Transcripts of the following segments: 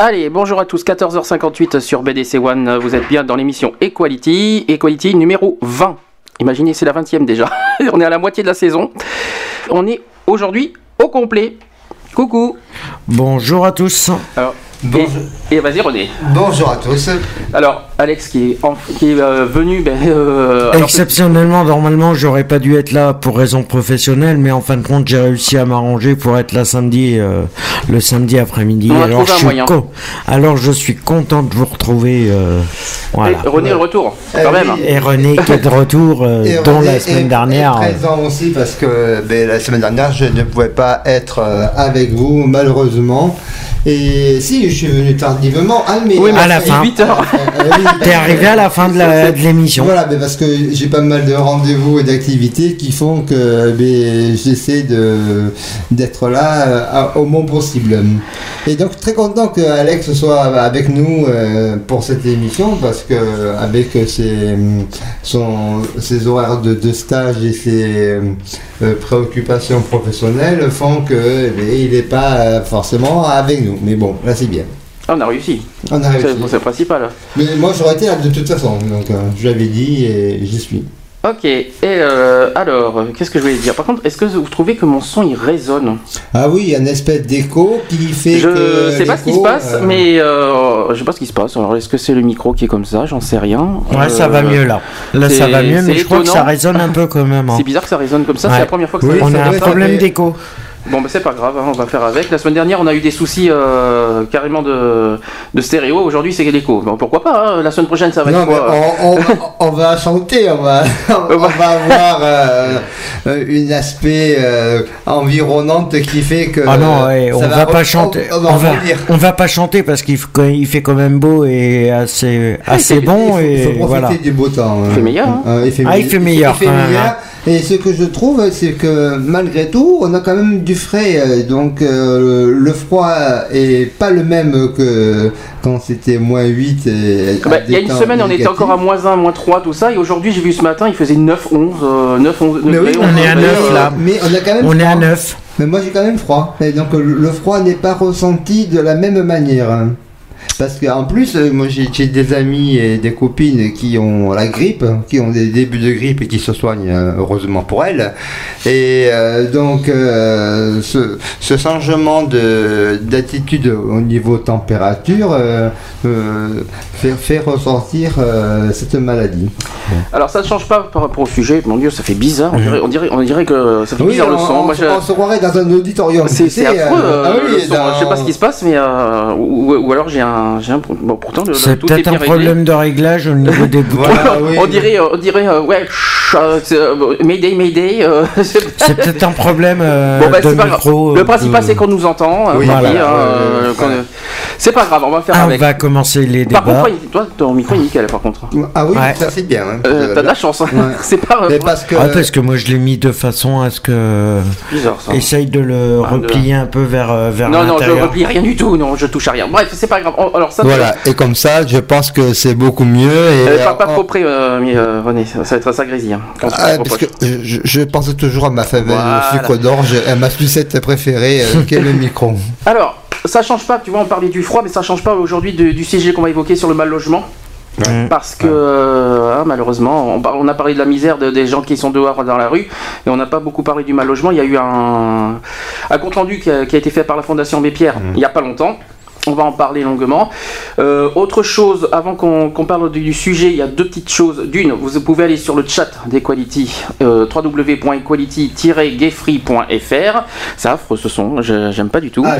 Allez, bonjour à tous, 14h58 sur BDC One, vous êtes bien dans l'émission Equality, Equality numéro 20. Imaginez, c'est la 20e déjà, on est à la moitié de la saison. On est aujourd'hui au complet. Coucou Bonjour à tous. Alors, et, vas-y René. Bonjour à tous. Alors, Alex qui est, qui est euh, venu. Ben, euh, Exceptionnellement, normalement, j'aurais pas dû être là pour raison professionnelle, mais en fin de compte, j'ai réussi à m'arranger pour être là samedi, euh, le samedi après-midi. Alors, je suis Alors, je suis content de vous retrouver. voilà. Et René, le retour, eh quand même. Et René qui est de retour, dont la semaine dernière. Est présent aussi parce que ben, la semaine dernière, je ne pouvais pas être avec vous, malheureusement. Et si, je suis venu tardivement, hein, mais oui, mais à la fin. 8 heures. T'es arrivé à la fin de l'émission. Voilà, mais parce que j'ai pas mal de rendez-vous et d'activités qui font que ben, j'essaie d'être là euh, au moins possible. Et donc très content que Alex soit avec nous euh, pour cette émission parce que avec ses, son, ses horaires de, de stage et ses euh, préoccupations professionnelles font que ben, il n'est pas forcément avec nous. Mais bon, là c'est bien. Ah, on a réussi. On a réussi. C'est le principal. Mais moi j'aurais été là de toute façon, donc euh, je l'avais dit et j'y suis. Ok, et euh, alors, qu'est-ce que je voulais dire? Par contre, est-ce que vous trouvez que mon son il résonne? Ah oui, il y a une espèce d'écho qui fait je que. Je sais pas ce qui se passe, euh, mais euh, je sais pas ce qui se passe. Alors, est-ce que c'est le micro qui est comme ça? J'en sais rien. Ouais, ça va mieux là. Là, ça va mieux, mais je crois que ça résonne un peu quand même. Hein. C'est bizarre que ça résonne comme ça, c'est la première fois que ça résonne. On a un problème d'écho. Bon, bah, c'est pas grave, hein, on va faire avec. La semaine dernière, on a eu des soucis euh, carrément de, de stéréo. Aujourd'hui, c'est l'écho. Bon, pourquoi pas hein. La semaine prochaine, ça va être quoi on, va chanter, on va, on, va avoir euh, une aspect euh, environnante qui fait que. Ah non, on va, pas chanter. On, va, on, va, pas chanter parce qu'il il fait quand même beau et assez, assez bon. Il faut, profiter voilà. du beau temps. Il fait meilleur. Hein. il fait, ah, il fait meilleur. Il fait meilleur. Et ce que je trouve, c'est que malgré tout, on a quand même du frais. Euh, donc euh, le froid est pas le même que quand c'était moins 8. Bah, il y a une semaine, on était encore à moins 1, moins 3, tout ça. Et aujourd'hui, j'ai vu ce matin, il faisait 9, 11, 9, 11. Mais oui, on est à 9 là. Mais on a quand même. On est à 9. Mais moi, j'ai quand même froid. Et donc le froid n'est pas ressenti de la même manière. Parce qu'en plus, euh, moi j'ai des amis et des copines qui ont la grippe, qui ont des débuts de grippe et qui se soignent, euh, heureusement pour elles. Et euh, donc, ce, ce, changement d'attitude au niveau température fait, fait, ressortir cette maladie. Alors, ça ne change pas par rapport au sujet. Mon Dieu, ça fait bizarre. On dirait, on dirait, on dirait que ça fait bizarre le son. On, se croirait dans un auditorium. C'est affreux. Ah oui, Je sais pas ce qui se passe, mais ou, ou alors j'ai un pourtant, c'est peut-être un problème de réglage au niveau des boutons. On dirait, on dirait, euh, ouais, euh, Mayday, Mayday. Euh, c'est peut-être un problème bah, de micro. Le principal, c'est qu'on nous entend. Oui, c'est pas grave, on va faire ah, avec. On va commencer les débats. Par contre, toi, ton micro est nickel, par contre. Ah oui, ça c'est bien. Hein. T'as de la chance. Hein. c'est pas. Mais parce que. Ah, parce que moi, je l'ai mis de façon à ce que. Bizarre ça. Essaye de le replier un peu vers vers Non, non, je replie rien du tout. Non, je touche à rien. Bref, c'est pas grave. Alors ça. Voilà. Et comme ça, je pense que c'est beaucoup mieux. Et euh, pas trop près, euh, euh, René. Ça va être ça grésille. Hein, ah, parce que je, je, pense toujours à ma famille sucre d'orge, à ma sucette préférée, qui est le micro. Alors, ça change pas. Tu vois, on parlait du froid, mais ça change pas aujourd'hui du sujet qu'on va évoquer sur le mal logement. Parce que hein, malheureusement, on, a parlé de la misère des gens qui sont dehors dans la rue, et on n'a pas beaucoup parlé du mal logement. Il y a eu un, un compte rendu qui a, été fait par la Fondation Bépierre mmh. il n'y a pas longtemps on va en parler longuement. Euh, autre chose, avant qu'on parle du, sujet, il y a deux petites choses. D'une, vous pouvez aller sur le chat d'Equality, euh, www.equality-gayfree.fr. Ça affre ce son, j'aime pas du tout. Ah,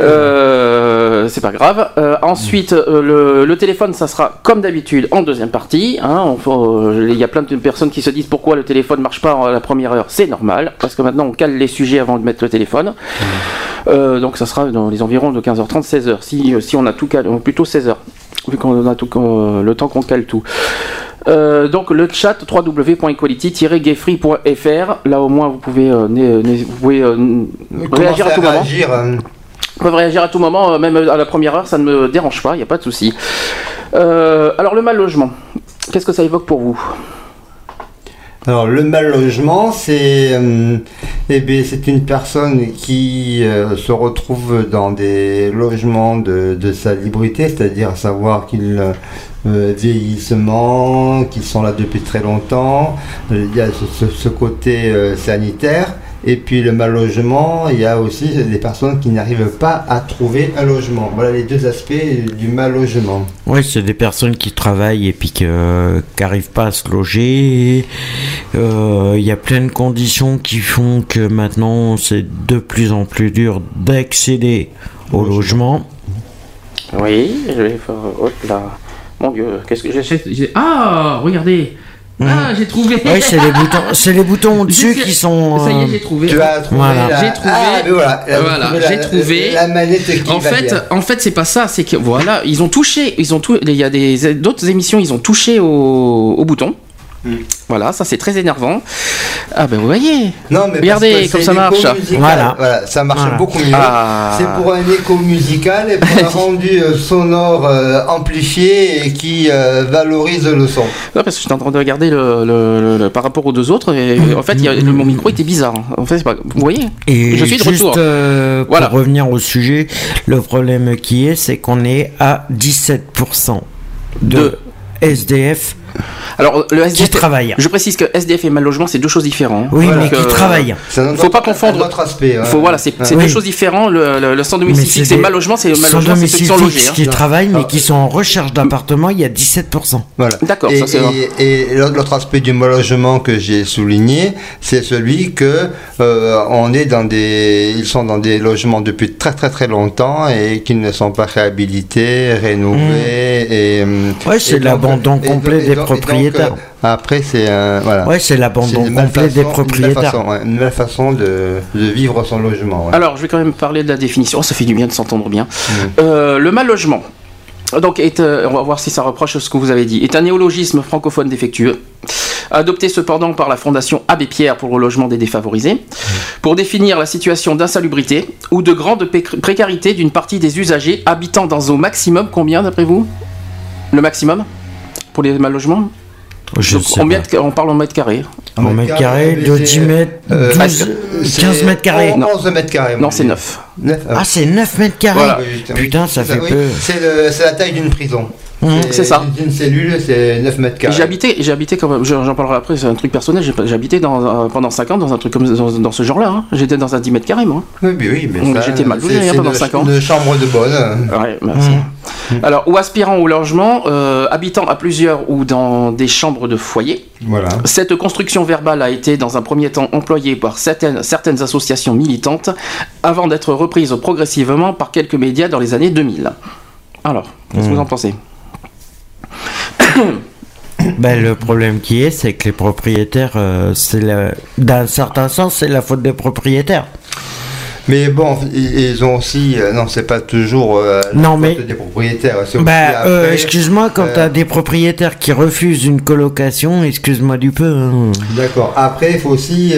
euh, c'est pas grave. ensuite, le, téléphone, ça sera comme d'habitude en deuxième partie. Hein. Il y a plein de personnes qui se disent pourquoi le téléphone ne marche pas à la première heure. C'est normal, parce que maintenant on cale les sujets avant de mettre le téléphone. donc ça sera dans les environs de 15h30, 16h. Si, si on a tout calé, plutôt 16h, vu qu'on a tout, le temps qu'on cale tout. Euh, donc le chat www.equality-gayfree.fr là au moins vous pouvez, euh, vous pouvez euh, réagir à tout moment. Vous pouvez réagir à tout moment, même à la première heure, ça ne me dérange pas, il n'y a pas de souci. alors le mal logement, qu'est-ce que ça évoque pour vous? Alors le mal logement, c'est eh c'est une personne qui se retrouve dans des logements de, de salubrité, c'est-à-dire savoir qu'il euh, vieillissement, qui sont là depuis très longtemps. Il y a ce, côté euh, sanitaire. Et puis le mal logement, il y a aussi des personnes qui n'arrivent pas à trouver un logement. Voilà les deux aspects du mal logement. Oui, c'est des personnes qui travaillent et puis qui n'arrivent pas à se loger. Euh, il y a plein de conditions qui font que maintenant c'est de plus en plus dur d'accéder au logement. Oui, je vais faire. Hop là. Mon Dieu, qu'est-ce que j'achète Ah, regardez. Ah, j'ai trouvé. Oui, c'est les boutons, c'est les boutons dessus qui sont. Ça y est, j'ai trouvé. Tu as trouvé. Voilà. J'ai trouvé. Ah, voilà, voilà j'ai trouvé. La, manette qui en fait, en fait, c'est pas ça. C'est que voilà, ils ont touché, ils ont tout. Il y a des d'autres émissions, ils ont touché au, au bouton. Hmm. Voilà, ça c'est très énervant. Ah ben vous voyez. Non, mais Regardez comme ça marche. Voilà. ça marche beaucoup mieux. Ah. C'est pour un écho musical et pour un rendu euh, sonore euh, amplifié et qui euh, valorise le son. Non, parce que j'étais en train de regarder le, par rapport aux deux autres et en fait mon micro était bizarre. En fait, pas, vous voyez. Et je suis de retour. voilà. Pour revenir au sujet, le problème qui est, c'est qu'on est à 17% de SDF alors, le SDF. travaille. Je précise que SDF et mal logement, c'est deux choses différentes. Oui, mais qui travaille. Il ne faut pas confondre. Notre aspect. Faut, voilà, c'est deux choses différentes. Le, le, sans domicile fixe et mal logement, c'est mal logement, c'est ceux qui sont logés. Hein. qui travaillent, mais qui sont en recherche d'appartement, il y a 17%. Voilà. D'accord, et, et, l'autre aspect du mal logement que j'ai souligné, c'est celui que euh, on est dans des, ils sont dans des logements depuis très très très longtemps et qui ne sont pas réhabilités, rénovés mmh. et. Ouais, c'est l'abandon complet des propriétaires. Euh, après, c'est voilà. Ouais, c'est l'abandon complet des propriétaires. Une nouvelle façon, de, de, vivre son logement. Alors, je vais quand même parler de la définition. Oh, ça fait du bien de s'entendre bien. Mmh. Euh, le mal logement. Donc, est, euh, on va voir si ça reproche ce que vous avez dit. Est un néologisme francophone défectueux, adopté cependant par la Fondation Abbé Pierre pour le logement des défavorisés, pour définir la situation d'insalubrité ou de grande précarité d'une partie des usagers habitant dans au maximum combien d'après vous? Le maximum? Pour les mal logements je on parle en mètres carrés. En mètres carrés, de 10 mètres, 12, 15 mètres carrés. Non, 11 mètres carrés. Non, c'est 9. Ah, c'est 9 mètres carrés Putain, ça fait peu. C'est la taille d'une prison. Mmh. C'est ça. Une cellule, c'est 9 mètres carrés. Habité, j'ai habité comme j'en parlerai après, c'est un truc personnel. Habité dans, pendant 5 ans dans un truc comme dans, ce genre-là. Hein. J'étais dans un 10 mètres carrés, moi. Oui, oui, mais j'étais mal logé hein, pendant 5 ans. Une chambre de bonne. Ouais, merci. Mmh. Alors, ou aspirant au logement, euh, habitant à plusieurs ou dans des chambres de foyer. Voilà. Cette construction verbale a été dans un premier temps employée par certaines, certaines associations militantes avant d'être reprise progressivement par quelques médias dans les années 2000. Alors, qu'est-ce que vous mmh. en pensez? ben, le problème qui est, c'est que les propriétaires, euh, c'est d'un certain sens, c'est la faute des propriétaires. Mais bon, ils ont aussi. Euh, non, c'est pas toujours euh, non, mais, des propriétaires. Bah, euh, excuse-moi, quand tu as des propriétaires qui refusent une colocation, excuse-moi du peu. Hein. D'accord. Après, il faut aussi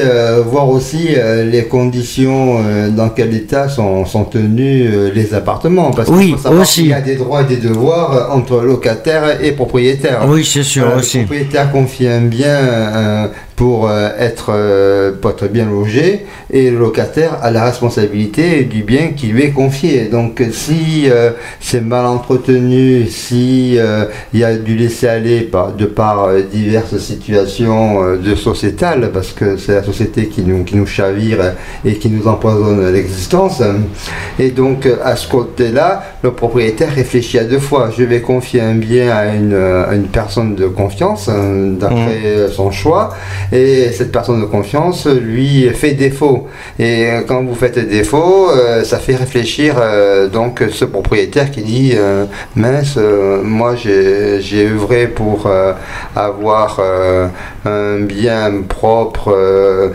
voir aussi les conditions dans quel état sont, sont tenus les appartements. Parce oui, aussi. Il y a des droits et des devoirs entre locataires et propriétaires. Oui, c'est sûr aussi. Le propriétaire confie un bien pour euh, être, euh, pour être bien logé et le locataire a la responsabilité du bien qui lui est confié. Donc si euh, c'est mal entretenu, si il y a du laisser aller de par diverses situations de sociétales, parce que c'est la société qui nous, qui nous chavire et qui nous empoisonne l'existence, et donc à ce côté-là, le propriétaire réfléchit à deux fois. Je vais confier un bien à une, une personne de confiance, hein, d'après mmh. son choix, et cette personne de confiance lui fait défaut. Et quand vous faites défaut, ça fait réfléchir donc ce propriétaire qui dit mince, moi j'ai œuvré pour avoir un bien propre,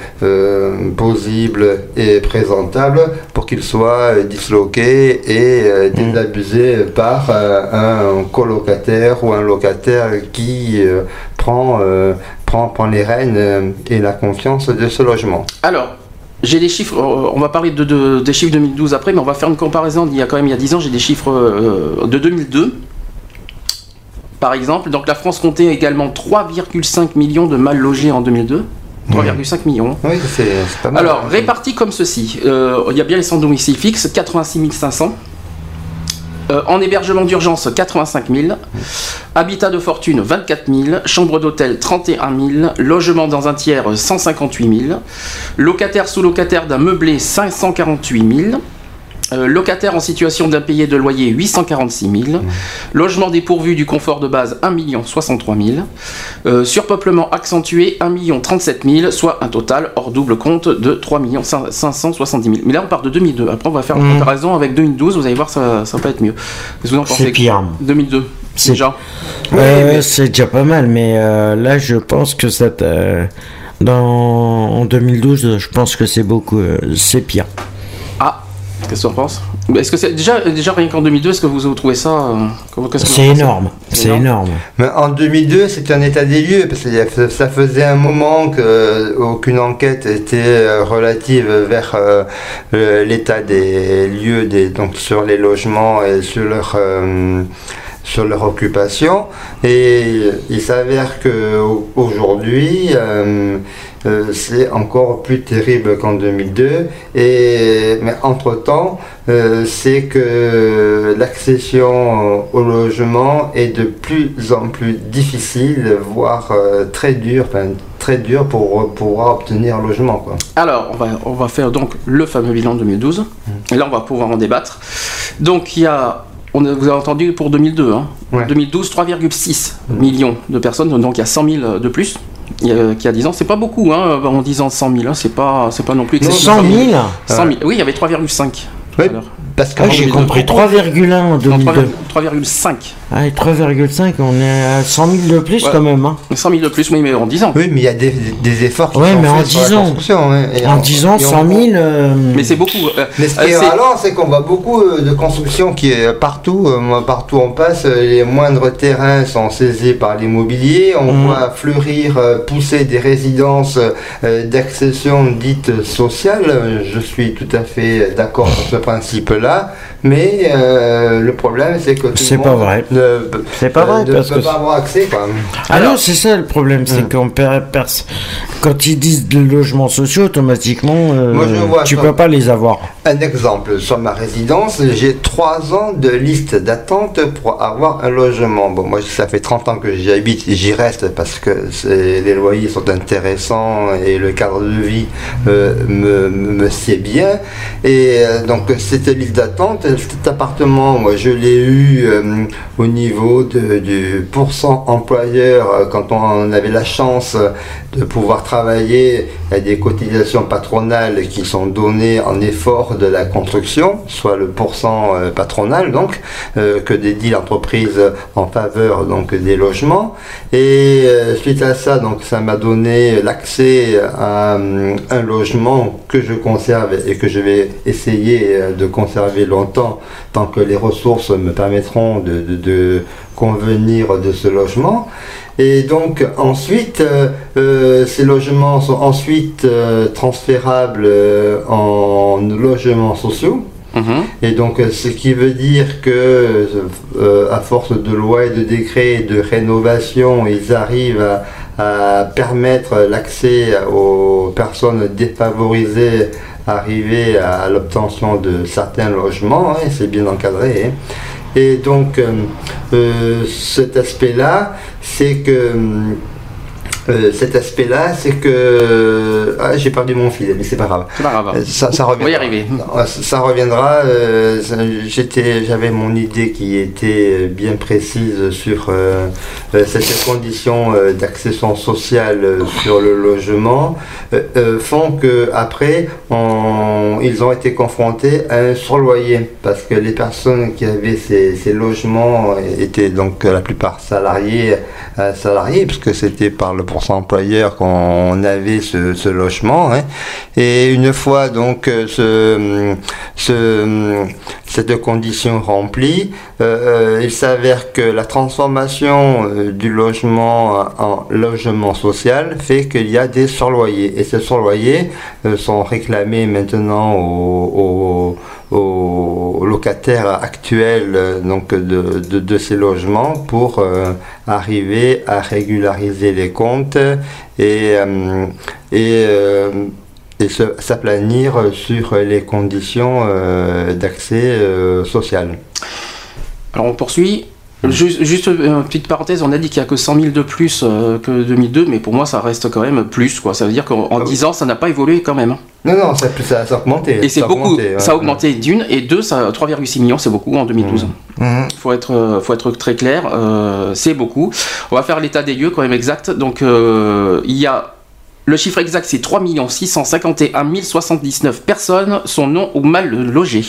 possible et présentable pour qu'il soit disloqué et mm. désabusé par un colocataire ou un locataire qui euh, prend, euh, prend, prend les rênes euh, et la confiance de ce logement. Alors, j'ai des chiffres, on va parler de, des chiffres 2012 après, mais on va faire une comparaison d'il y a quand même il y a 10 ans, j'ai des chiffres de 2002. Par exemple, donc la France comptait également 3,5 millions de mal logés en 2002. 3,5 millions. Oui, c'est pas mal. Alors, répartis comme ceci. il y a bien les sans domicile fixe, 86 500. Euh, en hébergement d'urgence, 85 000. Habitat de fortune, 24 000. Chambre d'hôtel, 31 000. Logement dans un tiers, 158 000. Locataire sous locataire d'un meublé, 548 000. Euh, locataire en situation d'impayé de loyer 846 000, logement dépourvu du confort de base 1 63 000, surpeuplement accentué 1 37 000, soit un total hors double compte de 3 570 000. Mais là on part de 2002, après on va faire une mmh. comparaison avec 2012, vous allez voir ça, ça peut être mieux. C'est pire. 2002. C'est déjà. Euh, c'est déjà pas mal, mais euh, là je pense que ça dans en 2012, je pense que c'est beaucoup, c'est pire. Qu'est-ce que tu en penses Est-ce que c'est déjà, déjà rien qu'en 2002, est-ce que vous, avez trouvé ça euh, C'est énorme, c'est énorme. Mais en 2002, c'était un état des lieux parce que ça faisait un moment qu'aucune enquête était euh, relative vers euh, l'état des lieux, des, donc sur les logements et sur leur sur leur occupation. Et il s'avère que aujourd'hui, euh, c'est encore plus terrible qu'en 2002. Et, mais entre-temps, euh, c'est que l'accession au logement est de plus en plus difficile, voire euh, très dur, très dur pour pouvoir obtenir un logement. Quoi. Alors, on va, on va faire donc le fameux bilan 2012. Mmh. Et là, on va pouvoir en débattre. Donc, il y a on vous avez entendu pour 2002, hein. 2012, 3,6 mmh. millions de personnes, donc il y a 100 000 de plus il y a 10 ans. C'est pas beaucoup, hein, en disant 100 000, hein, c'est pas, pas non plus 100 000 100 000. Oui, il y avait 3,5. Oui, parce que ah, j'ai compris 3,1 en 2002. 3,5. Ah, 3,5, on est à 100 000 de plus quand même. Hein. 100 000 de plus, oui, mais en 10 ans. Oui, mais il y a des, des efforts qui ouais, sont mais en 10 ans. en, 10 ans, 100 000. Euh, mais c'est beaucoup. Euh, mais ce qui est ralent, c'est qu'on voit beaucoup euh, de construction qui est partout. partout on passe, les moindres terrains sont saisis par l'immobilier. On mhm. voit fleurir, pousser des résidences d'accession dites sociales. Je suis tout à fait d'accord sur ce principe-là. Mais le problème, c'est que c'est pas vrai. C'est pas vrai parce que pas avoir accès quand même. Ah non, c'est ça le problème, c'est hmm. qu'on perd quand ils disent de logements sociaux, automatiquement, euh, tu peux pas les avoir. Un exemple sur ma résidence, j'ai trois ans de liste d'attente pour avoir un logement. Bon, moi, ça fait 30 ans que j'y habite, j'y reste parce que les loyers sont intéressants et le cadre de vie euh, me, me sied bien. Et euh, donc cette liste d'attente, cet appartement, moi, je l'ai eu au niveau du pourcent employeur euh, quand on avait la chance de pouvoir travailler à des cotisations patronales qui sont données en effort de la construction, soit le pourcent euh, patronal donc, euh, que dédie l'entreprise en faveur donc des logements. Et suite à ça, donc ça m'a donné l'accès à un logement que je conserve et que je vais essayer de conserver longtemps tant que les ressources me permettront de, convenir de ce logement. Et donc ensuite, euh, euh, ces logements sont ensuite euh, transférables en logements sociaux. Mhm. Et donc, ce qui veut dire que, à force de lois et de décrets et de rénovation, ils arrivent à, permettre l'accès aux personnes défavorisées arriver à, l'obtention de certains logements, hein, c'est bien encadré. Hein. Et donc, euh, euh, cet aspect-là, c'est que euh, cet aspect-là, c'est que ah, j'ai perdu mon fil, mais c'est pas grave. C'est pas grave. Euh, ça, ça reviendra. y arriver. Ça, reviendra. Euh, j'étais, j'avais mon idée qui était bien précise sur cette condition d'accession sociale sur le logement, font que après, ils ont été confrontés à un surloyer parce que les personnes qui avaient ces, ces logements étaient donc la plupart salariés, salariés, puisque c'était par le son employeur qu'on avait ce, logement. Hein. Et une fois donc euh, ce, ce, cette condition remplie, euh, euh, il s'avère que la transformation du logement en logement social fait qu'il y a des surloyers. Et ces surloyers sont réclamés maintenant aux, locataires actuels donc de, de, ces logements pour arriver à régulariser les comptes et, euh, et, euh, et s'aplanir sur les conditions euh, d'accès social. Alors on poursuit. Juste, juste, une petite parenthèse, on a dit qu'il n'y a que 100 000 de plus que 2002, mais pour moi ça reste quand même plus. Quoi. Ça veut dire qu'en 10 ah ans ça n'a pas évolué quand même. Non, non, ça, ça, a augmenté. Et c'est beaucoup. ça a augmenté d'une et deux, 3,6 millions, c'est beaucoup en 2012. Il mmh. mmh. faut, être, euh, faut être très clair, euh, c'est beaucoup. On va faire l'état des lieux quand même exact. Donc euh, il y a le chiffre exact, c'est 3 651 079 personnes sont non ou mal logées.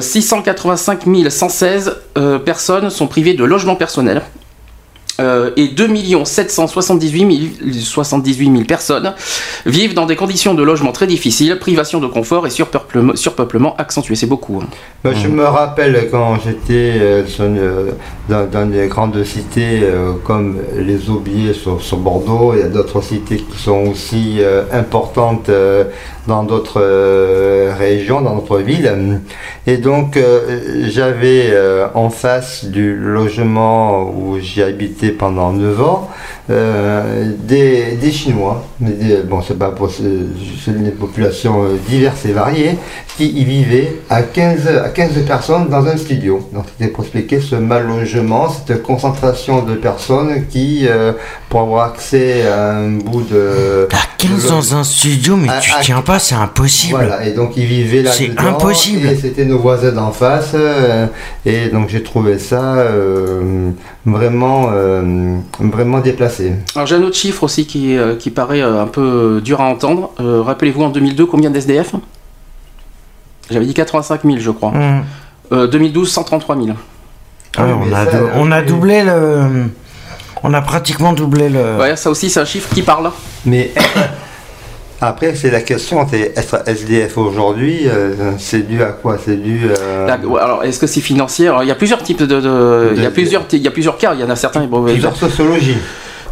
685 mmh. 116 personnes sont privées de logement personnel. Euh, et 2 778 000, personnes vivent dans des conditions de logement très difficiles, privation de confort et surpeuplement, surpeuplement accentué. C'est beaucoup. Hein. Bah, je me rappelle quand j'étais euh, euh, dans, des grandes cités comme les Aubiers sur, sur, Bordeaux, il y a d'autres cités qui sont aussi importantes dans d'autres euh, régions, dans d'autres villes. Et donc euh, j'avais euh, en face du logement où j'ai habité pendant 9 ans des, des, Chinois. Mais bon, c'est pas pour des populations diverses et variées qui y vivaient à 15, à 15 personnes dans un studio. Donc c'était pour expliquer ce mal logement, cette concentration de personnes qui, pour avoir accès à un bout de... À 15 dans un studio, mais tu tiens pas c'est impossible. Voilà, et donc ils vivaient là C'est impossible. Et c'était nos voisins d'en face. Euh, et donc j'ai trouvé ça euh, vraiment, euh, vraiment déplacé. Alors j'ai un autre chiffre aussi qui, qui paraît un peu dur à entendre. Rappelez-vous en 2002 combien d'SDF J'avais dit 85 000 je crois. 2012 133 000. on, a on a doublé le... On a pratiquement doublé le... Ouais, ça aussi c'est un chiffre qui parle. Mais Après, c'est la question, être SDF aujourd'hui, euh, c'est dû à quoi? C'est dû. Euh, alors, est-ce que c'est financier? Il y a plusieurs types de. il, y a plusieurs, il y a plusieurs cas. Il y en a certains. plusieurs sociologies.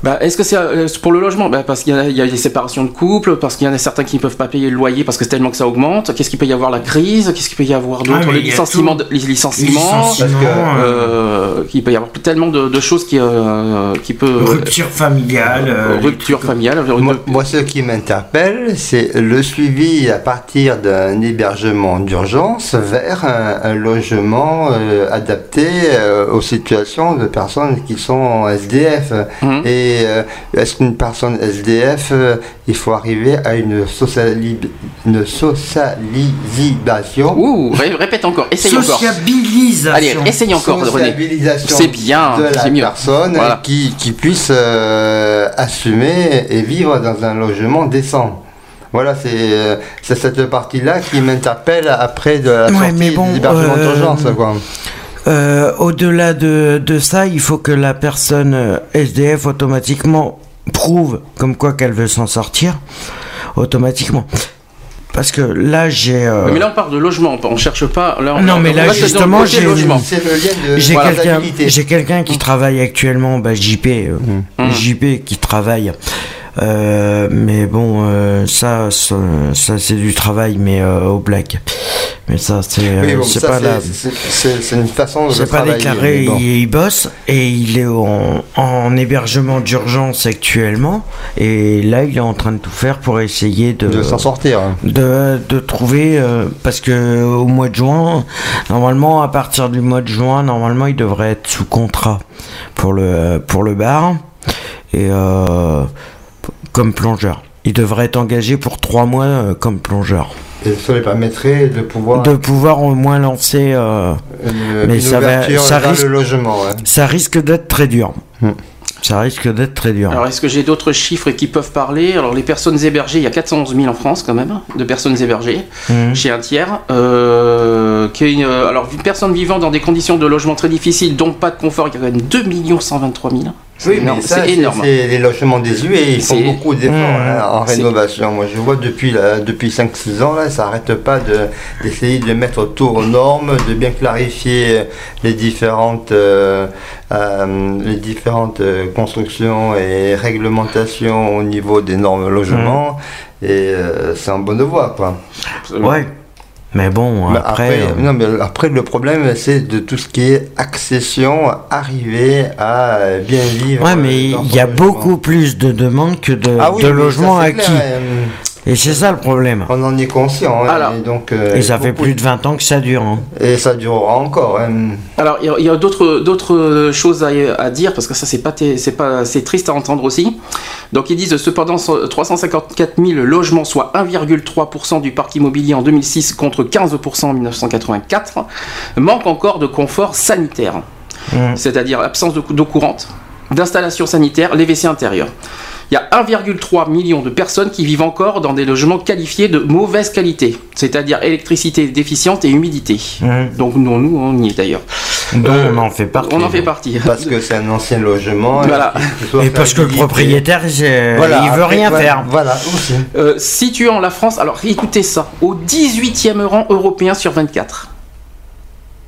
Bah, est-ce que c'est euh, pour le logement? Bah, Parce qu'il y, a des séparations de couple, parce qu'il y en a certains qui ne peuvent pas payer le loyer parce que c'est tellement que ça augmente. Qu'est-ce qu'il peut y avoir la crise? Qu'est-ce qu'il peut y avoir d'autre? ah, Les licenciements, les licenciements. Euh, il peut y avoir tellement de, choses qui, euh, qui peut. Rupture familiale. rupture familiale. Moi, ce qui m'interpelle, c'est le suivi à partir d'un hébergement d'urgence vers un, logement adapté aux situations de personnes qui sont en SDF. Hum. Et euh, est-ce qu'une personne SDF, euh, il faut arriver à une, une socialisation? Ouh, répète encore, essaye encore. Sociabilisation. Allez, essaye encore, C'est bien, de la personne qui, qui, puisse euh, assumer et vivre dans un logement décent. Voilà, c'est cette partie-là qui m'interpelle après de la sortie mais bon, d'urgence. Quoi. Euh, au-delà de, ça, il faut que la personne euh, SDF automatiquement prouve comme quoi qu'elle veut s'en sortir automatiquement. Parce que là, j'ai. Euh, mais là, on parle de logement, on cherche pas. non, mais là, justement, j'ai. J'ai quelqu'un qui travaille actuellement, bah, JP, mmh. JP qui travaille euh, mais bon, euh, ça, ça, c'est du travail, mais euh, au black. Mais ça, c'est c'est pas là. C'est une façon de C'est pas déclaré, il, bosse et il est en, en hébergement d'urgence actuellement. Et là, il est en train de tout faire pour essayer de, de s'en sortir. De, de trouver, parce que au mois de juin, normalement, à partir du mois de juin, normalement, il devrait être sous contrat pour le, pour le bar. et comme plongeur. Il devrait être engagé pour trois mois comme plongeur. Et ça lui permettrait de pouvoir de pouvoir au moins lancer mais ça, ça risque le logement. Ça risque d'être très dur. Hmm. Ça risque d'être très dur. Alors, est-ce que j'ai d'autres chiffres qui peuvent parler? Alors, les personnes hébergées, il y a 411 000 en France quand même, de personnes hébergées, mhm. chez un tiers. Euh, qui euh, alors, une personne vivant dans des conditions de logement très difficiles, donc pas de confort, il y a quand même 2 123 000. Oui, mais c'est énorme. C'est les logements désuets, ils font beaucoup d'efforts mmh. hein, en rénovation. Moi, je vois depuis, depuis 5-6 ans, là, ça n'arrête pas d'essayer de, mettre tout aux normes, de bien clarifier les différentes, euh, euh, les différentes euh, constructions et réglementations au niveau des normes logements. Mmh. Et c'est en bonne voie, quoi. Ouais. Mais bon, après. Euh, non, mais après, le problème, c'est de tout ce qui est accession, arriver à bien vivre. Ouais, mais il y a beaucoup plus de demandes que de, ah de logements acquis. Et c'est ça le problème. On en est conscient. Hein, et, donc, euh, et ça fait plus de 20 ans que ça dure. Hein. Et ça durera encore. Hein. Alors il y a, d'autres choses à, dire parce que ça c'est pas c'est pas triste à entendre aussi. Donc ils disent cependant 354 000 logements, soit 1,3% du parc immobilier en 2006 contre 15% en 1984, manquent encore de confort sanitaire, mmh. c'est-à-dire absence d'eau courante, d'installation sanitaire, les WC intérieurs il y a 1,3 million de personnes qui vivent encore dans des logements qualifiés de mauvaise qualité, c'est-à-dire électricité déficiente et humidité. Mmh. Donc nous, nous, on y est d'ailleurs. Donc on en fait partie. On en fait partie. Parce que c'est un ancien logement. Voilà. Et, parce que le propriétaire, il veut rien faire. Voilà. Euh, situant la France, alors écoutez ça, au 18e rang européen sur 24.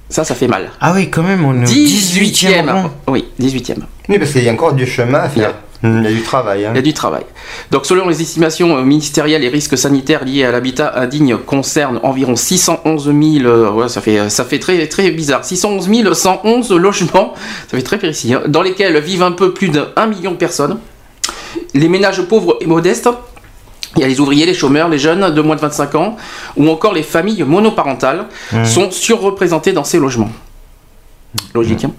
Ça, ça fait mal. Ah oui, quand même, on est 18e, rang. Oui, 18e. Oui, parce qu'il y a encore du chemin à faire. Il y a du travail. Hein. Il y a du travail. Donc, selon les estimations euh, ministérielles, les risques sanitaires liés à l'habitat indigne concernent environ 611 000. Euh, ouais, ça fait, ça fait très, très bizarre. 611 111 logements, ça fait très précis, hein, dans lesquels vivent un peu plus d'un million de personnes. Les ménages pauvres et modestes, il y a les ouvriers, les chômeurs, les jeunes de moins de 25 ans, ou encore les familles monoparentales, mmh. sont surreprésentés dans ces logements. Logique. Hein.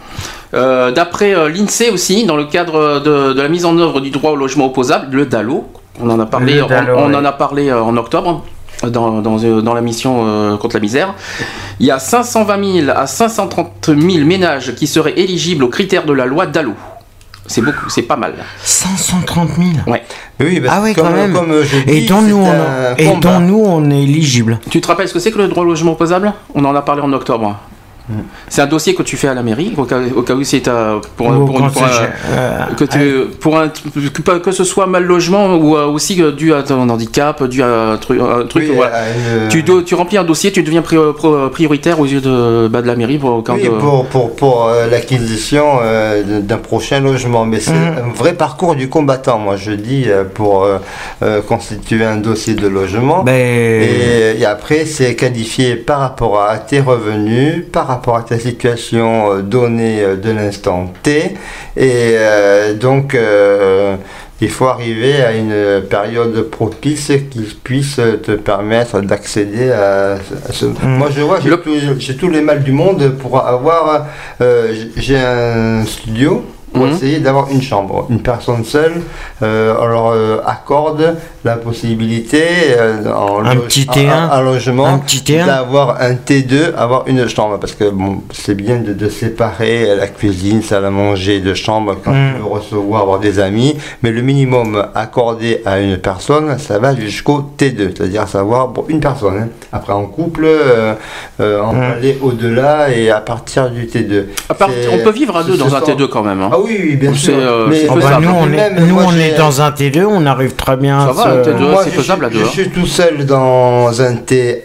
Euh, d'après euh, l'INSEE aussi, dans le cadre de, la mise en œuvre du droit au logement opposable, le DALO, on en a parlé, on, en a parlé euh, en octobre. Dans, dans, la mission contre la misère. Il y a 520 000 à 530 000 ménages qui seraient éligibles aux critères de la loi DALO. C'est beaucoup, c'est pas mal. 530 000 Ouais. Oui, ah oui, quand même. et dont, nous, on, et dont nous, on est éligible. Tu te rappelles ce que c'est que le droit au logement opposable? On en a parlé en octobre. C'est un dossier que tu fais à la mairie, au cas, où c'est pour, pour, pour, que, pour un, que, ce soit mal logement ou euh, aussi dû à ton handicap, dû à un truc. tu, tu, remplis un dossier, tu deviens prioritaire aux yeux de, bah, de la mairie pour, pour, pour, euh, l'acquisition euh, d'un prochain logement. Mais c'est mhm. un vrai parcours du combattant, moi je dis, pour constituer un dossier de logement. Et, et après, c'est qualifié par rapport à tes revenus, par rapport rapport à ta situation euh, donnée euh, de l'instant T. Et euh, donc, il faut arriver à une période propice qui puisse te permettre d'accéder à, ce. Mmh. Moi, je vois, j'ai tous les mal du monde pour avoir. j'ai un studio pour mhm. essayer d'avoir une chambre. Une personne seule, euh, on leur euh, accorde la possibilité euh, en un petit T1, logement d'avoir un T2, avoir une chambre. Parce que bon, c'est bien de, séparer la cuisine, salle à manger, de chambre quand mhm. tu veux recevoir, avoir des amis. Mais le minimum accordé à une personne, ça va jusqu'au T2, c'est-à-dire savoir pour une personne. Hein. Après en couple, on peut mhm. aller au-delà et à partir du T2. on peut vivre à deux dans un T2 quand même. Hein. Ah oui, bien sûr. Euh, mais, nous, on est, nous, on est dans un T2, on arrive très bien. Ça va, un T2, c'est faisable à deux. Je hein. suis tout seul dans un T1,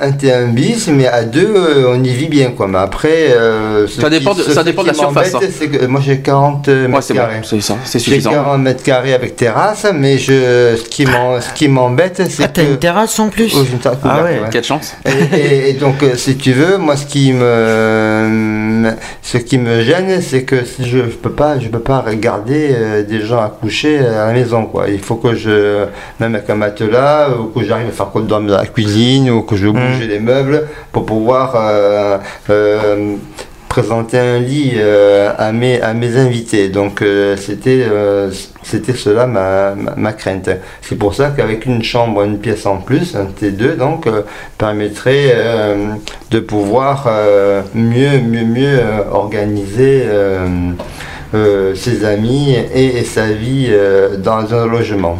un T1 bis, mais à deux, euh, on y vit bien. Quoi. Mais après, euh, ça dépend, de, ça dépend de la surface. Hein. Que, moi, j'ai 40 mètres carrés. c'est ça, c'est suffisant. J'ai 40 mètres carrés avec terrasse, mais je, ce qui m'embête, c'est ah, t'as une terrasse en plus oh, Ah ouais, quelle chance. Et, donc, si tu veux, moi, ce qui me, ce qui me gêne, c'est que je peux pas je peux pas regarder euh, des gens accoucher à la maison, quoi. Il faut que je, même avec un matelas, ou que j'arrive à faire quoi dans la cuisine, ou que je mmh. bouge les meubles pour pouvoir euh, euh, présenter un lit à, mes, à mes invités. Donc c'était C'était cela ma, crainte. C'est pour ça qu'avec une chambre, une pièce en plus, un T2, donc, permettrait de pouvoir mieux, mieux, mieux organiser ses amis et, sa vie dans un logement.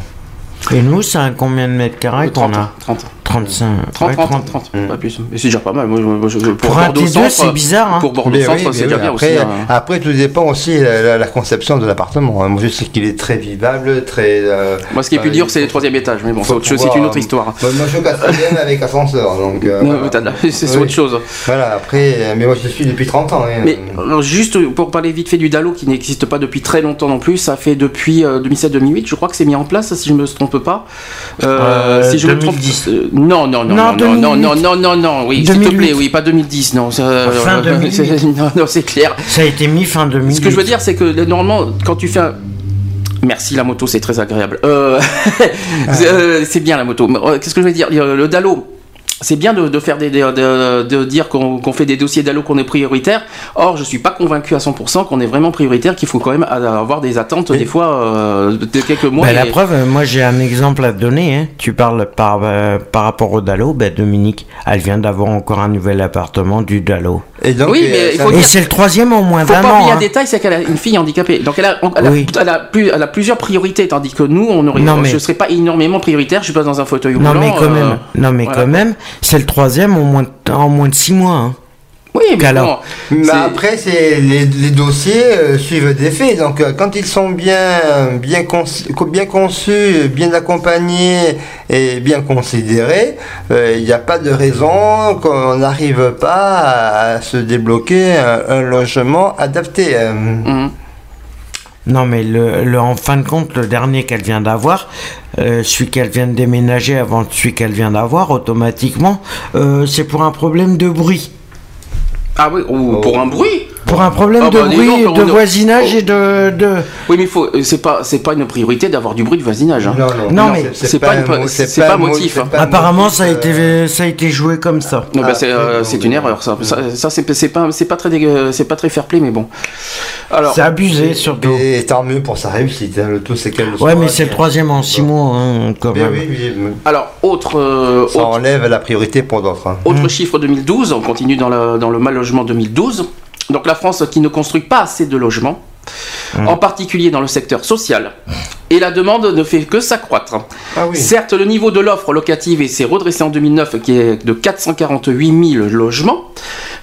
Et nous, c'est combien de mètres carrés qu'on a 30. 35. 30, 30, 30, pas plus. Mais c'est déjà pas mal. Moi, pour, pour un T2, c'est bizarre. Hein. Pour Bordeaux Centre, c'est déjà bien après, aussi. Hein. Après, tout dépend aussi de la, conception de l'appartement. Moi, je sais qu'il est très vivable, très. Euh, moi, ce qui est plus dur, c'est le troisième étage. Mais bon, c'est une autre histoire. moi, je suis quatrième avec ascenseur. Donc, euh, c'est autre chose. Voilà, après, mais moi, je suis depuis 30 ans. Hein. Mais juste pour parler vite fait du DALO, qui n'existe pas depuis très longtemps non plus, ça fait depuis 2007-2008, euh, je crois que c'est mis en place, si je me trompe pas. Si je me trompe. Non, non, non non, non, non, non, non, non, oui, s'il te plaît, oui, pas 2010, non. Ça, fin 2008. non, non c'est clair. Ça a été mis fin 2010. Ce que je veux dire, c'est que normalement, quand tu fais un... Merci la moto, c'est très agréable. Euh, euh, c'est bien la moto. Euh, qu'est-ce que je veux dire Le Dalo, c'est bien de, faire des, de, dire qu'on fait des dossiers d'allo qu'on est prioritaire. Or, je suis pas convaincu à 100% qu'on est vraiment prioritaire, qu'il faut quand même avoir des attentes des fois euh, de quelques mois. Ben, La preuve, moi j'ai un exemple à te donner. Hein. Tu parles par, euh, par rapport au Dalo. Ben, Dominique, elle vient d'avoir encore un nouvel appartement du Dalo. Et donc, oui, mais euh, c'est le troisième au moins d'un an. Il y a un détail, c'est qu'elle a une fille handicapée. Donc elle a, elle, a, plus, elle a, plusieurs priorités, tandis que nous, on aurait, non, mais... je ne serais pas énormément prioritaire. Je suis pas dans un fauteuil non, Mais quand même, non mais quand même, c'est le troisième en moins de, en moins de six mois. Hein. Oui, mais, bon, mais après, c'est les, les, dossiers euh, suivent des faits. Donc, euh, quand ils sont bien, bien, conçus, bien conçus, bien accompagnés et bien considérés, euh, il n'y a pas de raison qu'on n'arrive pas à, se débloquer un, logement adapté. Mhm. Non, mais le, en fin de compte, le dernier qu'elle vient d'avoir, celui qu'elle vient de déménager avant celui qu'elle vient d'avoir, automatiquement, c'est pour un problème de bruit. Ah oui, ou pour un bruit pour un problème ah de bah, bruit, de voisinage et de, de, Oui, mais faut, c'est pas, c'est pas une priorité d'avoir du bruit de voisinage. Hein. Non, non, non, mais c'est pas, pas, c'est pas, motif. Hein. Apparemment, ça a été, ça a été joué comme ça. Non, bah, c'est, euh, c'est une erreur. Ça, ça, c'est, c'est pas, c'est pas très, c'est pas très fair play, mais bon. Alors. C'est abusé surtout. Et tant mieux pour sa réussite. Hein, le tout, c'est qu'elle. Ouais, mais c'est le troisième en six mois, hein, quand même. Alors, autre. Euh, ça enlève la priorité pour d'autres. Autre mmh. chiffre 2012. On continue dans le dans le mal logement 2012. Donc la France qui ne construit pas assez de logements, mmh. en particulier dans le secteur social, et la demande ne fait que s'accroître. Ah Certes, le niveau de l'offre locative s'est redressé en 2009, qui est de 488 000 logements,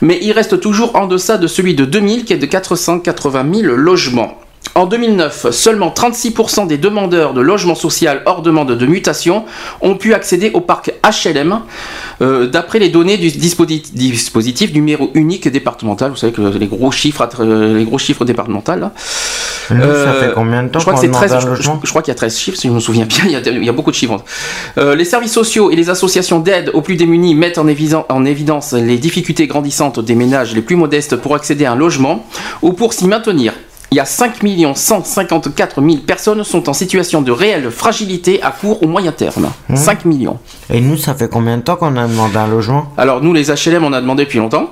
mais il reste toujours en deçà de celui de 2000, qui est de 480 000 logements. En 2009, seulement 36% des demandeurs de logement social hors demande de mutation ont pu accéder au parc HLM, euh, d'après les données du dispositif, numéro unique départemental. Vous savez que les gros chiffres, euh, les gros chiffres départementaux. ça euh, fait combien de temps Je crois que c'est 13. Je, crois qu'il y a 13 chiffres, si je me souviens bien. Il y a, beaucoup de chiffres. les services sociaux et les associations d'aide aux plus démunis mettent en, en évidence les difficultés grandissantes des ménages les plus modestes pour accéder à un logement ou pour s'y maintenir il y a 5 154 000 personnes sont en situation de réelle fragilité à court ou moyen terme. 5 mmh. millions. Et nous, ça fait combien de temps qu'on a demandé un logement? Alors nous, les HLM, on a demandé depuis longtemps.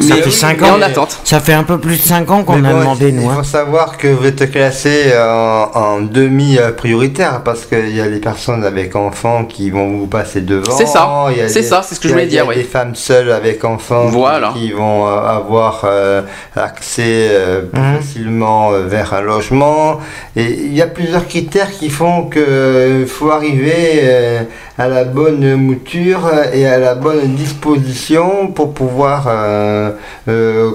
ça fait 5 ans. en attente. Ça fait un peu plus de 5 ans qu'on a demandé, nous. Il faut hein. savoir que vous êtes classé en, demi-prioritaire parce qu'il y a les personnes avec enfants qui vont vous passer devant. C'est ça. C'est ça, c'est ce que je voulais dire. Il y a des femmes seules avec enfants qui, vont euh, avoir euh, accès euh, mmh. facilement euh, vers un logement. Et il y a plusieurs critères qui font qu'il euh, faut arriver euh, à la bonne mouture et à la bonne disposition pour pouvoir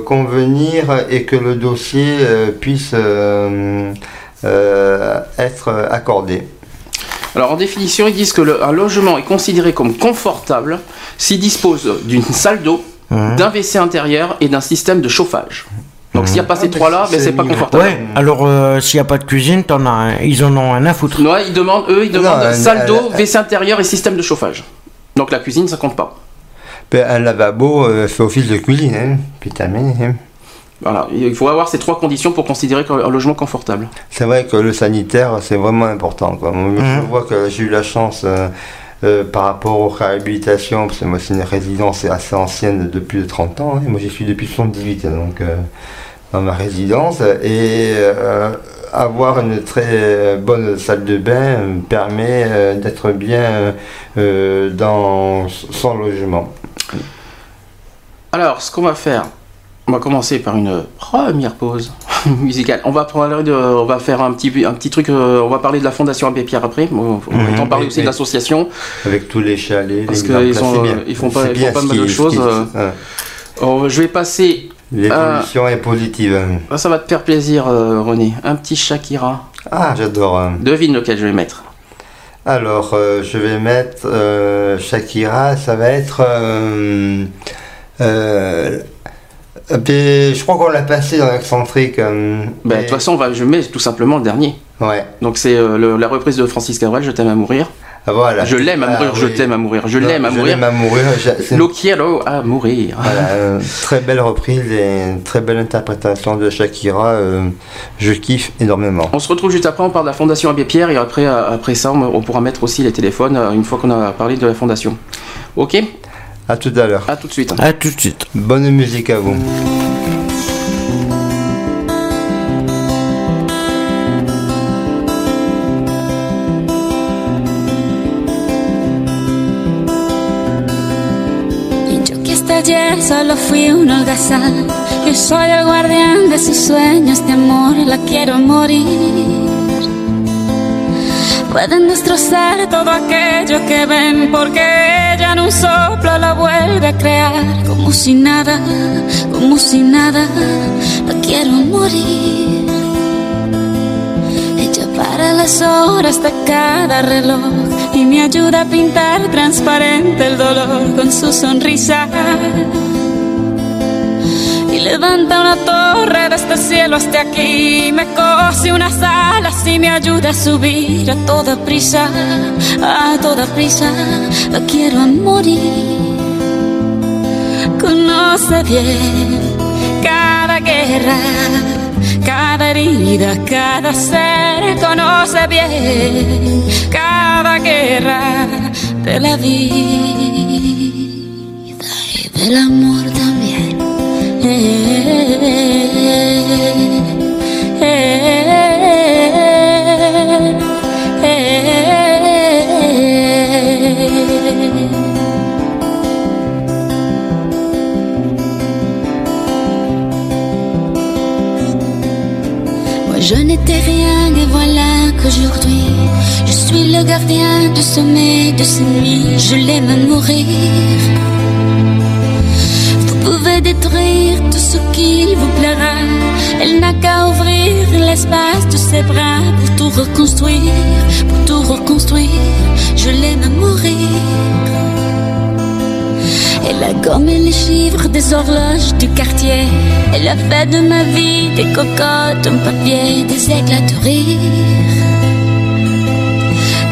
convenir et que le dossier puisse être accordé. Alors en définition, ils disent que un logement est considéré comme confortable s'il dispose d'une salle d'eau, mmh. d'un WC intérieur et d'un système de chauffage. Donc s'il n'y a pas ces ah, trois-là, ben, c'est pas confortable. Ouais, alors euh, s'il n'y a pas de cuisine, en as ils en ont un à foutre. Ouais, ils demandent, eux, ils demandent salle d'eau, WC intérieur et système de chauffage. Donc la cuisine, ça compte pas. Ben, un lavabo euh, fait office de cuisine, hein. Putain, hein. Voilà, il faut avoir ces trois conditions pour considérer un logement confortable. C'est vrai que le sanitaire, c'est vraiment important. Quoi. Je mhm. vois que j'ai eu la chance euh, par rapport aux réhabilitations, parce que moi c'est une résidence assez ancienne de plus de 30 ans, hein. moi j'y suis depuis 78, donc dans ma résidence et euh, avoir une très bonne salle de bain permet d'être bien dans son logement. Alors, ce qu'on va faire, on va commencer par une première pause musicale. On va on va faire un petit, un petit truc. Euh, on va parler de la Fondation Abbé Pierre après. On va mhm. parler aussi de l'association. Avec tous les chalets. Parce qu'ils ils font pas, ils font pas mal de choses. Euh. je vais passer. L'évolution est positive. Ah, ça va te faire plaisir, euh, René. Un petit Shakira. Ah, j'adore. Devine lequel je vais mettre. Alors, je vais mettre Shakira. Ça va être. Euh, je crois qu'on l'a passé dans l'excentrique. Euh, bah, de toute façon, va, je mets tout simplement le dernier. Ouais. Donc c'est euh, la reprise de Francis Cabrel, Je t'aime à mourir. Ah, voilà. Je l'aime à mourir, je t'aime à mourir, je l'aime à mourir. à mourir. Lo à mourir. Voilà, très belle reprise et très belle interprétation de Shakira. je kiffe énormément. On se retrouve juste après, on parle de la Fondation Abbé Pierre et après, après ça, on pourra mettre aussi les téléphones une fois qu'on a parlé de la Fondation. Ok? À tout à l'heure. À tout de suite. À tout de suite. Bonne musique à vous. Solo fui un holgazán. Yo soy el guardián de sus sueños de amor, la quiero morir. Pueden destrozar todo aquello que ven porque ella en un soplo la vuelve a crear como si nada, como si nada, la quiero morir. Ella para las horas de cada reloj y me ayuda a pintar transparente el dolor con su sonrisa levanta una torre desde el cielo hasta aquí. Me cose unas alas y me ayuda a subir a toda prisa, a toda prisa. La quiero a morir. Conoce bien cada guerra, cada herida, cada ser. Conoce bien cada guerra de la vida y del amor también. Moi je n'étais rien et voilà qu'aujourd'hui je suis le gardien du sommet de ces nuits, je l'aime à mourir pouvez détruire tout ce qu'il vous plaira. Elle n'a qu'à ouvrir l'espace de ses bras pour tout reconstruire, pour tout reconstruire. Je l'aime à mourir. Elle a gommé les chiffres des horloges du quartier. Elle a fait de ma vie des cocottes, un papier, des éclats de rire.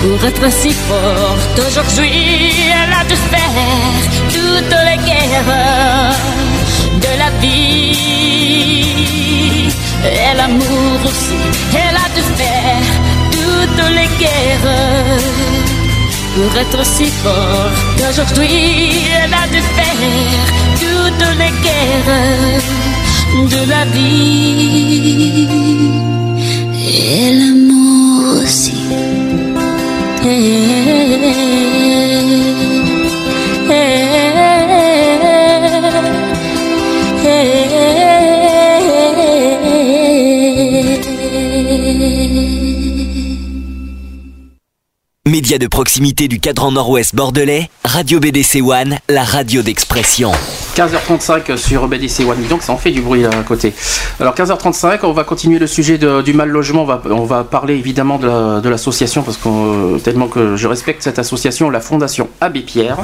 Pour être si forte aujourd'hui. Elle a dû faire toutes les guerres de la vie et l'amour aussi. Elle a dû faire toutes les guerres pour être si fort qu'aujourd'hui elle a dû faire toutes les guerres de la vie et l'amour. Média de proximité du cadran nord-ouest bordelais, Radio BDC One, la radio d'expression. 15h35 sur BDC One, donc ça en fait du bruit à côté. Alors 15h35, on va continuer le sujet du mal logement. On va, on va parler évidemment de l'association parce que tellement que je respecte cette association, la Fondation Abbé Pierre.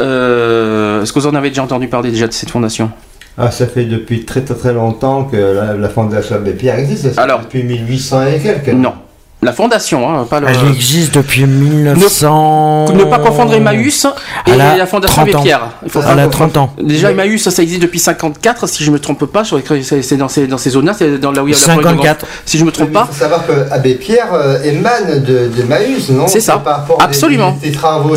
Euh, est-ce que vous en avez déjà entendu parler déjà de cette fondation? Ah, ça fait depuis très très très longtemps que la, Fondation Abbé Pierre existe. Alors, depuis 1800 et quelques. Non, la fondation, hein, pas le... Elle existe depuis 1900. Ne, pas confondre Emmaüs et la Fondation Abbé Pierre. Elle a 30 ans. Déjà, Emmaüs, ça, existe depuis 54, si je ne me trompe pas. C'est dans ces, dans ces zones-là, c'est dans là où il y a 54. si je ne me trompe pas. Il faut savoir que Abbé Pierre euh, émane de, de non? C'est ça. Absolument.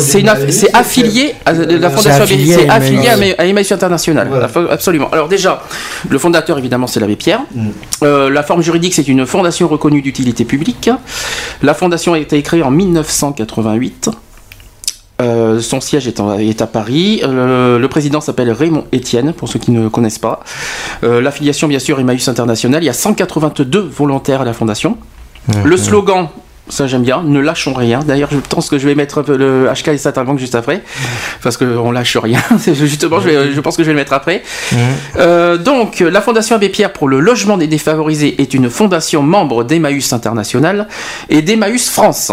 C'est affilié à la Fondation Abbé Pierre. C'est affilié à Emmaüs International. Absolument. Alors, déjà, le fondateur, évidemment, c'est l'Abbé Pierre. Mm. Euh, la forme juridique, c'est une fondation reconnue d'utilité publique. La fondation a été créée en 1988. Euh, son siège est, à Paris. Euh, le président s'appelle Raymond Etienne, pour ceux qui ne connaissent pas. Euh, l'affiliation, bien sûr, Emmaüs International. Il y a 182 volontaires à la fondation. Le slogan, ça j'aime bien, ne lâchons rien. D'ailleurs, je pense que je vais mettre le HK et Satanbank juste après, parce qu'on lâche rien. Justement, je, je, pense que je vais le mettre après. donc, la Fondation Abbé Pierre pour le logement des défavorisés est une fondation membre d'Emmaüs International et d'Emmaüs France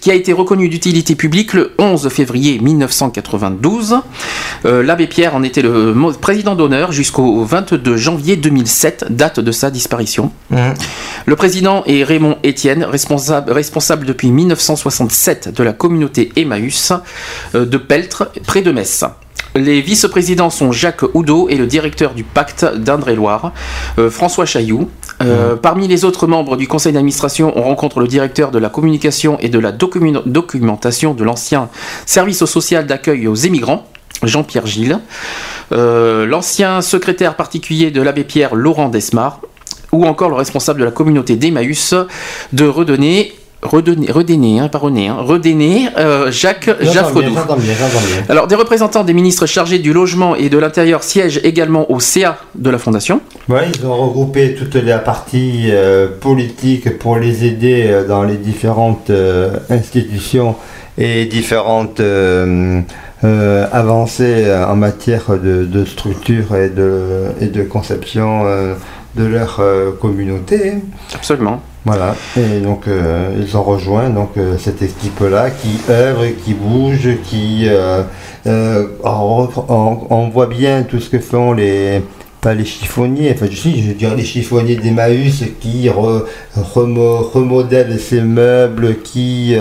qui a été reconnu d'utilité publique le 11 février 1992. Euh, L'abbé Pierre en était le président d'honneur jusqu'au 22 janvier 2007, date de sa disparition. Mmh. Le président est Raymond Etienne, responsable, responsable depuis 1967 de la communauté Emmaüs euh, de Peltre, près de Metz. Les vice-présidents sont Jacques Houdot et le directeur du pacte d'Indre-et-Loire, euh, François Chailloux. Euh, parmi les autres membres du conseil d'administration, on rencontre le directeur de la communication et de la documentation de l'ancien service social d'accueil aux émigrants, Jean-Pierre Gilles, euh, l'ancien secrétaire particulier de l'abbé Pierre, Laurent Desmar, ou encore le responsable de la communauté d'Emmaüs de redonner Redéné, hein, pas René, hein, euh, Jacques Jaffredou. Alors, des représentants des ministres chargés du logement et de l'intérieur siègent également au CA de la Fondation. Oui, ils ont regroupé toute la partie euh, politique pour les aider euh, dans les différentes institutions et différentes avancées en matière de, structure et de, et de conception de leur communauté. Absolument. Voilà, et donc euh, ils ont rejoint donc euh, cette équipe-là qui œuvre, qui bouge, qui euh, on, voit bien tout ce que font les pas les chiffonniers, enfin je, sais, je veux dire les chiffonniers d'Emmaüs qui remodèlent ces meubles, qui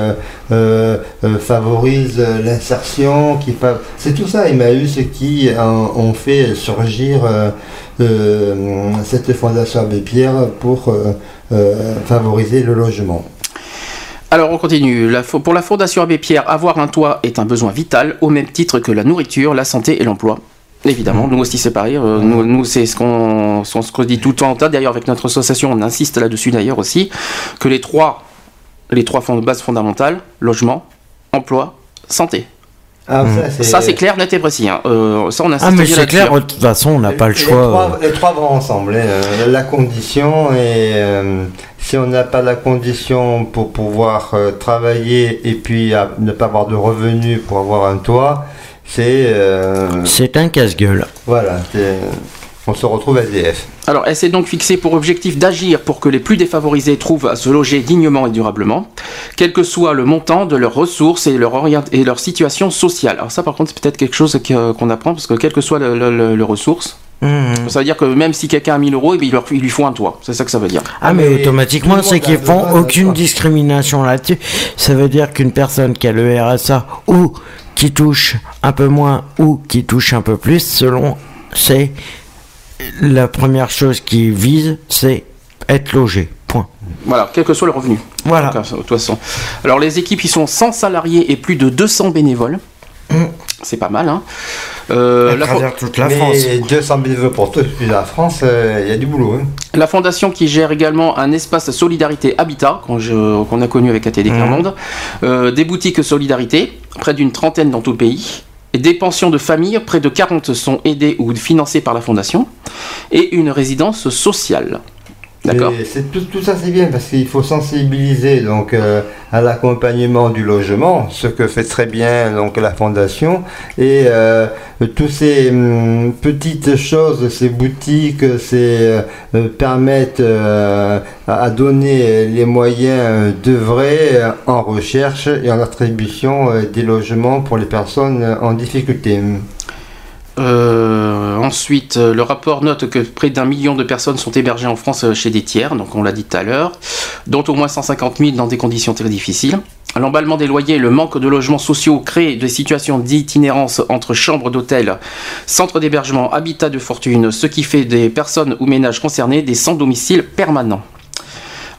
favorisent l'insertion, qui c'est tout ça Emmaüs qui ont fait surgir cette fondation Abbé Pierre pour euh, favoriser le logement. Alors on continue. pour la Fondation Abbé Pierre, avoir un toit est un besoin vital, au même titre que la nourriture, la santé et l'emploi. Évidemment, nous aussi c'est pareil. Euh, nous, c'est ce qu'on ce dit tout le temps. D'ailleurs, avec notre association, on insiste là-dessus d'ailleurs aussi, que les trois, les trois bases fondamentales, logement, emploi, santé. Ah, hmm. ça, c'est clair, net et précis. Hein. Euh, ça, on ah, mais c'est clair, de toute façon, on n'a pas le choix. Les trois, vont ensemble. Hein. La condition, et euh, si on n'a pas la condition pour pouvoir euh, travailler et puis ne pas avoir de revenus pour avoir un toit, c'est. c'est un casse-gueule. Voilà on se retrouve à SDF. Alors, elle s'est donc fixée pour objectif d'agir pour que les plus défavorisés trouvent à se loger dignement et durablement, quel que soit le montant de leurs ressources et leur, et leur situation sociale. Alors ça, par contre, c'est peut-être quelque chose qu'on apprend, parce que quel que soit le, le, ressources, mmh. Ça veut dire que même si quelqu'un a 1000 euros, eh il, lui faut un toit. C'est ça que ça veut dire. Ah, mais, automatiquement, c'est qu'ils font aucune discrimination là-dessus. Ça veut dire qu'une personne qui a le RSA ou qui touche un peu moins ou qui touche un peu plus, selon ses la première chose qui vise, c'est être logé. Point. Voilà, quel que soit le revenu. Voilà. de toute façon. Alors les équipes, ils sont 100 salariés et plus de 200 bénévoles. Mm. C'est pas mal, hein. Euh, la toute la France. 200 bénévoles pour toute la France, euh, il y a du boulot. Hein. La fondation qui gère également un espace solidarité habitat qu'on a connu avec ATD mmh. euh, des boutiques solidarité, près d'une trentaine dans tout le pays des pensions de famille, près de 40 sont aidées ou financées par la Fondation, et une résidence sociale. Tout, ça c'est bien parce qu'il faut sensibiliser donc euh, à l'accompagnement du logement, ce que fait très bien donc la fondation et euh, tous ces hum, petites choses, ces boutiques, euh, permettent à donner les moyens d'œuvrer en recherche et en attribution des logements pour les personnes en difficulté. Euh, ensuite, euh, le rapport note que près d'un million de personnes sont hébergées en France euh, chez des tiers, donc on l'a dit tout à l'heure, dont au moins 150 000 dans des conditions très difficiles. L'emballement des loyers le manque de logements sociaux créent des situations d'itinérance entre chambres d'hôtel, centres d'hébergement, habitats de fortune, ce qui fait des personnes ou ménages concernés des sans domicile permanents.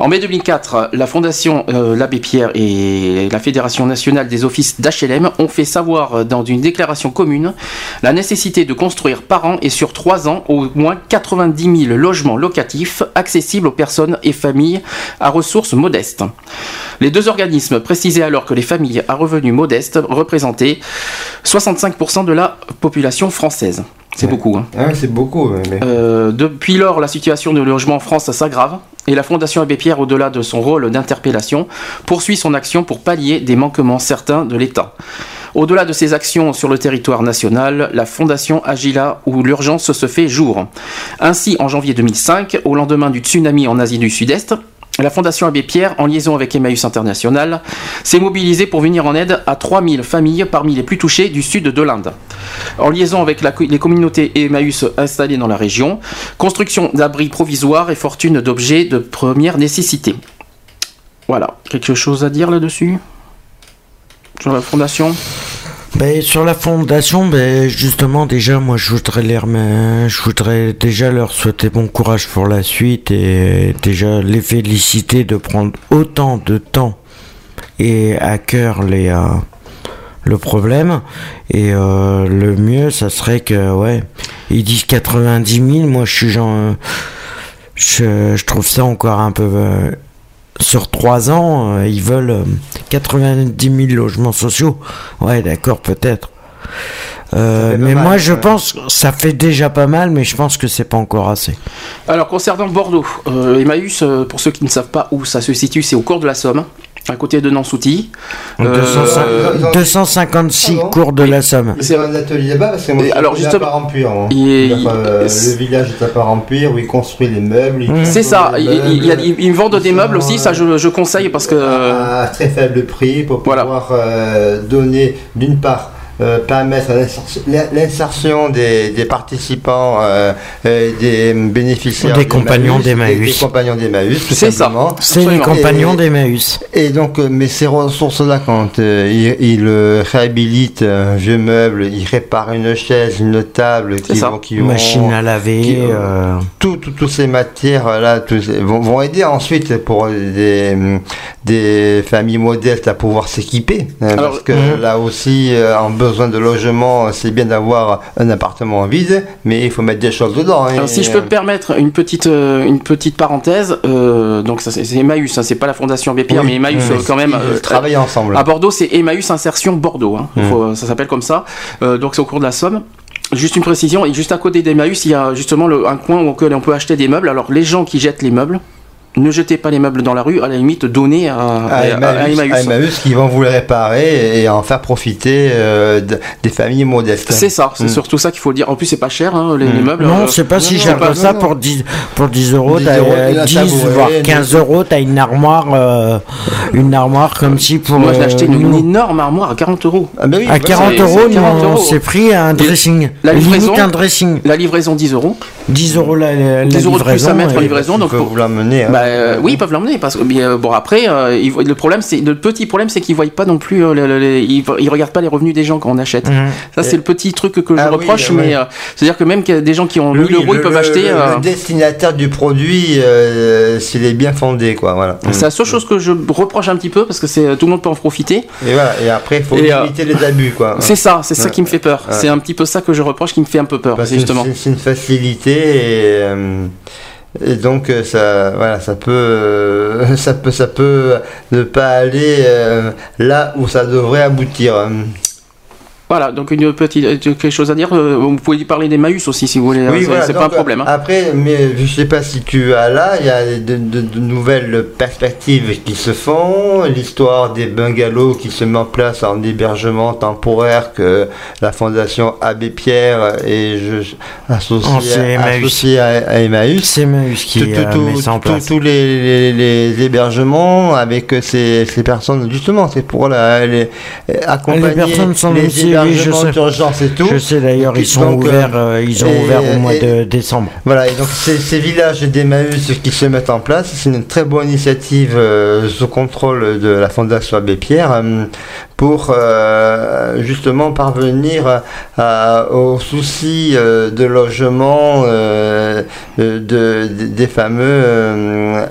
En mai 2004, la Fondation euh, L'Abbé Pierre et la Fédération nationale des offices d'HLM ont fait savoir euh, dans une déclaration commune la nécessité de construire par an et sur trois ans au moins 90 000 logements locatifs accessibles aux personnes et familles à ressources modestes. Les deux organismes précisaient alors que les familles à revenus modestes représentaient 65% de la population française. C'est beaucoup. Hein. Ah c'est beaucoup. Euh, depuis lors, la situation de logement en France s'aggrave et la Fondation Abbé Pierre, au-delà de son rôle d'interpellation, poursuit son action pour pallier des manquements certains de l'État. Au-delà de ses actions sur le territoire national, la Fondation agit là où l'urgence se fait jour. Ainsi, en janvier 2005, au lendemain du tsunami en Asie du Sud-Est, la Fondation Abbé Pierre, en liaison avec Emmaüs International, s'est mobilisée pour venir en aide à 3000 familles parmi les plus touchées du sud de l'Inde. En liaison avec les communautés Emmaüs installées dans la région, construction d'abris provisoires et fortune d'objets de première nécessité. Voilà, quelque chose à dire là-dessus? Sur la Fondation? Ben, sur la fondation, ben, justement, déjà, moi, je voudrais, les je voudrais déjà leur souhaiter bon courage pour la suite et déjà les féliciter de prendre autant de temps et à cœur les, euh, le problème. Et euh, le mieux, ça serait que, ouais, ils disent 90 000, moi, je suis genre. je, je trouve ça encore un peu euh, sur trois ans, euh, ils veulent 90 euh, 000 logements sociaux. Ouais, d'accord, peut-être. Euh, mais moi, je pense que ça fait déjà pas mal, mais je pense que c'est pas encore assez. Alors, concernant Bordeaux, Emmaüs, pour ceux qui ne savent pas où ça se situe, c'est au cours de la Somme à côté de Nansouty. 256 euh, cours de la Somme. C'est un atelier là-bas parce que moi, alors justement, à hein. euh, le village est à part Empire où il construit les meubles. C'est ça. Ils, vendent des meubles aussi, ça je, je, conseille parce que à très faible prix pour pouvoir euh, donner d'une part euh, permettre l'insertion des, des, participants, euh, des bénéficiaires. Des compagnons d'Emmaüs. Des, compagnons d'Emmaüs, C'est ça. C'est les compagnons d'Emmaüs. Et donc, euh, mais ces ressources-là, quand ils il, réhabilitent un vieux meuble, ils réparent une chaise, une table, qui vont, qui machine à laver, toutes ces matières-là vont, vont, aider ensuite pour des, des familles modestes à pouvoir s'équiper. Hein, parce que mhm. là aussi, en besoin de logement, c'est bien d'avoir un appartement vide, mais il faut mettre des choses dedans. Hein. si je peux me permettre une petite, euh, une petite parenthèse, euh, donc c'est Emmaüs, hein, c'est pas la Fondation Abbé Pierre, mais Emmaüs euh, quand même. travailler ensemble. À Bordeaux, c'est Emmaüs Insertion Bordeaux, hein. mmh. ça s'appelle comme ça. donc c'est au cours de la Somme. Juste une précision, et juste à côté d'Emmaüs, il y a justement le, un coin où on peut acheter des meubles. Alors les gens qui jettent les meubles, ne jetez pas les meubles dans la rue, à la limite donnez à, à, Emmaüs, qui vont vous les réparer et en faire profiter euh, des familles modestes. C'est ça, c'est mm. surtout ça qu'il faut dire. En plus, c'est pas cher hein, les, mm. meubles. Non, euh, c'est pas si cher que ça. Pour 10, pour 10 euros, 10, 10 voire 15 euros, t'as une armoire, euh, une armoire comme si pour. Moi, j'ai acheté une, énorme armoire à 40 euros. Ah bah oui, à 40 euros, on s'est pris un dressing. La livraison, un dressing. La livraison 10 euros. 10 euros la, la, 10 euros de plus à mettre en livraison. Donc, vous l'emmener. Euh, oui, ils peuvent l'emmener parce que euh, bon après, euh, le problème c'est le petit problème c'est qu'ils voient pas non plus, ils, regardent pas les revenus des gens quand on achète. Mhm. Ça c'est le petit truc que je ah reproche, mais c'est-à-dire que même des gens qui ont 1000 euros, ils peuvent acheter. Le destinataire du produit, s'il est bien fondé, quoi. Voilà. C'est la seule chose que je reproche un petit peu parce que c'est tout le monde peut en profiter. Et voilà. Et après, il faut limiter les abus, quoi. C'est ça, c'est ça qui me fait peur. C'est un petit peu ça que je reproche, qui me fait un peu peur. justement. C'est une facilité et. Et donc euh, ça, voilà, ça peut, euh, ça peut, ça peut ne pas aller euh, là où ça devrait aboutir. Voilà, donc une petite euh, quelque chose à dire. Euh, vous pouvez parler des Maüs aussi si vous voulez. Oui, c'est pas un problème. Hein. Après, mais je sais pas si tu as là, il y a de, nouvelles perspectives qui se font. L'histoire des bungalows qui se met en place en hébergement temporaire que la fondation Abbé Pierre et je associé, associé à, Emmaüs. C'est Emmaüs qui tout, en place. Tous les, les, hébergements avec ces, ces personnes, justement, c'est pour la, les, accompagner les personnes sans les hébergements d'urgence et tout. Je sais d'ailleurs, ils sont ouverts, euh, ils ont ouvert au mois de décembre. Voilà, et donc ces, ces villages d'Emmaüs qui se mettent en place, c'est une très bonne initiative euh, sous contrôle de la Fondation Abbé Pierre euh, pour euh, justement parvenir aux soucis euh, de logement euh, de, des fameux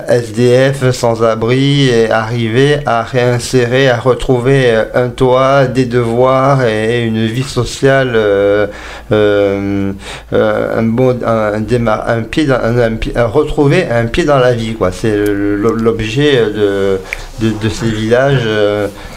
SDF sans abri et arriver à réinsérer, à retrouver un toit, des devoirs et une vie sociale, un bon, un, un, pied, un, retrouver un pied dans la vie. C'est l'objet de, de, de, ces villages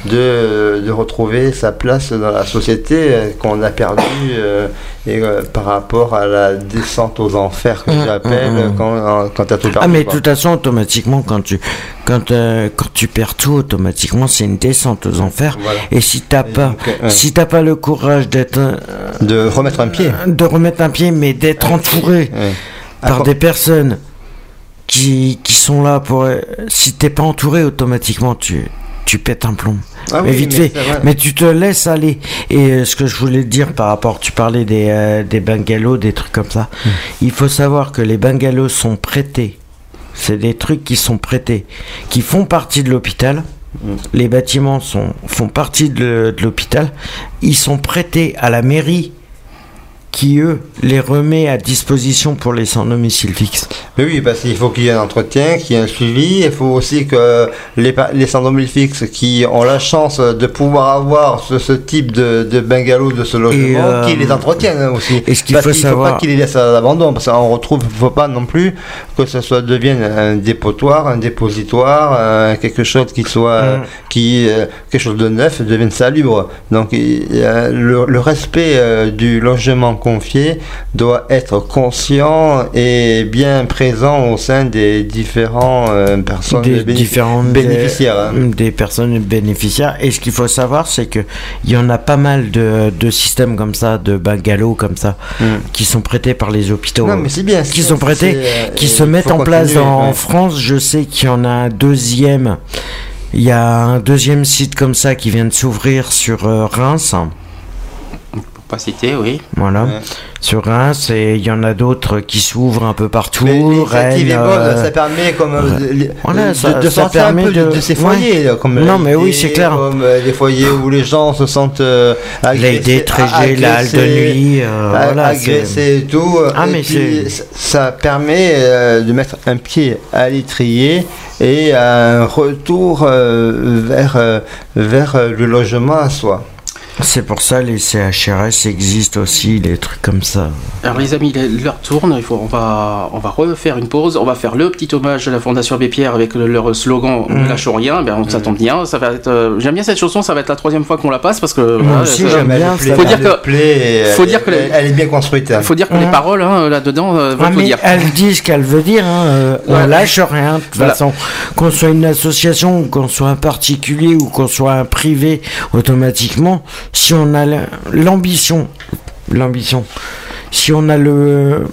de de, retrouver sa place dans la société euh, qu'on a perdu euh, et, euh, par rapport à la descente aux enfers que mmh, j'appelle mmh, mmh. quand, quand tu as tout perdu. Ah mais de toute façon automatiquement quand tu quand quand tu perds tout automatiquement c'est une descente aux enfers. Et si t'as pas si t'as pas le courage d'être de remettre un pied. de remettre un pied mais d'être entouré par des personnes qui, qui sont là pour si t'es pas entouré automatiquement tu tu pètes un plomb. Ah mais vite fait. Mais tu te laisses aller. Et euh, ce que je voulais te dire par rapport, tu parlais des, euh, des bungalows, des trucs comme ça. Hmm. Il faut savoir que les bungalows sont prêtés. C'est des trucs qui sont prêtés, qui font partie de l'hôpital. Hmm. Les bâtiments sont, font partie de l'hôpital. Ils sont prêtés à la mairie qui, eux, les remet à disposition pour les sans domicile fixe. Mais oui, parce qu'il faut qu'il y ait un entretien, qu'il y ait un suivi. Il faut aussi que les, les sans domicile fixe qui ont la chance de pouvoir avoir ce, type de, de, bungalow, de ce logement, euh, qui les entretiennent aussi. Et ce qu'il faut savoir... faut pas qu'ils les laissent à l'abandon, parce qu'on retrouve, il ne faut pas non plus que ce soit devienne un dépotoir, un dépositoire, quelque chose qui soit, mm. qui, euh, quelque chose de neuf devienne salubre. Donc, le, le, respect euh, du logement confié doit être conscient et bien présent au sein des différents euh, personnes des bénéficiaires. Hein. Des, personnes bénéficiaires. Et ce qu'il faut savoir, c'est que il y en a pas mal de, de, systèmes comme ça, de bungalows comme ça, hmm. qui sont prêtés par les hôpitaux. Non, mais c'est bien. Qui sont prêtés, euh, qui se mettent en place en France. Je sais qu'il y en a un deuxième. Il y a un deuxième site comme ça qui vient de s'ouvrir sur euh, Reims pas cité, oui. Voilà. Sur Reims, et il y en a d'autres qui s'ouvrent un peu partout. Mais euh, ça permet comme euh, de, sortir un peu de, ces foyers. Comme non, mais oui, c'est clair. Comme euh, les foyers où les gens se sentent agressés, les la halle de nuit, voilà, agressés et tout. Ah, mais puis, ça permet de mettre un pied à l'étrier et un retour vers, vers le logement à soi. C'est pour ça les CHRS existent aussi, les trucs comme ça. Alors les amis, l'heure tourne, il faut, on, va, on va refaire une pause, on va faire le petit hommage à la Fondation Abbé Pierre avec leur slogan Ne mm. lâchons rien, ben, ça tombe bien, ça va être, euh, j'aime bien cette chanson, ça va être la troisième fois qu'on la passe parce que... Moi aussi j'aime bien, faut dire que, faut dire que elle est bien construite. Il hein. faut dire que les mm. paroles hein, là-dedans euh, ah, mais dire. Elle dit ce qu'elle veut dire, hein, euh, on lâche rien, de toute façon. Qu'on soit une association, qu'on soit un particulier ou qu'on soit un privé, automatiquement si on a l'ambition, l'ambition, si on a le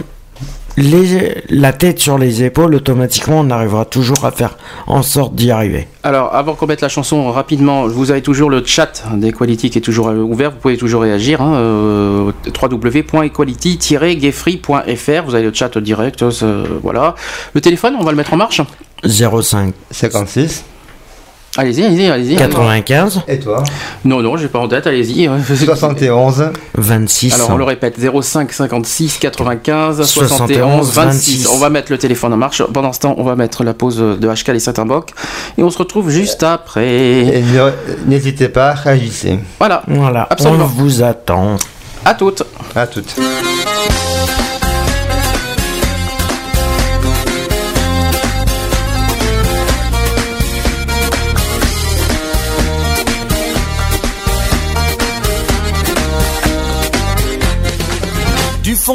la tête sur les épaules, automatiquement, on arrivera toujours à faire en sorte d'y arriver. Alors, avant qu'on mette la chanson rapidement, vous avez toujours le chat d'Equality qui est toujours ouvert. Vous pouvez toujours réagir. Hein, euh, www.equality-gayfree.fr. Vous avez le chat direct. Euh, voilà. Le téléphone, on va le mettre en marche. 05 56 Allez-y, allez-y, allez-y. 95. Et toi? Non, non, j'ai pas en tête, allez-y. 71. 26. Alors on le répète, 05 56 95 71 26. On va mettre le téléphone en marche. Pendant ce temps, on va mettre la pause de HK et Saint-Imboc. Et on se retrouve juste après. N'hésitez pas, réagissez. Voilà. Voilà. Absolument. On vous attend. À toutes. À toutes.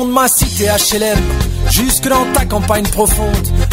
de ma cité HLM jusque dans ta campagne profonde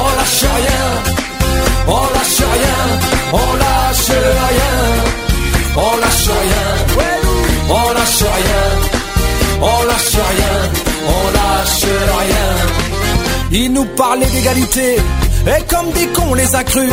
on lâche rien, on lâche rien, on lâche rien, on lâche rien, on lâche rien, on lâche rien, on lâche rien. Ils nous parlaient d'égalité, et comme des cons on les a crus.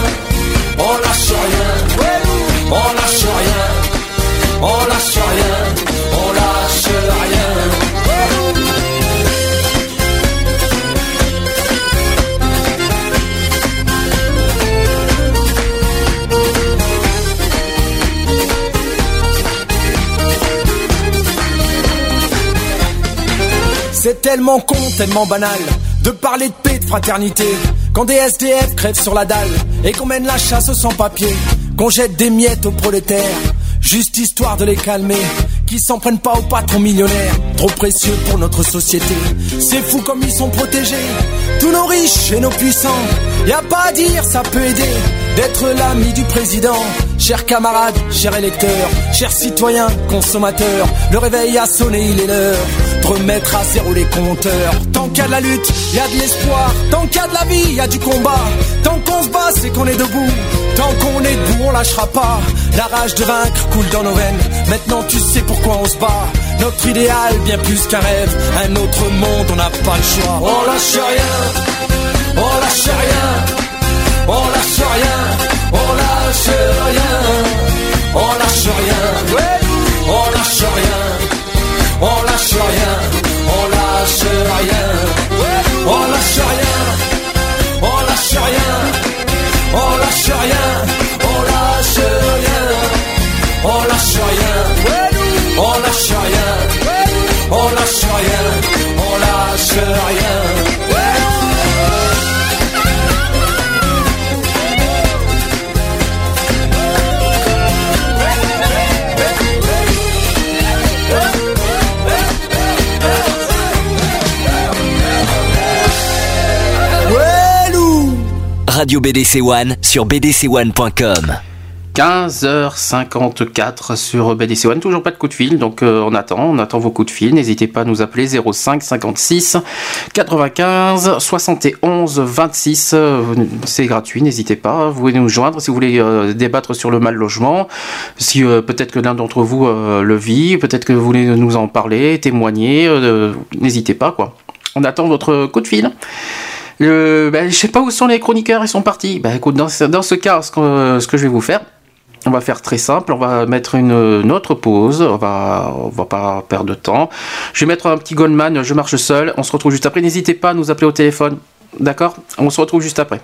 C'est tellement con, tellement banal de parler de paix, de fraternité. Quand des SDF crèvent sur la dalle et qu'on mène la chasse sans papier, qu'on jette des miettes aux prolétaires, juste histoire de les calmer. Qui s'en prennent pas aux patrons millionnaires, trop précieux pour notre société. C'est fou comme ils sont protégés, tous nos riches et nos puissants. Y a pas à dire, ça peut aider d'être l'ami du président. Chers camarades, chers électeurs, chers citoyens, consommateurs, le réveil a sonné, il est l'heure de remettre à zéro les compteurs. Tant qu'il y a de la lutte, il y a de l'espoir. Tant qu'il y a de la vie, il y a du combat. Tant qu'on se bat, c'est qu'on est debout. Tant qu'on est debout, on lâchera pas. La rage de vaincre coule dans nos veines. Maintenant, tu sais pourquoi on se bat. Notre idéal, bien plus qu'un rêve. Un autre monde, on n'a pas le choix. On lâche rien. On lâche rien. On lâche rien. On lâche rien. On lâche rien. On lâche rien. On lâche rien. Radio BDC One sur bdc1.com. 15h54 sur BDC One, toujours pas de coup de fil, donc euh, on attend, on attend vos coups de fil. N'hésitez pas à nous appeler 05 56 95 71 26, c'est gratuit, n'hésitez pas. Vous pouvez nous joindre si vous voulez euh, débattre sur le mal logement, si euh, peut-être que l'un d'entre vous le vit, peut-être que vous voulez nous en parler, témoigner, n'hésitez pas quoi. On attend votre coup de fil. Je ben, je sais pas où sont les chroniqueurs, ils sont partis. Ben, écoute, dans, ce cas, ce que, ce que je vais vous faire, on va faire très simple, on va mettre une, une autre pause, on va, on va pas perdre de temps. Je vais mettre un petit Goldman, je marche seul, on se retrouve juste après. N'hésitez pas à nous appeler au téléphone, d'accord? On se retrouve juste après.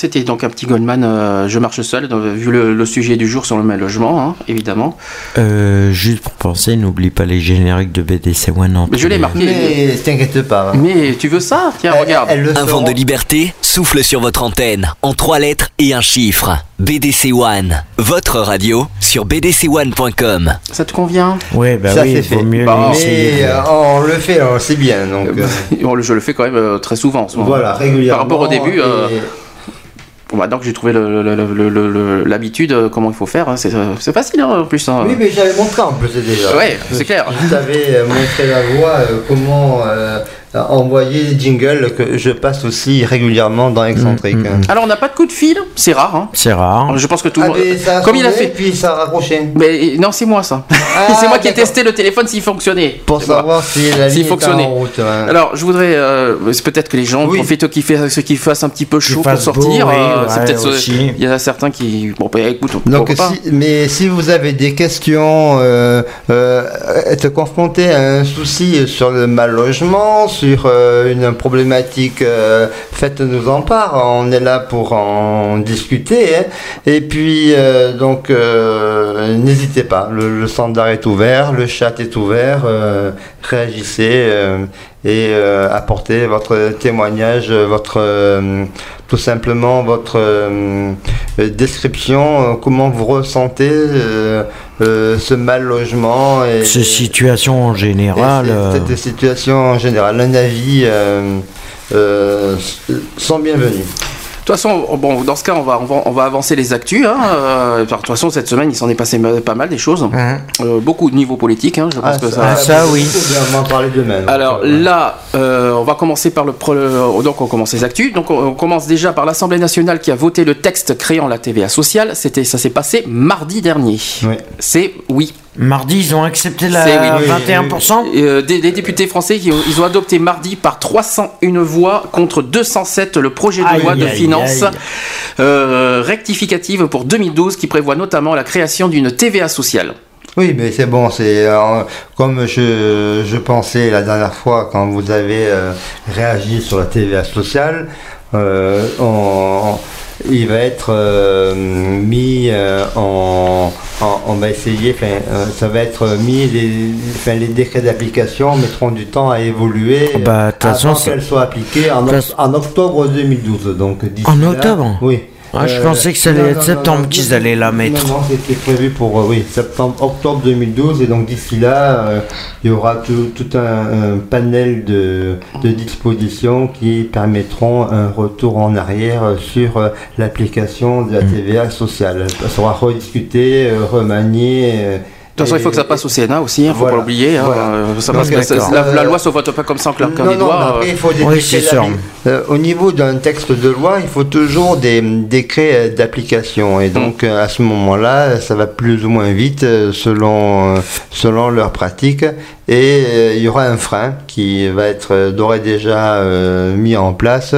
C'était donc un petit Goldman, euh, je marche seul, donc, vu le, le sujet du jour sur le mal logement, hein, évidemment. Euh, juste pour penser, n'oublie pas les génériques de BDC One. entre Mais je l'ai marqué. Mais t'inquiète pas. Mais tu veux ça Tiens, regarde. Elle Un vent de liberté souffle sur votre antenne en trois lettres et un chiffre. BDC One, votre radio sur bdc1.com. Ça te convient Ouais, bah Ça, oui, c'est vaut fait. mieux Bah. Mais euh, on le fait, on sait bien. Donc, Je le fais quand même euh, très souvent en ce moment. voilà, régulièrement. Par rapport au début, euh, et- bon, maintenant que j'ai trouvé l'habitude, euh, comment il faut faire, hein, c'est euh, c'est facile hein, en plus. hein. Oui, mais j'avais montré en plus déjà. Ouais, c'est clair. Je t'avais euh, montré la voie, euh, comment euh, envoyer les jingles que je passe aussi régulièrement dans Excentrique. Mm, mm, mm. Alors on n'a pas de coup de fil, c'est rare. hein. C'est rare. Je pense que tout le Ah, monde. ça Comme il a fait. puis ça a raccroché. Mais non, c'est moi ça. Ah, c'est moi qui ai testé le téléphone s'il fonctionnait. Pour savoir si la S'il ligne fonctionnait. en route. hein. Alors, je voudrais, euh, c'est peut-être que les gens Oui. profitent qu'il fait, ce qu'il fasse un petit peu chaud pour fasse beau, sortir. oui, euh, c'est ouais, peut-être, euh, aussi. il y en a certains qui, bon, bah, écoute, Donc, pourquoi pas. si, mais si vous avez des questions, euh, euh, être confronté à un souci sur le mal logement, sur euh, une problématique, euh, faites-nous en part. On est là pour en discuter. hein. Et puis, euh, donc, n'hésitez pas. Le, le standard est ouvert, le chat est ouvert. réagissez et euh, apportez votre témoignage, votre euh, tout simplement votre euh, description, comment vous ressentez ce mal logement et Ces situations en général. cette- cette situation en général. Un avis euh, euh, sont bienvenus. Façon, bon, dans ce cas, on va, on va, avancer les actus. Hein. de toute façon, cette semaine, il s'en est passé pas mal des choses. Mhm. beaucoup de niveau politique. Hein, je pense ah, que ça, ça, oui. On va en parler demain. Alors là, on va commencer par le. Donc, on commence les actus. Donc, on, commence déjà par l'Assemblée nationale qui a voté le texte créant la TVA sociale. C'était, ça s'est passé mardi dernier. C'est oui. Mardi, ils ont accepté la 21%. Euh, des, députés français, ils ont, ils ont, adopté mardi par 301 voix contre 207 le projet de loi de finances euh, rectificative pour 2012 qui prévoit notamment la création d'une TVA sociale. Oui, mais c'est bon, c'est euh, comme je, je, pensais la dernière fois quand vous avez réagi sur la TVA sociale. on, il va être euh, mis euh, en, On va essayer, euh, ça va être mis, les, les décrets d'application mettront du temps à évoluer bah, avant qu'elles soient appliquées en, en, octobre 2012. Donc, en octobre Oui. Ah, je pensais que c'était septembre qu'ils allaient la mettre. Non, c'était prévu pour oui, septembre, octobre 2012 et donc d'ici là, il y aura tout, un, panel de, dispositions qui permettront un retour en arrière sur l'application de la mm. TVA sociale. Ça sera rediscuté, remanié toute façon, il faut que ça passe au Sénat aussi, il hein, ne faut pas l'oublier. Hein. Euh, la, loi ne se vote pas comme ça en claquant des doigts. il faut oui, c'est sûr. Euh, au niveau d'un texte de loi, il faut toujours des décrets d'application. Et donc, mm. à ce moment-là, ça va plus ou moins vite selon, selon leurs pratiques. Et il y aura un frein qui va être d'ores et déjà mis en place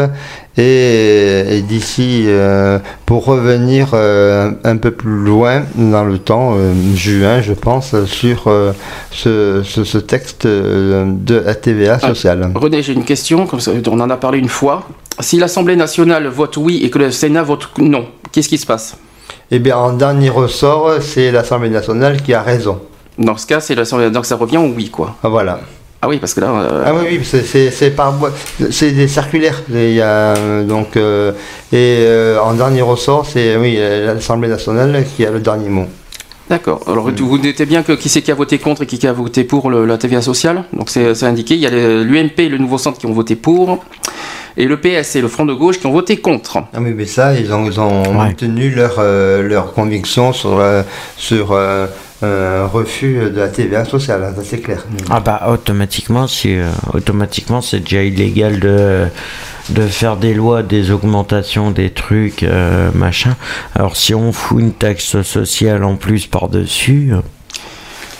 et, d'ici, euh, pour revenir euh, un peu plus loin dans le temps, euh, juin, je pense, sur ce, texte de la TVA ah, sociale. René, j'ai une question, comme on en a parlé une fois. Si l'Assemblée nationale vote oui et que le Sénat vote non, qu'est-ce qui se passe? Eh bien, en dernier ressort, c'est l'Assemblée nationale qui a raison. Dans ce cas, c'est l'Assemblée donc ça revient au oui, quoi. Ah, voilà. Ah oui, parce que là. Euh, ah oui, oui c'est par c'est des circulaires. Il y a, donc euh, et euh, en dernier ressort, c'est oui l'Assemblée nationale qui a le dernier mot. D'accord. Alors mm. vous notez bien que qui c'est qui a voté contre et qui a voté pour la TVA sociale? Donc c'est indiqué. Il y a l'UMP et le Nouveau Centre qui ont voté pour. Et le PS et le Front de gauche qui ont voté contre. Ah oui, mais ça, ils ont, ils ont tenu leur, leur conviction sur, sur euh, refus de la TVA sociale, hein, ça c'est clair. Ah bah automatiquement, si, euh, automatiquement c'est déjà illégal de, de faire des lois, des augmentations, des trucs, euh, machin. Alors si on fout une taxe sociale en plus par-dessus...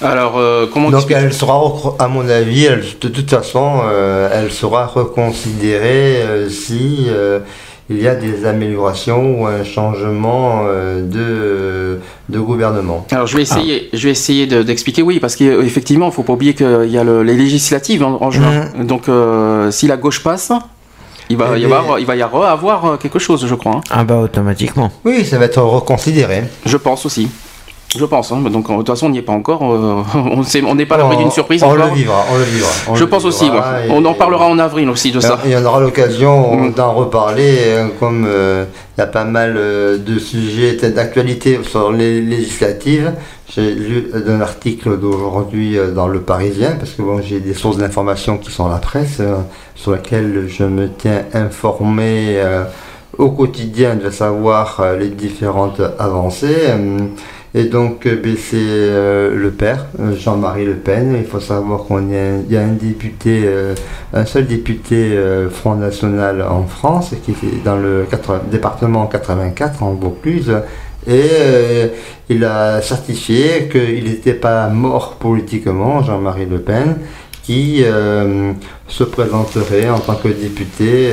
Alors, comment Donc, elle sera, à mon avis, de toute façon, elle sera reconsidérée si il y a des améliorations ou un changement euh, de, de gouvernement. Alors je vais essayer, je vais essayer d'expliquer oui, parce qu'effectivement, il ne faut pas oublier qu'il y a les législatives en, juin. Mmh. Donc euh, si la gauche passe, il va, y avoir, il va y avoir euh, quelque chose, je crois. Hein. Ah bah automatiquement. Oui, ça va être reconsidéré. Je pense aussi. Je pense. Hein. Donc, de toute façon, on n'y est pas encore. Euh, on n'est pas à l'abri d'une surprise. On le vivra. On le vivra. je pense aussi. On en parlera en avril aussi de ça. Il y en aura l'occasion mm. d'en reparler, hein, comme euh, il y a pas mal euh, de sujets d'actualité sur les législatives. J'ai lu un article d'aujourd'hui dans Le Parisien, parce que bon, j'ai des sources d'informations qui sont la presse, sur lesquelles je me tiens informé au quotidien de savoir les différentes avancées. Et donc, euh, ben, c'est euh, le père, euh, Jean-Marie Le Pen. Il faut savoir qu'on y, a un député, un seul député Front National en France, qui est dans le département 84 en Vaucluse. Et il a certifié qu'il n'était pas mort politiquement, Jean-Marie Le Pen, qui se présenterait en tant que député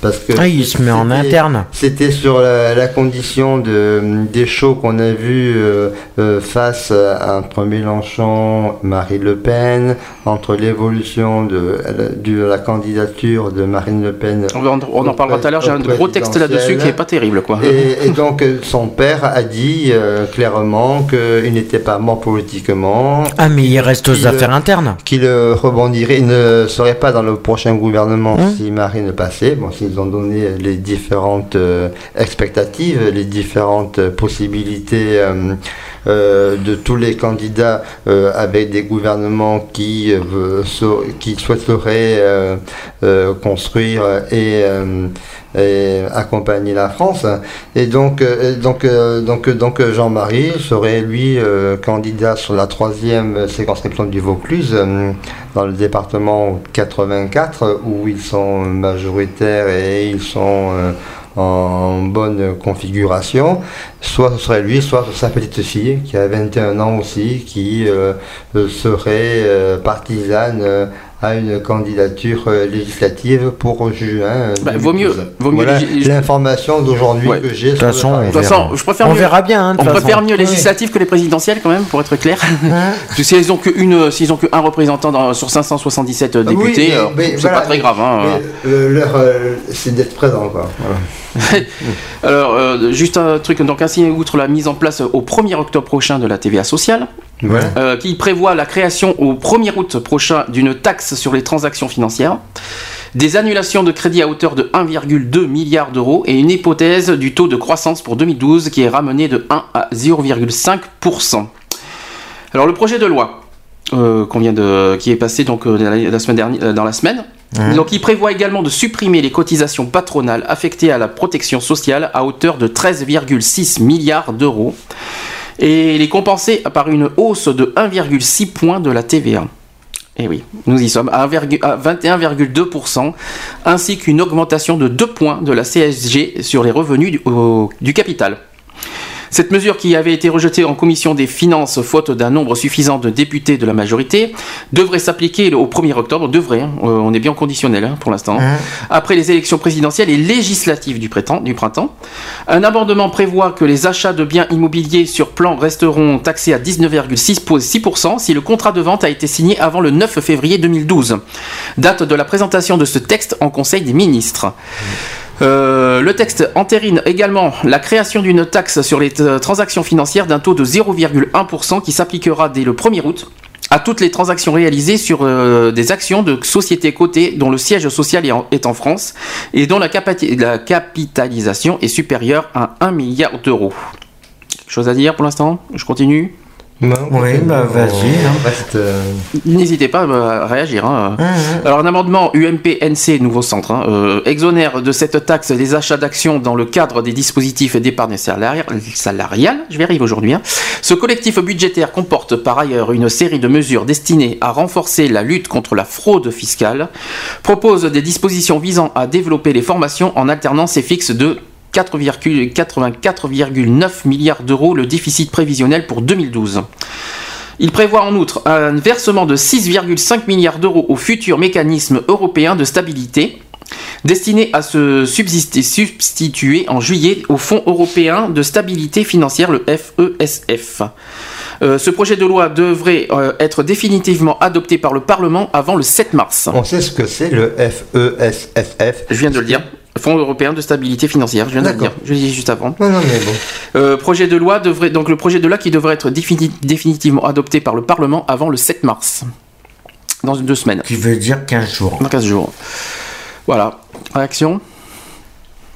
parce que ah, il se met en interne. C'était sur la, condition de, des shows qu'on a vus euh, euh, face entre Mélenchon, Marine Le Pen, entre l'évolution de, de, la candidature de Marine Le Pen. On, en parlera tout à l'heure, j'ai un gros texte là-dessus qui est pas terrible. Quoi. Et, donc son père a dit euh, clairement qu'il n'était pas mort politiquement. Ah mais il reste aux affaires internes. Qu'il rebondirait, il ne serait pas dans le prochain gouvernement hein si Marine passait. Bon, si ils ont donné les différentes euh, expectatives, les différentes possibilités euh, de tous les candidats avec des gouvernements qui, qui souhaiteraient construire et accompagner la France. Et donc, euh, donc, euh, donc, donc Jean-Marie serait lui euh, candidat sur la troisième circonscription du Vaucluse, dans le département 84, où ils sont majoritaires et ils sont en bonne configuration. Soit ce serait lui, soit sa petite fille, qui a 21 ans aussi, qui serait partisane à une candidature euh, législative pour juin. Bah, vaut mieux. Vaut mieux l'information d'aujourd'hui que j'ai. De toute façon, on, verra. je préfère on mieux, verra bien. Hein, on préfère mieux législatif que les présidentielles quand même, pour être clair. Parce s'ils ont qu'une, s'ils ont qu'un représentant dans, sur 577 députés, c'est pas très grave. Hein. leur, euh, c'est d'être présent, quoi. Alors, euh, juste un truc, donc ainsi, outre la mise en place au 1er octobre prochain de la TVA sociale, euh, qui prévoit la création au 1er août prochain d'une taxe sur les transactions financières, des annulations de crédit à hauteur de 1,2 milliard d'euros et une hypothèse du taux de croissance pour 2012 qui est ramené de 1 à 0,5%. Alors le projet de loi euh, vient de, qui est passé donc la semaine dernière, dans la semaine, Donc il prévoit également de supprimer les cotisations patronales affectées à la protection sociale à hauteur de 13,6 milliards d'euros et les compenser par une hausse de 1,6 points de la TVA. Et eh oui, nous y sommes à 21,2%, ainsi qu'une augmentation de 2 points de la CSG sur les revenus du capital. Cette mesure qui avait été rejetée en commission des finances faute d'un nombre suffisant de députés de la majorité devrait s'appliquer au 1er octobre, devrait, hein. euh, on est bien conditionnel hein, pour l'instant, hein. après les élections présidentielles et législatives du printemps, du printemps. Un amendement prévoit que les achats de biens immobiliers sur plan resteront taxés à 19,6% si le contrat de vente a été signé avant le 9 février 2012, date de la présentation de ce texte en Conseil des ministres. Euh, le texte entérine également la création d'une taxe sur les transactions financières d'un taux de 0,1% qui s'appliquera dès le 1er août à toutes les transactions réalisées sur euh, des actions de sociétés cotées dont le siège social est en, France et dont la, la, capitalisation est supérieure à 1 milliard d'euros. Chose à dire pour l'instant? Je continue? Oui, bah vas-y. Hein. Euh, N'hésitez pas à réagir. Hein. Mmh, mmh. Alors un amendement UMP-NC, nouveau centre, hein, euh, exonère de cette taxe les achats d'actions dans le cadre des dispositifs d'épargne salariale. Je vais arriver aujourd'hui. Ce collectif budgétaire comporte par ailleurs une série de mesures destinées à renforcer la lutte contre la fraude fiscale, propose des dispositions visant à développer les formations en alternance et fixe de 4,84,9 milliards d'euros le déficit prévisionnel pour 2012. Il prévoit en outre un versement de 6,5 milliards d'euros au futur mécanisme européen de stabilité, destiné à se substituer en juillet au Fonds européen de stabilité financière, le FESF. E euh, ce projet de loi devrait euh, être définitivement adopté par le Parlement avant le 7 mars. On sait ce que c'est le FESF. E Je viens de le dire. Fonds européen de stabilité financière, je viens de le dire, je l'ai dit juste avant. Non, non, mais bon. Euh, projet de loi devrait donc le projet de loi qui devrait être définitivement adopté par le Parlement avant le 7 mars, dans deux semaines. Qui veut dire 15 jours. Dans 15 jours. Voilà. Réaction?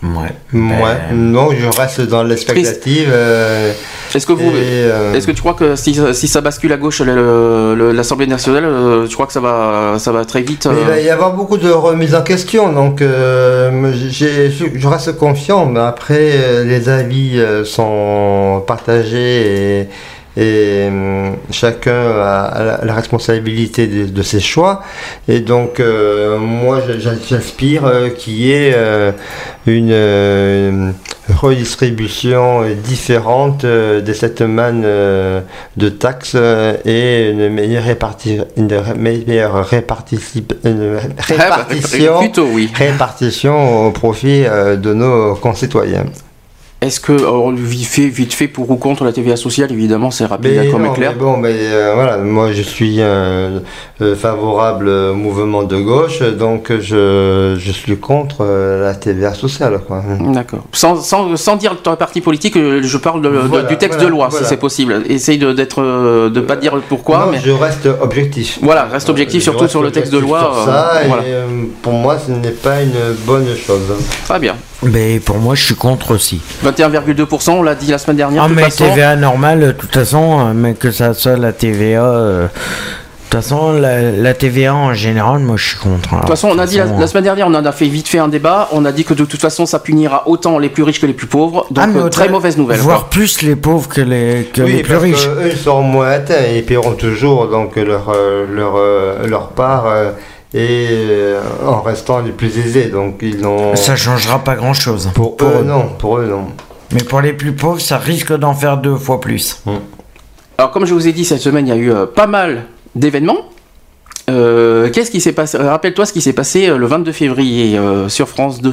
Ouais. ouais. Non, je reste dans l'expectative. Euh, est-ce que vous, euh, est-ce que tu crois que si, si ça bascule à gauche l'Assemblée nationale, euh, tu crois que ça va, ça va très vite Il va y avoir beaucoup de remises en question, donc je reste confiant. Mais après, les avis sont partagés et et hum, chacun a, la responsabilité de, ses choix. Et donc, euh, moi, j'aspire euh, qu'il y ait euh, une, redistribution différente de cette manne de taxes et une meilleure, réparti une meilleure répartition, répartition au profit de nos concitoyens. Est-ce que, vite fait, vite fait pour ou contre la TVA sociale, évidemment, c'est rapide comme éclair. bon, mais euh, voilà, moi je suis un euh, favorable mouvement de gauche, donc je, je suis contre euh, la TVA sociale. D'accord. Sans, sans, sans, dire ton parti politique, je parle du texte de loi, si c'est possible. Essaye de d'être, de pas dire pourquoi. mais... je reste objectif. Voilà, reste objectif, surtout sur le texte de loi. ça, pour moi, ce n'est pas une bonne chose. Très bien. Mais pour moi, je suis contre aussi. Bah, 21,2%, on l'a dit la semaine dernière. Ah, mais TVA normale, de toute façon, mais que ça soit la TVA toute façon, la, TVA en général, moi je suis contre. Hein. De toute façon, on a dit la, semaine dernière, on en a fait vite fait un débat. On a dit que de toute façon, ça punira autant les plus riches que les plus pauvres. Donc, ah, euh, très mauvaise nouvelle. Voire plus les pauvres que les, que les plus riches. eux, ils seront moins atteints et paieront toujours donc, leur, euh, leur, euh, leur part. Et en restant les plus aisés. Donc ils ont... Ça changera pas grand chose. Pour, eux, non. Pour eux, non. Mais pour les plus pauvres, ça risque d'en faire deux fois plus. Hum. Alors, comme je vous ai dit, cette semaine, il y a eu pas mal d'événements. Euh, qu'est-ce qui s'est passé Rappelle-toi ce qui s'est passé euh, le 22 février euh, sur France 2,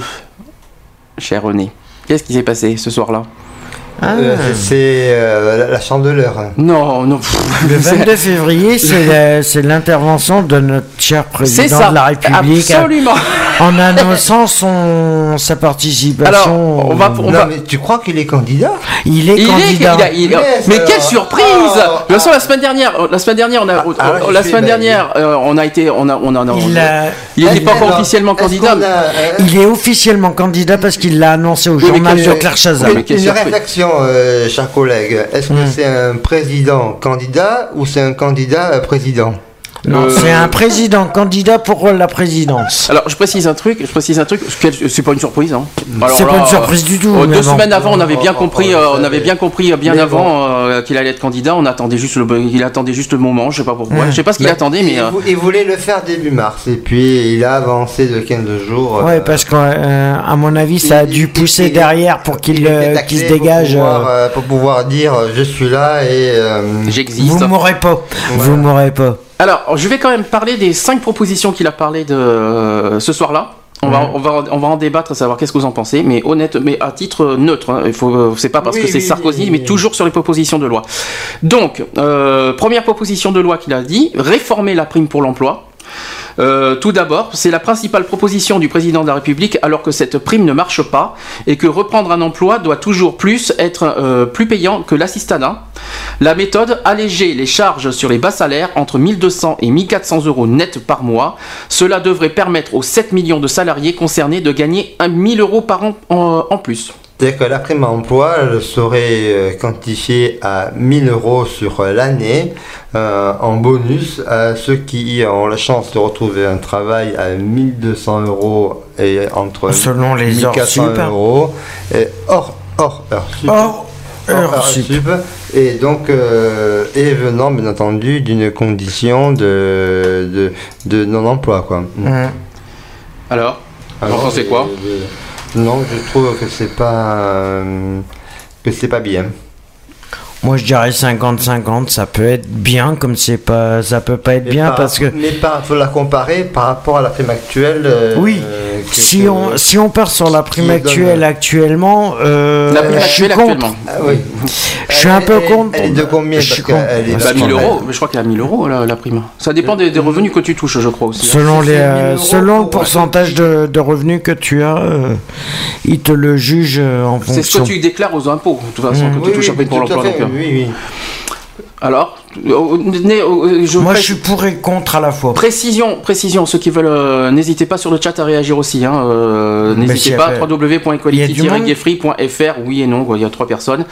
cher René. Qu'est-ce qui s'est passé ce soir-là? Ah. c'est la chandeleur. Non, non. Le 22 février, c'est l'intervention de notre cher président de la République. Absolument en annonçant son, sa participation. Alors, on va, on va... mais tu crois qu'il est candidat? Il est candidat. mais quelle surprise De toute façon, la semaine dernière, la semaine dernière, on a, ah, ah, la semaine dernière, euh, on a été, on a, on a, il n'était pas encore officiellement candidat. Euh, il est officiellement candidat parce qu'il l'a annoncé au journal de Claire Chazal. Une euh, chers collègues. Est-ce que hmm. c'est un président candidat ou c'est un candidat président? Non, euh, c'est un président candidat pour la présidence. Alors, je précise un truc, je précise un truc, c'est pas une surprise. Hein. C'est pas une surprise du tout. Euh, deux semaines avant, on avait bien compris, euh, on avait bien compris bien avant qu'il allait être candidat. On attendait juste le, il attendait juste le moment. Je sais pas pourquoi. Je sais pas ce qu'il attendait, mais il, voulait le faire début mars et puis il a avancé de 15 jours. Ouais, parce qu'à mon avis, ça a dû pousser derrière pour qu'il se dégage. Pour pouvoir, dire je suis là et j'existe. Vous m'aurez pas. Vous m'aurez pas. Alors, je vais quand même parler des cinq propositions qu'il a parlé de euh, ce soir-là. On, va, mhm. on, va, on va en débattre, savoir qu'est-ce que vous en pensez, mais honnête, mais à titre neutre. Hein. il faut, euh, c'est pas parce que c'est Sarkozy, mais toujours sur les propositions de loi. Donc, euh, première proposition de loi qu'il a dit réformer la prime pour l'emploi. Euh, tout d'abord, c'est la principale proposition du président de la République alors que cette prime ne marche pas et que reprendre un emploi doit toujours plus être euh, plus payant que l'assistanat. La méthode, alléger les charges sur les bas salaires entre 1200 et 1400 euros net par mois. Cela devrait permettre aux 7 millions de salariés concernés de gagner 1000 euros par an en plus. C'est-à-dire que la prime emploi serait euh, quantifiée à 1000 euros sur euh, l'année euh, en bonus à ceux qui ont la chance de retrouver un travail à 1200 euros et entre Selon les 1400 euros et hors, hors heure sup. et donc et venant bien entendu d'une condition de, de, non-emploi quoi. Mmh. Alors, Alors, vous pensez quoi? Non, je trouve que c'est pas euh, que c'est pas bien. Moi, je dirais 50-50, ça peut être bien, comme c'est pas, ça peut pas être bien parce que. Mais pas, faut la comparer par rapport à la prime actuelle. Euh, oui. Si on, si on part sur la prime actuelle actuellement, euh, la prime actuelle actuellement. Ah, oui. Je suis un peu contre. Elle est de combien Je suis Elle est bah, 1000 euros. Mais je crois qu'elle a 1000 euros la, prime. Ça dépend des, revenus que tu touches, je crois aussi. Hein. Selon les, selon le pourcentage de, de, revenus que tu as, euh, ils te le jugent en fonction. C'est ce que tu déclares aux impôts, de toute façon, mmh. que tu touches oui, pour l'emploi. Oui, oui. Alors, je moi je suis pour et contre à la fois. Précision, précision. Ceux qui veulent, euh, n'hésitez pas sur le chat à réagir aussi. Hein, euh, n'hésitez pas. www.equality-free.fr. Oui et non. il y a trois personnes.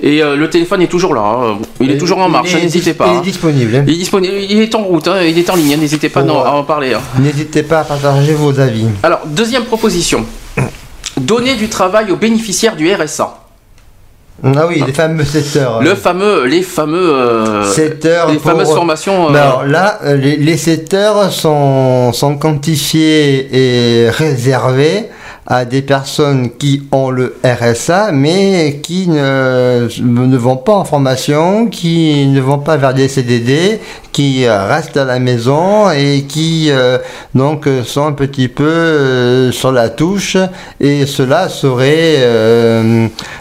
Et euh, le téléphone est toujours là. Hein. Il est toujours en marche. N'hésitez pas. Il est hein. disponible. Il est disponible. Il est en route. il est en ligne. N'hésitez pas à en parler. N'hésitez pas à partager vos avis. Alors deuxième proposition. Donner du travail aux bénéficiaires du RSA. Ah oui, les fameux 7 heures. Le fameux, les fameux, euh, heures les fameuses formations. Euh, alors là, euh, les, les 7 heures sont, sont quantifiées et réservées à des personnes qui ont le RSA mais qui ne, ne vont pas en formation, qui ne vont pas vers des CDD, qui restent à la maison et qui donc sont un petit peu sur la touche. Et cela serait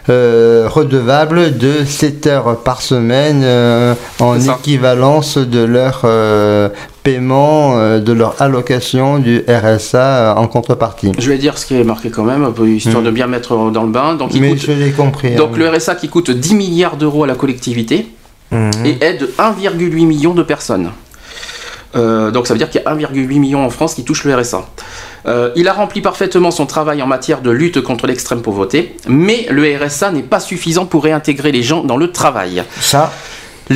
redevables de 7 heures par semaine en équivalence de leur paiement euh, de leur allocation du RSA euh, en contrepartie. Je vais dire ce qui est marqué quand même, histoire de hmm. bien mettre dans le bain. Donc, Mais je l'ai compris. Donc hein. le RSA qui coûte 10 milliards d'euros à la collectivité hmm. et aide 1,8 million de personnes. donc ça veut dire qu'il y a 1,8 million en France qui touchent le RSA. il a rempli parfaitement son travail en matière de lutte contre l'extrême pauvreté, mais le RSA n'est pas suffisant pour réintégrer les gens dans le travail. Ça,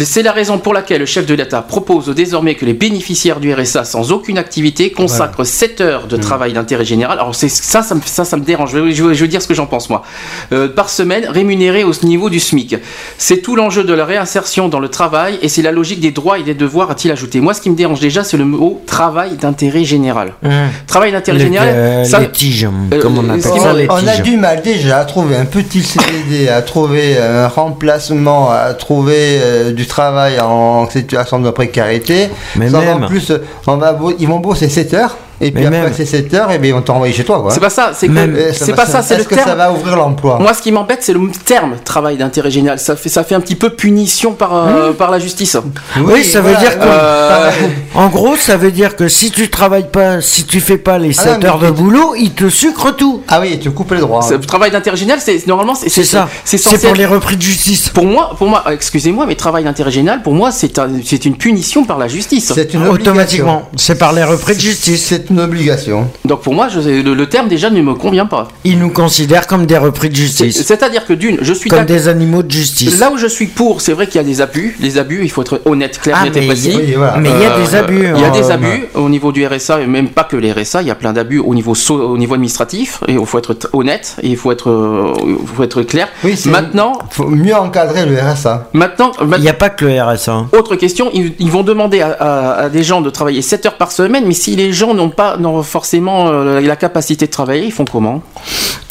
c'est la raison pour laquelle le chef de l'État propose désormais que les bénéficiaires du RSA sans aucune activité consacrent 7 heures de mmh. travail d'intérêt général. Alors ça, ça me, ça, ça me dérange. Je veux, dire ce que j'en pense moi. Euh, par semaine, rémunérés au niveau du SMIC. C'est tout l'enjeu de la réinsertion dans le travail et c'est la logique des droits et des devoirs, a-t-il ajouté. Moi, ce qui me dérange déjà, c'est le mot travail d'intérêt général. Mmh. Travail d'intérêt général. Euh, ça, euh, comme on appelle ça, On a du mal déjà à trouver un petit CDD, à trouver un remplacement, à trouver du travail en situation de précarité. Mais même. En plus, on va, ils vont bosser 7 heures. Et puis après ces 7 heures, et bien, ils vont t'envoyer chez toi. C'est pas ça, c'est c'est pas ça, c'est le que ça va ouvrir l'emploi? Moi, ce qui m'embête, c'est le terme travail d'intérêt général. Ça fait, ça fait un petit peu punition par, euh, par la justice. Oui, ça veut dire que. Euh, en gros, ça veut dire que si tu travailles pas, si tu fais pas les 7 ah heures de boulot, ils te sucrent tout. Ah oui, ils te coupent les droits. Le travail d'intérêt général, c'est normalement. C'est ça. C'est pour les repris de justice. Pour moi, pour moi excusez-moi, mais travail d'intérêt général, pour moi, c'est un, une punition par la justice. C'est une Automatiquement. C'est par les repris de justice. Une obligation. Donc pour moi, je, le, le, terme déjà ne me convient pas. Ils nous considèrent comme des repris de justice. C'est-à-dire que d'une, je suis comme des animaux de justice. Là où je suis pour, c'est vrai qu'il y a des abus. Les abus, il faut être honnête, clair, ah, net et précis. Mais il y a des euh, abus. Il y a des abus au niveau du RSA, et même pas que les RSA. Il y a plein d'abus au niveau au niveau administratif. Et il faut être honnête et il faut être euh, faut être clair. Oui, maintenant, faut mieux encadrer le RSA. Maintenant, il n'y a pas que le RSA. Autre question, ils, vont demander à, à, des gens de travailler 7 heures par semaine, mais si les gens n'ont pas n'ont forcément euh, la capacité de travailler, ils font comment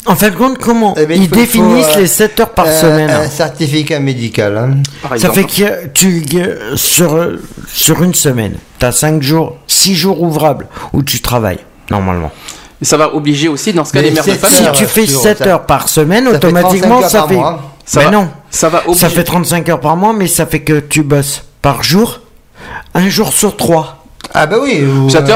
En fait, compte comment eh ben, Ils définissent les 7 heures par euh, semaine. Un certificat médical. Hein. Ça fait que tu, sur, sur une semaine, tu as 5 jours, 6 jours ouvrables où tu travailles, normalement. ça va obliger aussi, dans ce cas, les mères de famille. Si tu fais 7 heures par semaine, automatiquement, ça fait. Ça ben non, ça va Ça fait 35 heures par mois, mais ça fait que tu bosses par jour, un jour sur trois. Ah bah oui.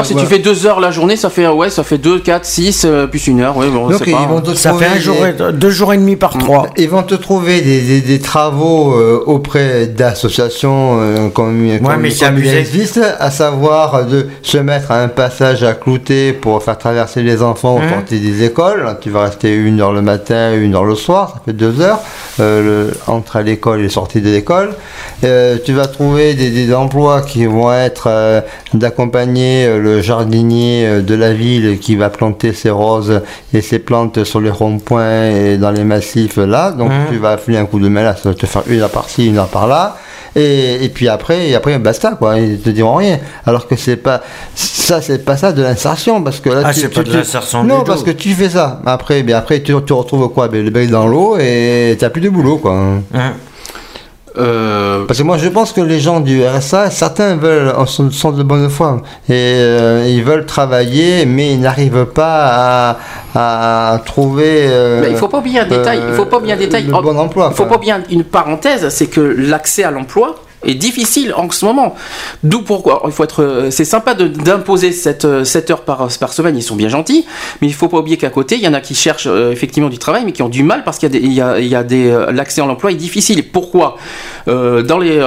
si tu fais 2 heures la journée, ça fait ouais, ça fait 2, 4, 6 plus une heure. Ouais, bon, Donc, ils vont te ça fait un jour, deux jours et demi par trois. Ils vont te trouver des, des, travaux euh, auprès d'associations euh, comme, ouais, comme, mais comme il existe, à savoir de se mettre à un passage à clouter pour faire traverser les enfants au mmh. sortie des écoles. Tu vas rester une heure le matin, une heure le soir, ça fait deux heures euh, le, entre l'école et sortie de l'école. tu vas trouver des, des, emplois qui vont être d'accompagner euh, le jardinier euh, de la ville qui va planter ses roses et ses plantes sur les ronds-points et dans les massifs là. Donc mmh. tu vas filer un coup de main là, ça va te faire une heure par-ci, une heure par-là. Et, et, puis après, et après basta quoi, ils te diront rien. Alors que c'est pas ça, c'est pas ça de l'insertion parce que là, ah, c'est pas de l'insertion. Non, parce que tu fais ça. Après, bien après tu, tu retrouves quoi, ben, le bec dans l'eau et tu n'as plus de boulot quoi. Mmh. Euh, Parce que moi je pense que les gens du RSA, certains veulent, sont, de bonne foi et euh, ils veulent travailler, mais ils n'arrivent pas à, trouver. Euh, il faut pas oublier un détail. Il faut pas oublier un détail. bon emploi. Il faut pas oublier une parenthèse, c'est que l'accès à l'emploi est difficile en ce moment. D'où pourquoi il faut être. Euh, c'est sympa d'imposer cette 7 euh, heures par, par, semaine, ils sont bien gentils, mais il faut pas oublier qu'à côté, il y en a qui cherchent euh, effectivement du travail, mais qui ont du mal parce qu'il y a des, il y a, il y a des l'accès à l'emploi est difficile. Pourquoi? Dans les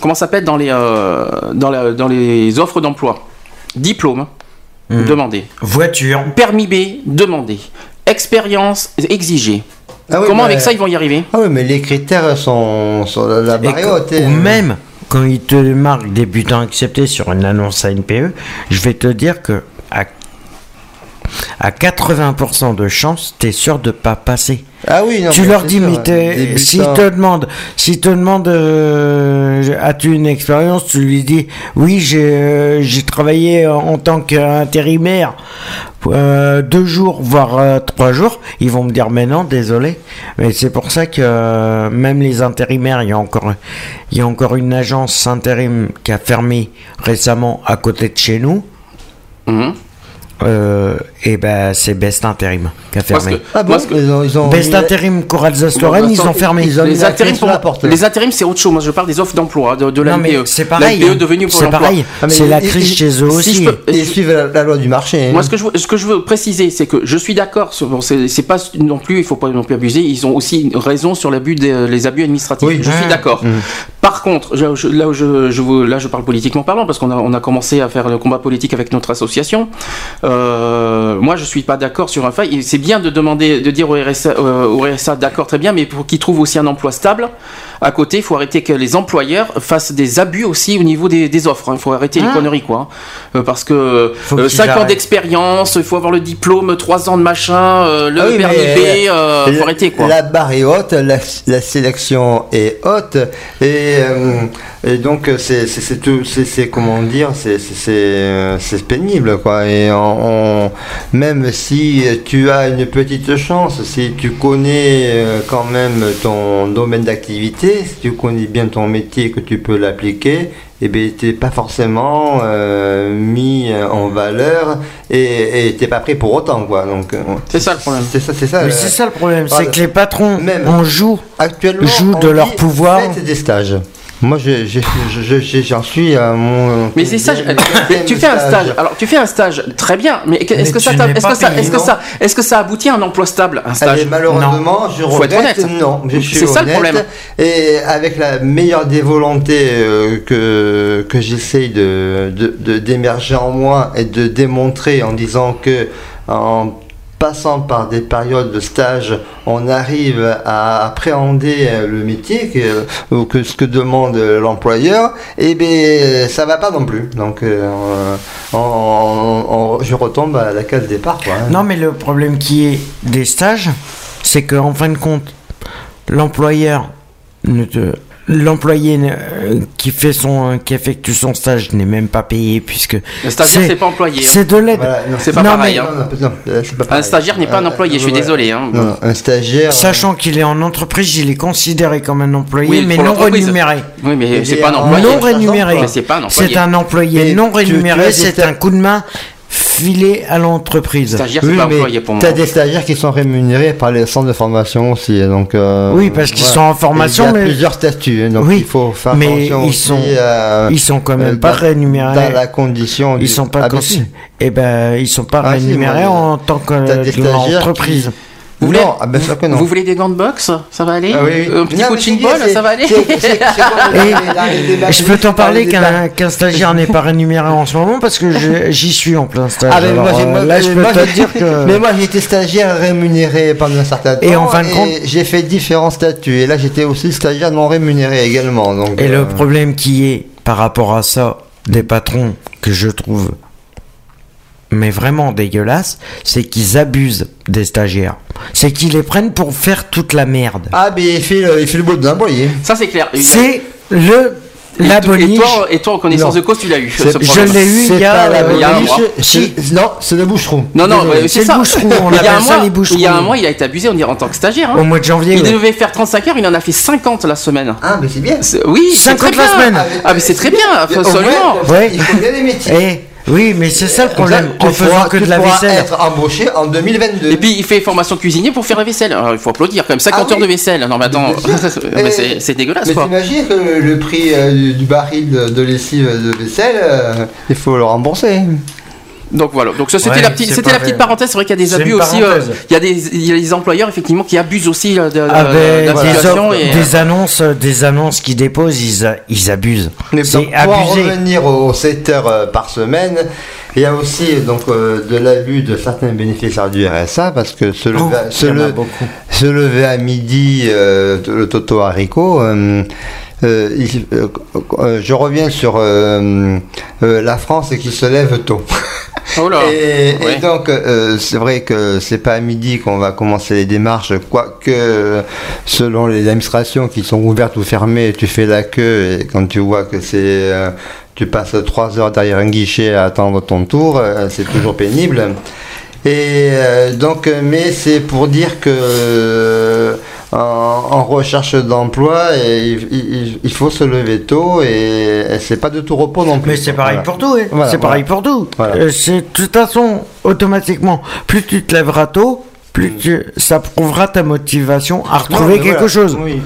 comment s'appelle? Dans les dans, dans les offres d'emploi, diplôme hmm. demandé, voiture, permis B demandé, expérience exigée. Ah Comment avec ça ils vont y arriver Ah oui, mais les critères sont, la barre Ou hein. même quand ils te marquent débutant accepté sur une annonce à NPE, je vais te dire que à, à 80% de chance, tu es sûr de pas passer. Ah oui, tu leur dis, mais s'ils te demandent, s'ils te demandent, euh, as-tu une expérience, tu lui dis, oui, j'ai euh, j'ai travaillé en tant qu'intérimaire euh, deux jours, voire trois jours. Ils vont me dire, mais non, désolé. Mais c'est pour ça que même les intérimaires, il y a encore, il y a encore une agence intérim qui a fermé récemment à côté de chez nous. Mmh. Et ben c'est Best Intérim qui a fermé. ah bon, ils ont, Best Intérim Coral Zastoren, ils ont fermé. Ils ont les, intérims pour la porte. Les intérims c'est autre chose. Moi je parle des offres d'emploi de, de la e. C'est pareil. E devenu C'est pareil. Ah, c'est la crise chez eux aussi. ils suivent la, loi du marché. Hein. Moi ce que je ce que je veux préciser c'est que je suis d'accord. C'est pas non plus il faut pas non plus abuser. Ils ont aussi raison sur l'abus les abus administratifs. Je suis d'accord. Mmh. Par contre, là où je, je parle politiquement parlant parce qu'on a commencé à faire le combat politique avec notre association. Euh, moi, je suis pas d'accord sur un fait. C'est bien de demander, de dire au RSA, euh, d'accord, très bien, mais pour qu'ils trouvent aussi un emploi stable, à côté, il faut arrêter que les employeurs fassent des abus aussi au niveau des, offres. Il hein. faut arrêter les ah. conneries, quoi. Euh, parce que 5 ans d'expérience, il faut avoir le diplôme, 3 ans de machin, le ah permis B, il faut arrêter, quoi. La barre est haute, la, sélection est haute, et, et donc c'est tout, c'est comment dire, c'est pénible, quoi. Et on, même si tu as une petite chance, si tu connais euh, quand même ton domaine d'activité, si tu connais bien ton métier que tu peux l'appliquer, et eh bien, n'es pas forcément euh, mis en valeur et tu n'es pas prêt pour autant. Quoi. Donc, euh, c'est ça le problème. C'est ça, c'est ça, c'est ça le problème, c'est que les patrons même, on joue, actuellement, jouent de leur pouvoir. des stages. Moi, j'en suis à mon. Mais c'est ça. tu fais un stage. Alors, tu fais un stage, très bien. Mais est-ce que, ça, est-ce que ça, est-ce que ça, est-ce que ça aboutit à un emploi stable, un stage Malheureusement, je regrette. Non, c'est ça le problème. Et avec la meilleure des volontés euh, que que j'essaye de d'émerger en moi et de démontrer en disant que en passant par des périodes de stage, on arrive à appréhender euh, le métier que, ou que ce que demande l'employeur, et eh bien ça va pas non plus. Donc euh, je retombe à la case départ. Hein. Non, mais le problème qui est des stages, c'est qu'en fin de compte, l'employeur ne te l'employé euh, qui fait son qui effectue son stage n'est même pas payé puisque le stagiaire c'est pas employé. c'est de l'aide. C'est pas, pareil hein. un stagiaire n'est pas un employé je suis désolé hein. un stagiaire sachant qu'il est en entreprise il est considéré comme un employé mais non rémunéré. Oui mais c'est pas un employé. Non rémunéré. C'est un employé. Non rémunéré c'est un coup de main filer à l'entreprise. Stagiaire, oui, mais Tu as des stagiaires qui sont rémunérés par les centres de formation aussi. Donc, euh, oui, parce qu'ils sont en formation. Il y a plusieurs statuts. Donc oui, il faut faire mais ils sont, ils sont quand même pas rémunérés. Dans la condition. Ils sont pas. Ah, eh ben, ils sont pas ah, rémunérés en tant qu'entreprise. Vous voulez, ah ben vous voulez des gants de boxe? Ça va aller? Ah Un petit coaching ball Ça va aller? Je peux t'en parler qu'un stagiaire n'est pas rémunéré en ce moment parce que j'y suis en plein stage. Ah, moi, euh, là, je peux te dire que. Mais moi, j'étais stagiaire rémunéré pendant un certain temps. Et en fin de compte. J'ai fait différents statuts. Et là, j'étais aussi stagiaire non rémunéré également. Donc, et le euh, problème qui est par rapport à ça, des patrons que je trouve mais vraiment dégueulasse, c'est qu'ils abusent des stagiaires. C'est qu'ils les prennent pour faire toute la merde. Ah, mais il fait le, il fait le boulot d'un Ça, c'est clair. C'est le la et, toi, et toi, en connaissance de cause, tu l'as eu. Je l'ai eu il y a, il y a un mois. Non, c'est le boucheron. Non, non, c'est le boucheron. On il y a un mois, Il y a un mois, il a été abusé, on dirait, en tant que stagiaire. Hein. Au mois de janvier. Il devait faire 35 heures, il en a fait 50 la semaine. Ah, mais c'est bien. Oui, 50 la semaine. Ah, mais c'est très bien, absolument. Il faut bien les métiers. Eh, oui, mais c'est ça le problème. Tu faisant que de la vaisselle. être embauché en 2022. Et puis il fait formation cuisinier pour faire la vaisselle. Alors, il faut applaudir quand même 50 ah heures de vaisselle. Non mais attends, c'est dégueulasse. Mais t'imagines que le prix euh, du baril de, lessive de vaisselle, euh, il faut le rembourser. Donc voilà, donc c'était la petite, c'était la petite parenthèse. C'est vrai qu'il y a des abus aussi. Euh, il y a des, il y a des employeurs effectivement qui abusent aussi de, de, ah ben, des, des, annonces, des annonces qu'ils déposent, ils, ils abusent. C'est abusé. Pour revenir aux 7 heures par semaine, il y a aussi donc euh, de l'abus de certains bénéficiaires du RSA parce que se lever, oh, se, se lever à midi, euh, le Toto haricot. Euh, je reviens sur la France qui se lève tôt. Oh et, donc, c'est vrai que c'est pas à midi qu'on va commencer les démarches, quoique selon les administrations qui sont ouvertes ou fermées, tu fais la queue et quand tu vois que c'est tu passes trois heures derrière un guichet à attendre ton tour, euh, c'est toujours pénible. Et euh, donc, mais c'est pour dire que en, recherche d'emploi et il, faut se lever tôt et, c'est pas de tout repos non plus. Mais c'est pareil pour tout, hein. c'est pareil pour tout. Euh, c'est de toute façon automatiquement, plus tu te lèveras tôt, plus mm. tu, ça prouvera ta motivation à retrouver quelque chose. Oui.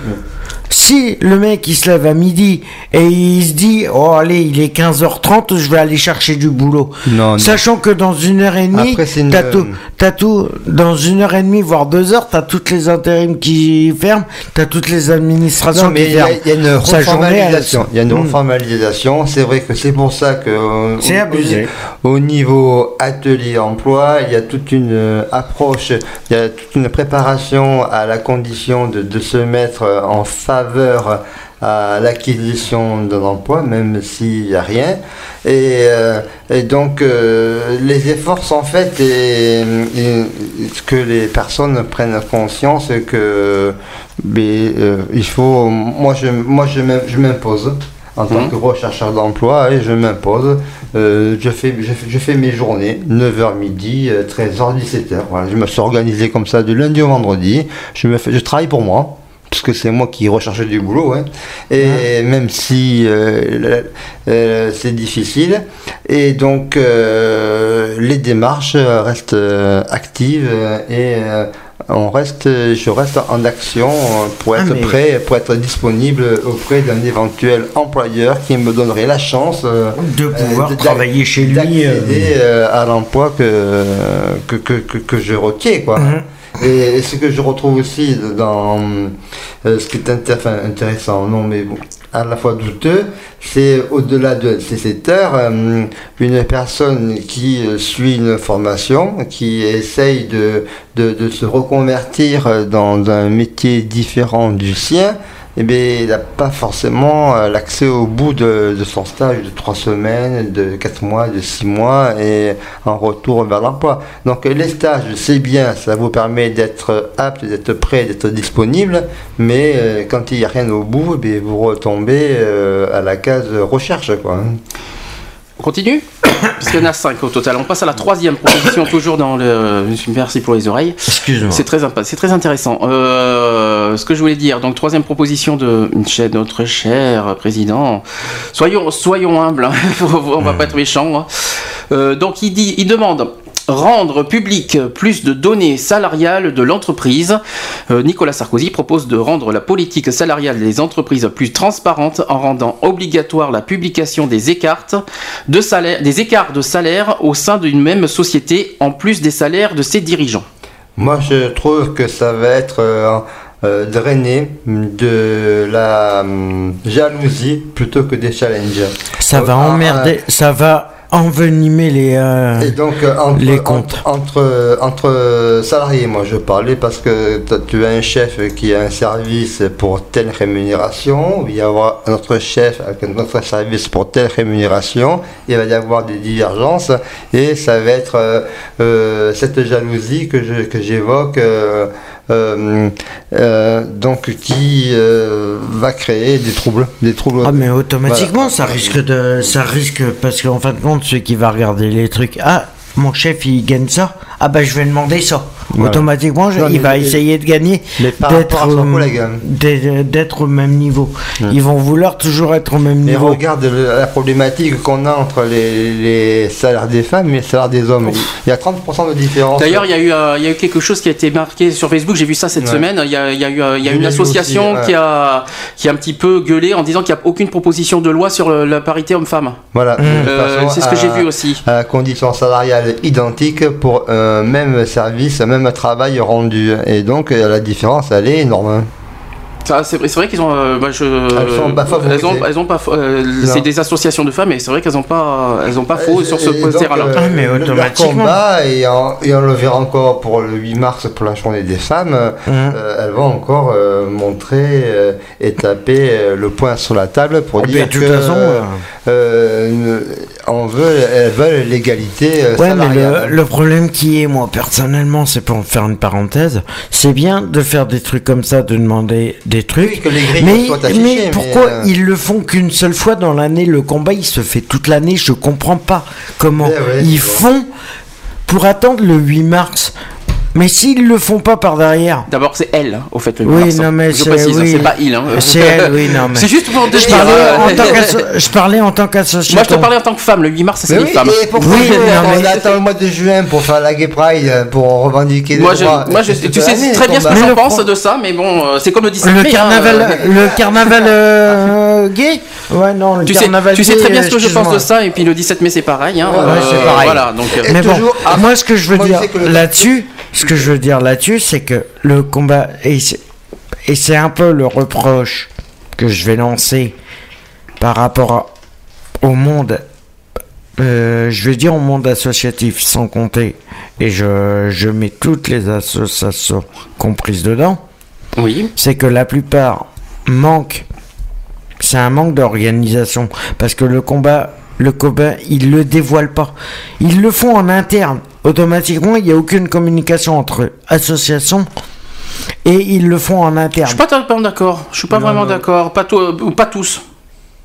Si le mec il se lève à midi et il se dit oh allez il est 15h30 je vais aller chercher du boulot. Sachant que dans une heure et demie t'as tout, as tout dans une heure et demie voire deux heures t'as toutes les intérims qui ferment t'as toutes les administrations non, mais qui ferment. il y, a une reformalisation. il y a une hmm. reformalisation. C'est vrai que c'est pour ça que c'est abusé. au niveau atelier emploi il y a toute une euh, approche il y a toute une préparation à la condition de, de se mettre en à l'acquisition d'un emploi, même s'il n'y a rien. Et, euh, donc, euh, les efforts sont faits et, que les personnes prennent conscience que mais, euh, il faut. Moi, je, moi, je m'impose en tant mhm. que rechercheur d'emploi et je m'impose. je, fais, je, fais, mes journées, 9h midi, 13h, 17h. Voilà, je me suis organisé comme ça du lundi au vendredi. Je, me fais, je travaille pour moi parce que c'est moi qui recherchais du boulot, hein. et même si euh, euh, c'est difficile, et donc euh, les démarches restent actives et on reste, je reste en action pour être ah, prêt, pour être disponible auprès d'un éventuel employeur qui me donnerait la chance de pouvoir travailler chez lui, à l'emploi que que, que, que, je requiers, quoi. Mhm. Et, ce que je retrouve aussi dans euh, ce qui est intéressant, non mais bon, à la fois douteux, c'est au-delà de ces heures, euh, une personne qui euh, suit une formation, qui essaye de, de se reconvertir dans un métier différent du sien, eh bien, il n'a pas forcément euh, l'accès au bout de, son stage de trois semaines, de quatre mois, de six mois et en retour vers l'emploi. Donc les stages, c'est bien, ça vous permet d'être apte, d'être prêt, d'être disponible, mais euh, quand il n'y a rien au bout, eh vous retombez euh, à la case recherche. Quoi. On continue Parce qu'il y en a cinq au total. On passe à la troisième proposition, toujours dans le. Merci pour les oreilles. Excuse-moi. C'est très, très intéressant. Euh, ce que je voulais dire, donc troisième proposition de notre cher président. Soyons, soyons humbles, hein. on va pas être méchants. Hein. Euh, donc il dit, il demande rendre public plus de données salariales de l'entreprise. Euh, Nicolas Sarkozy propose de rendre la politique salariale des entreprises plus transparente en rendant obligatoire la publication des écarts de salaire, des écarts de salaire au sein d'une même société, en plus des salaires de ses dirigeants. Moi, je trouve que ça va être euh, euh, drainé de la hum, jalousie plutôt que des challenges. Ça va emmerder, ça va envenimer les, euh, et donc, euh, entre, les comptes. Entre, entre, salariés, moi je parlais parce que tu as un chef qui a un service pour telle rémunération, il va y avoir un autre chef avec un autre service pour telle rémunération, il va y avoir des divergences et ça va être euh, cette jalousie que j'évoque. Que euh, euh, donc qui euh, va créer des troubles, des troubles. Ah mais automatiquement ça risque de, ça risque parce qu'en fin de compte ceux qui va regarder les trucs, ah mon chef il gagne ça, ah ben je vais demander ça. Automatiquement, il va essayer de gagner, d'être au même niveau. Ils vont vouloir toujours être au même niveau. Et regarde la problématique qu'on a entre les, salaires des femmes et les salaires des hommes. Il y a 30% de différence. D'ailleurs, il, y a eu, euh, il y a eu quelque chose qui a été marqué sur Facebook, j'ai vu ça cette semaine. Il y a, il y a eu il y a une association qui, a, qui a un petit peu gueulé en disant qu'il n'y a aucune proposition de loi sur la parité homme-femme. Voilà. Euh, c'est ce que j'ai vu aussi. À conditions salariales identiques pour un même service, même travail rendu. Et donc euh, la différence, elle est énorme. C'est vrai, qu'ils ont. Euh, bah, je, elles, ont, elles ont pas. Euh, c'est des associations de femmes, et c'est vrai qu'elles n'ont pas, elles ont pas faux sur ce terrain-là. Ah, mais automatiquement. Combat, et, et, on le verra encore pour le 8 mars, pour la journée des femmes, mmh. elles vont encore montrer et taper le point sur la table pour ah, dire que. De toute façon, on veut, elles veulent l'égalité euh, ouais, mais le, problème qui est, moi personnellement, c'est pour faire une parenthèse, c'est bien de faire des trucs comme ça, de demander des trucs, mais, mais pourquoi euh, ils le font qu'une seule fois dans l'année Le combat, il se fait toute l'année. Je comprends pas comment eh ils font pour attendre le 8 mars Mais s'ils le font pas par derrière. D'abord, c'est elle, hein, au fait. Le oui, non, mais je précise, hein, c'est pas il. Hein. C'est elle, oui, non, mais. C'est juste pour te je, parlais en je parlais en tant qu'association. Moi, je te parlais en tant que femme. Le 8 mars, c'est une oui, femme. Et pourquoi oui, on attend le mois de juin pour faire la Gay Pride, pour revendiquer moi, les droits. Moi, je, tu sais très bien ce que j'en pense de ça, mais bon, euh, c'est comme le 17 le mai. Carnaval, le carnaval euh, gay Ouais, non, le tu carnaval sais, Tu sais très bien ce que je pense de ça, et puis le 17 mai, c'est pareil. Ouais, c'est pareil. Voilà, donc. Mais bon, moi, ce que je veux dire là-dessus, ce que je veux dire là-dessus, c'est que le combat, et c'est un peu le reproche que je vais lancer par rapport au monde, euh, je vais dire au monde associatif sans compter, et je, je mets toutes les associations comprises dedans. Oui. C'est que la plupart manquent, c'est un manque d'organisation, parce que le combat le combat, ils le dévoilent pas. Ils le font en interne. Automatiquement, il n'y a aucune communication entre associations et ils le font en interne. Je suis pas totalement d'accord. Je suis pas vraiment d'accord. Pas, ou pas tous.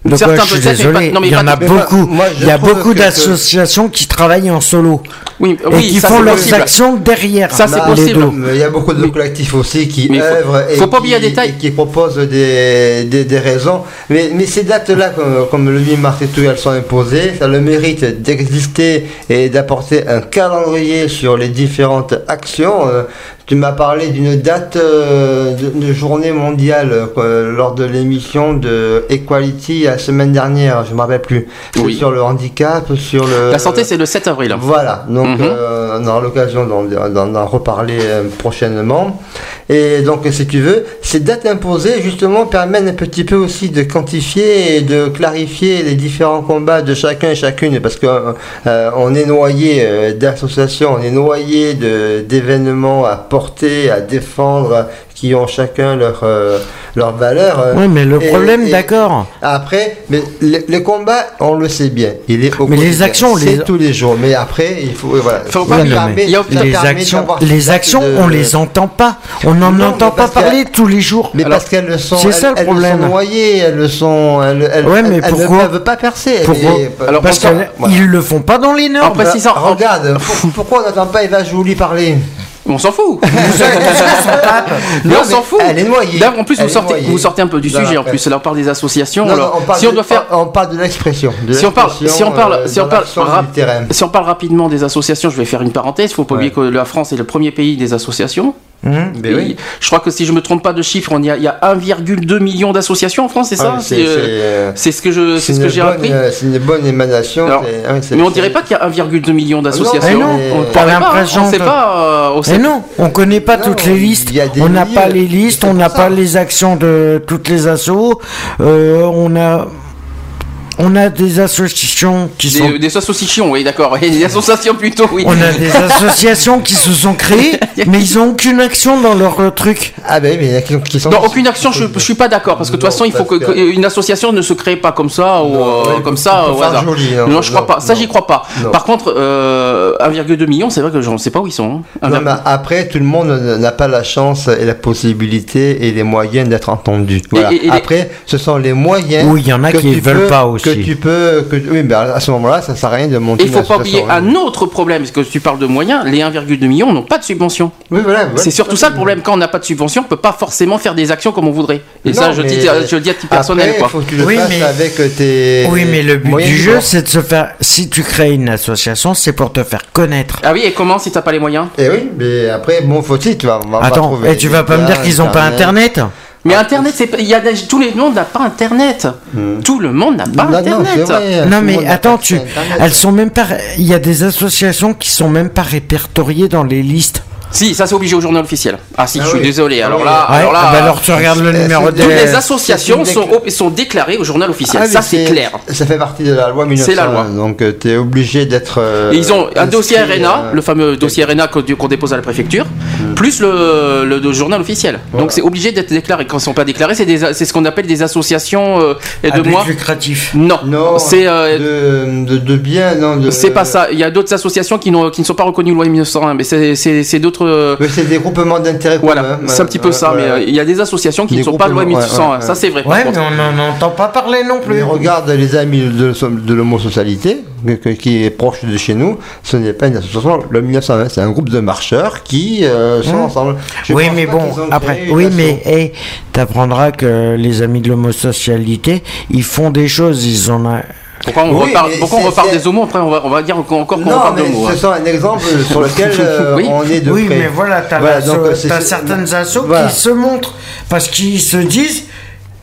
Donc je suis désolé, il y en a beaucoup. il y a beaucoup d'associations qui travaillent en solo. Oui, et qui font leurs actions derrière. Ça, c'est possible. Il y a beaucoup de collectifs aussi qui œuvrent et, faut pas qui, et, qui, proposent des, des, raisons. Mais, mais ces dates-là, comme, comme, le 8 mars et tout, elles sont imposées. Ça a le mérite d'exister et d'apporter un calendrier sur les différentes actions. Euh, tu m'as parlé d'une date euh, de, journée mondiale lors de l'émission de Equality la semaine dernière, je ne me rappelle plus. Sur le handicap, sur le. La santé, c'est le 7 avril. Voilà, donc mhm. euh, on aura l'occasion d'en reparler euh, prochainement. Et donc, si tu veux, ces dates imposées, justement, permettent un petit peu aussi de quantifier et de clarifier les différents combats de chacun et chacune, parce qu'on on est noyé d'associations, on est noyé d'événements à porter, à défendre, qui ont chacun leur, euh, leur valeur. Euh, oui, mais le problème, d'accord. Après, mais le, combat, on le sait bien. Il est au Mais les actions, les... tous les jours. Mais après, il faut. Voilà. Faut pas les actions, les actions on les entend pas. On n'en entend pas parler tous les jours. Mais parce qu'elles sont. C'est ça le problème. Elles sont noyées, elles sont. Elles, elles, ouais, mais pourquoi ne peuvent pas percer. Pourquoi Alors, Parce qu'ils le font pas dans les normes. En précisant. Regarde, pourquoi on n'entend pas Eva Jolie parler? On s'en fout. on s'en fout. Elle est noyée. en plus, vous sortez, vous sortez un peu du sujet. En plus, là, on parle des associations. on parle si on doit faire, on parle de l'expression. Si on parle, si on parle, si on parle, si on parle rapidement des associations, je vais faire une parenthèse. Il faut pas oublier que la France est le premier pays des associations. Mmh, oui. Je crois que si je me trompe pas de chiffre, on y a, il y a 1,2 million d'associations en France, c'est ah, ça euh, C'est ce que je, c'est ce que j'ai appris. Euh, c'est une bonne émanation. mais on dirait pas qu'il y a 1,2 million d'associations. non, on ne sait pas. On sait non, on connaît pas toutes les listes. On n'a pas les listes, on n'a pas les actions de toutes les assos. Euh, on a on a des associations qui des, sont. Des associations, oui, d'accord. Des associations plutôt, oui. On a des associations qui se sont créées, mais ils n'ont aucune action dans leur euh, truc. Ah ben mais il y a qui sont. Non, aucune action, je, ne suis pas d'accord, parce que de toute façon, il faut que, une association ne se crée pas comme ça, ou euh, comme ça, au hasard. Hein. non, je crois pas. Ça, j'y crois pas. Par contre, 1,2 euh, million, c'est vrai que je ne sais pas où ils sont. Hein. Non, mais après, tout le monde n'a pas la chance et la possibilité et les moyens d'être entendu. Voilà. après, ce sont les moyens. Oui, il y en a qui ne veulent pas aussi que tu peux. Que, oui, mais à ce moment-là, ça sert à rien de monter. Il ne faut pas oublier un autre problème, parce que tu parles de moyens, les 1,2 millions n'ont pas de subvention. Oui, voilà. c'est surtout ça le problème. Quand on n'a pas de subvention, on ne peut pas forcément faire des actions comme on voudrait. Et ça, je, dis, je le dis à titre personnel. Quoi. Faut que tu le oui, mais... avec tes. Oui, mais le but du jeu, c'est de se faire. Si tu crées une association, c'est pour te faire connaître. Ah oui, et comment si tu n'as pas les moyens? Eh oui, mais après, bon, faut-il, tu vas. Attends, et tu vas pas me dire qu'ils n'ont pas Internet? Mais ah, Internet, c'est il y a tout le monde n'a pas Internet. Hmm. Tout le monde n'a pas Internet. Non, mais attends, tu, elles sont même pas. Il y a des associations qui sont même pas répertoriées dans les listes. Si, ça c'est obligé au journal officiel. Ah si, ah je suis désolé. Alors là, alors là, bah alors tu regardes le numéro de. Toutes les associations sont, sont déclarées au journal officiel. Ah, ça c'est clair. Ça fait partie de la loi 1900. C'est la loi. Donc euh, tu es obligé d'être. Euh, ils ont un dossier RNA, euh, le fameux dossier RNA qu'on dépose à la préfecture, hmm. plus le, le, journal officiel. Donc c'est obligé d'être déclaré. Quand ils sont pas déclarés, c'est c'est ce qu'on appelle des associations de moi. lucratif. Non. Non. C'est de, de, bien non. C'est pas ça. Il y a d'autres associations qui, qui ne sont pas reconnues loi 1901, mais c'est d'autres d'autres. Mais c'est des groupements d'intérêt Voilà, c'est un petit peu ça. Mais il y a des associations qui ne sont pas loi 1800. Ça, c'est vrai. Ouais, mais on n'en entend pas parler non plus. Mais regarde les amis de, l'homosocialité, qui est proche de chez nous. Ce n'est pas une association. Le 1920, c'est un groupe de marcheurs qui sont mmh. ensemble. oui, mais bon, après, oui, mais hey, tu apprendras que les amis de l'homosocialité, ils font des choses, ils ont. Pourquoi on, reparle, pourquoi on reparle des homos Après, on va, on va dire encore qu'on reparle d'homos. C'est un exemple sur lequel euh, on est de Oui, mais voilà, tu as, certaines assos qui se montrent parce qu'ils se disent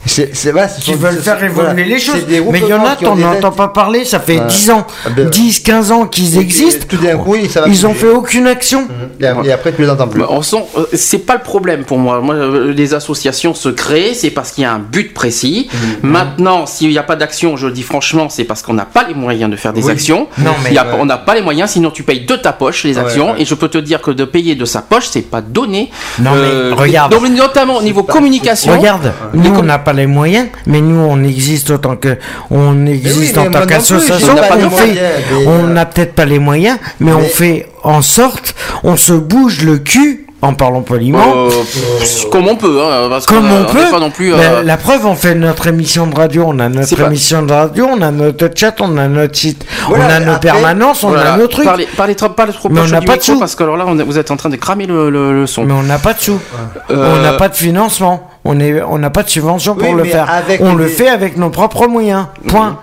c'est qui veulent faire évoluer les choses. Mais il y en a, on n'entend pas parler, ça fait 10 ans, 10, 15 ans qu'ils existent. Tout d'un coup, ça va ils n'ont fait aucune action. Et après, tu les entends plus. Bah, euh, c'est pas le problème pour moi. Moi, euh, les associations se créent, c'est parce qu'il y a un but précis. Mhm. Maintenant, s'il n'y a pas d'action, je le dis franchement, c'est parce qu'on n'a pas les moyens de faire des actions. Non, mais On n'a pas les moyens, sinon tu payes de ta poche les actions. Et je peux te dire que de payer de sa poche, c'est pas donné. Non, mais euh, regarde. notamment au niveau communication. Regarde, nous, on n'a pas les moyens, mais nous on existe autant que on existe en tant qu'association. On n'a peut-être pas les moyens, mais, on fait en sorte, on se bouge le cul en parlant poliment. Euh, comme on peut, hein, comme on, peut. Pas non plus, euh, la preuve, on fait notre émission de radio, on a notre émission de radio, on a notre chat, on a notre site, on a nos permanences, on a nos trucs. Parlez, parlez, trop, parlez trop mais on n'a pas de sous. parce que alors là, vous êtes en train de cramer le, son. Mais on n'a pas de sous. Euh, on n'a pas de financement. On n'a on pas de subvention pour le faire. On le fait avec nos propres moyens. Point.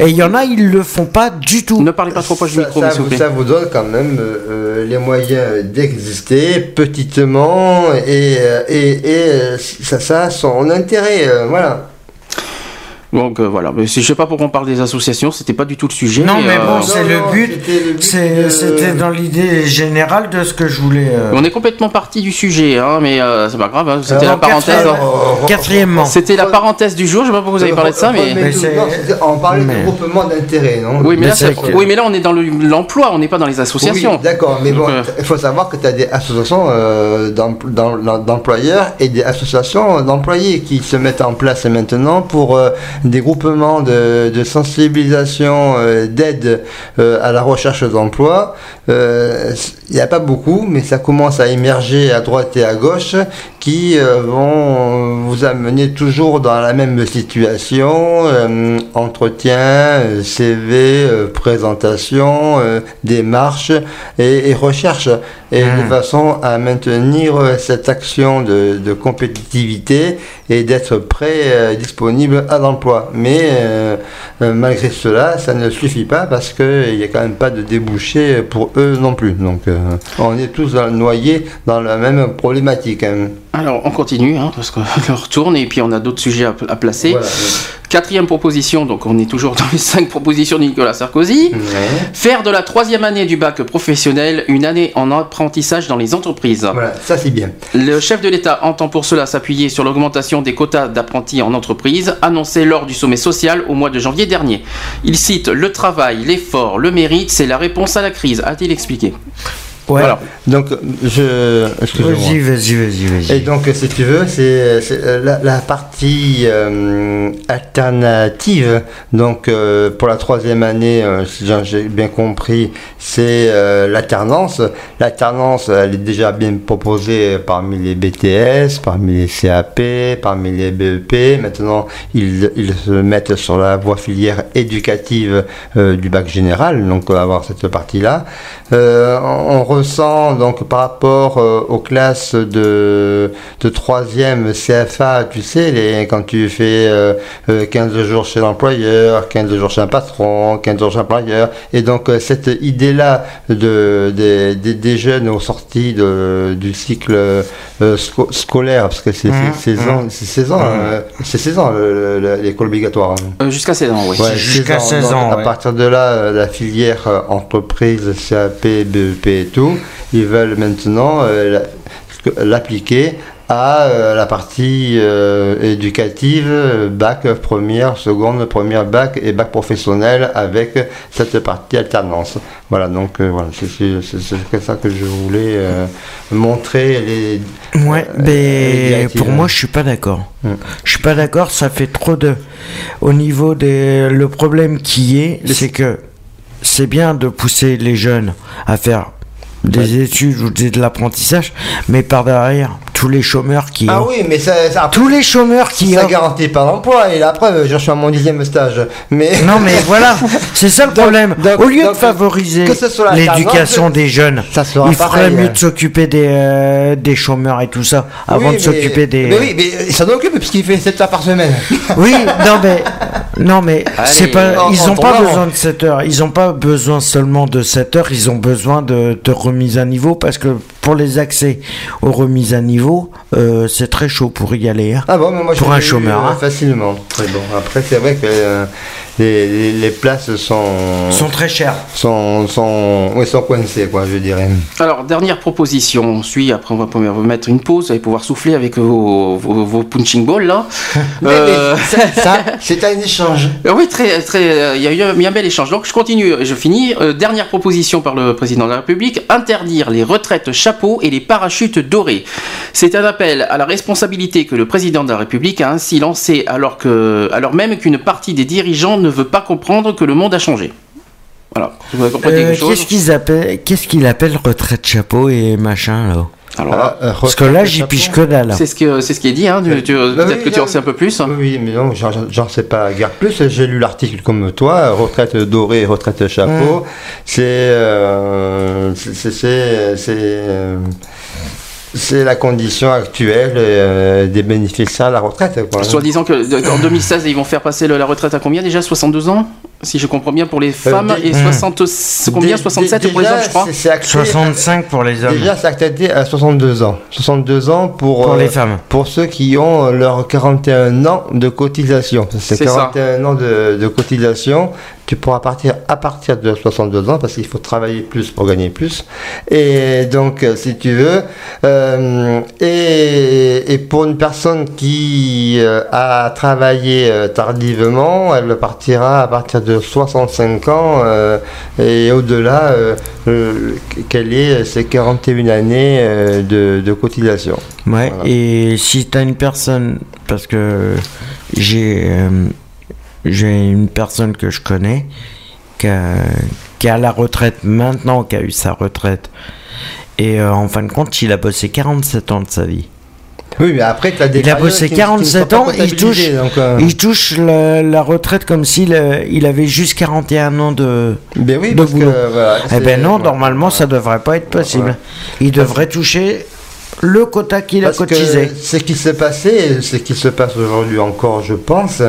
Et il y en a, ils le font pas du tout. Ne parlez pas trop proche du micro, ça, vous, ça vous donne quand même euh, euh, les moyens d'exister petitement et, euh, et, et ça, ça a son intérêt. voilà. Donc euh, voilà, mais je sais pas pourquoi on parle des associations, c'était pas du tout le sujet. Non, mais, bon, euh, c'est le but. C'était dans l'idée générale de ce que je voulais. Euh, on est complètement parti du sujet, hein, mais c'est pas grave. Hein, c'était la parenthèse. Quatrièmement. C'était la parenthèse du jour. Je sais pas pourquoi vous avez parlé de ça, mais. on parlait de groupement d'intérêt, non? Oui mais, là, oui, mais là, on est dans l'emploi, on n'est pas dans les associations. Oui, d'accord, mais bon, il faut savoir que tu as des associations d'employeurs et des associations d'employés qui se mettent en place maintenant pour des groupements de, sensibilisation, euh, d'aide euh, à la recherche d'emploi. Euh, il n'y a pas beaucoup, mais ça commence à émerger à droite et à gauche qui vont vous amener toujours dans la même situation, entretien, CV, présentation, démarche et, recherche, et de mmh. façon à maintenir cette action de, de compétitivité et d'être prêt, disponible à l'emploi. Mais euh, euh, malgré cela, ça ne suffit pas parce qu'il n'y a quand même pas de débouché pour eux non plus. Donc euh, on est tous noyés dans la même problématique. Hein. Alors on continue hein, parce qu'on retourne et puis on a d'autres sujets à, placer. Quatrième proposition, donc on est toujours dans les cinq propositions de Nicolas Sarkozy. Faire de la troisième année du bac professionnel une année en apprentissage dans les entreprises. Voilà, ça c'est bien. Le chef de l'État entend pour cela s'appuyer sur l'augmentation des quotas d'apprentis en entreprise annoncée lors du sommet social au mois de janvier dernier. Il cite le travail, l'effort, le mérite, c'est la réponse à la crise, a-t-il expliqué? Voilà. Donc, je. Vas-y, vas-y, vas-y, vas-y. Et donc, si tu veux, c'est euh, la, partie euh, alternative. Donc, euh, pour la troisième année, si j'ai bien compris, c'est l'alternance. L'alternance, elle est déjà bien proposée parmi les BTS, parmi les CAP, parmi les BEP. Maintenant, ils, ils se mettent sur la voie filière éducative du bac général. Donc, on va avoir cette partie-là. on ressent donc par rapport euh, aux classes de, de 3e CFA, tu sais, les, quand tu fais 15 euh, euh, jours chez l'employeur, 15 jours chez un patron, 15 jours chez l'employeur, et donc cette idée-là de, des jeunes aux sorties de, du cycle scolaire, parce que c'est 16 mmh. ans, c'est 16 ans, mmh. c'est 16 ans l'école obligatoire. Jusqu'à 16 ans, oui. Jusqu'à 16 ans. À partir de là, la filière entreprise, CAP, BEP et tout, ils veulent maintenant euh, l'appliquer à euh, la partie euh, éducative, bac première, seconde, première bac et bac professionnel avec cette partie alternance. Voilà, donc voilà, c'est ça que je voulais montrer les. Ouais, mais pour moi, je suis pas d'accord. Je hmm. Je suis pas d'accord, ça fait trop de. Au niveau des. Le problème qui est, c'est que c'est bien de pousser les jeunes à faire des études ou de l'apprentissage, mais par derrière, tous les chômeurs qui. Ah oui, mais ça. tous les chômeurs qui. Ça garantit pas l'emploi, et la preuve, je suis à mon dixième stage. Mais... Non, mais voilà, c'est ça le problème. Au lieu de favoriser l'éducation des jeunes, il faudrait mieux de s'occuper des, euh, des chômeurs et tout ça, avant de s'occuper des. Mais oui, mais ça occupe, puisqu'il fait 7 heures par semaine. oui, non, mais. Non, mais c'est pas. Ils n'ont pas besoin de 7 heures. Ils n'ont pas besoin seulement de 7 heures, ils ont besoin de, de remise à niveau parce que pour les accès aux remises à niveau, euh, c'est très chaud pour y aller. Hein. Ah bon, moi, pour un chômeur. Euh, hein. Facilement. Très bon. Après, c'est vrai que euh, les, places sont sont très chères. Sont sont oui, sont coincées quoi, je dirais. Alors dernière proposition, on suit. Après, on va pouvoir mettre une pause et pouvoir souffler avec vos, vos, punching balls là. ça, c'est un échange. Oui, très très. Il y a eu un, un bel échange. Donc je continue, je finis. dernière proposition par le président de la République interdire les retraites chapeaux et les parachutes dorés. C'est un appel à la responsabilité que le président de la République a ainsi lancé alors, que, alors même qu'une partie des dirigeants ne veut pas comprendre que le monde a changé. Voilà. Euh, qu'est-ce qu'ils appellent, qu'est-ce qu'il appelle retraite chapeau et machin là alors, ah, euh, parce que là, j'y piche que dalle. C'est ce, que, c'est ce qui est dit, hein, bah peut-être que tu en sais un peu plus. Oui, mais non, j'en sais pas guère plus. J'ai lu l'article comme toi, retraite dorée, retraite chapeau. C'est. Euh, c'est. C'est la condition actuelle euh, des bénéficiaires de la retraite. Soit disant que en 2016, ils vont faire passer la retraite à combien déjà 62 ans? Si je comprends bien pour les euh, femmes et 60 combien 67 pour les hommes je crois 65 pour les hommes. déjà c'est acté à 62 ans. 62 ans pour pour les euh, femmes. pour ceux qui ont leurs 41 ans de cotisation. C'est 41 ans de, de, cotisation. Tu pourras partir à partir de 62 ans parce qu'il faut travailler plus pour gagner plus. Et donc, euh, si tu veux, euh, et, et, pour une personne qui euh, a travaillé tardivement, elle partira à partir de 65 ans et au-delà, quelle est ses 41 années de, de, cotisation. Ouais, et si tu as une personne, parce que j'ai j'ai une personne que je connais qui a, qui a la retraite maintenant, qui a eu sa retraite. Et euh, en fin de compte, il a bossé 47 ans de sa vie. Oui, mais après, as des Il a bossé 47 ans, il touche, euh. il touche la, retraite comme s'il euh, il avait juste 41 ans de, ben oui, de boulot. eh ben non, normalement, ça devrait pas être possible. Il devrait toucher le quota qu'il a cotisé. Ce qui s'est passé, ce qui se passe aujourd'hui encore, je pense,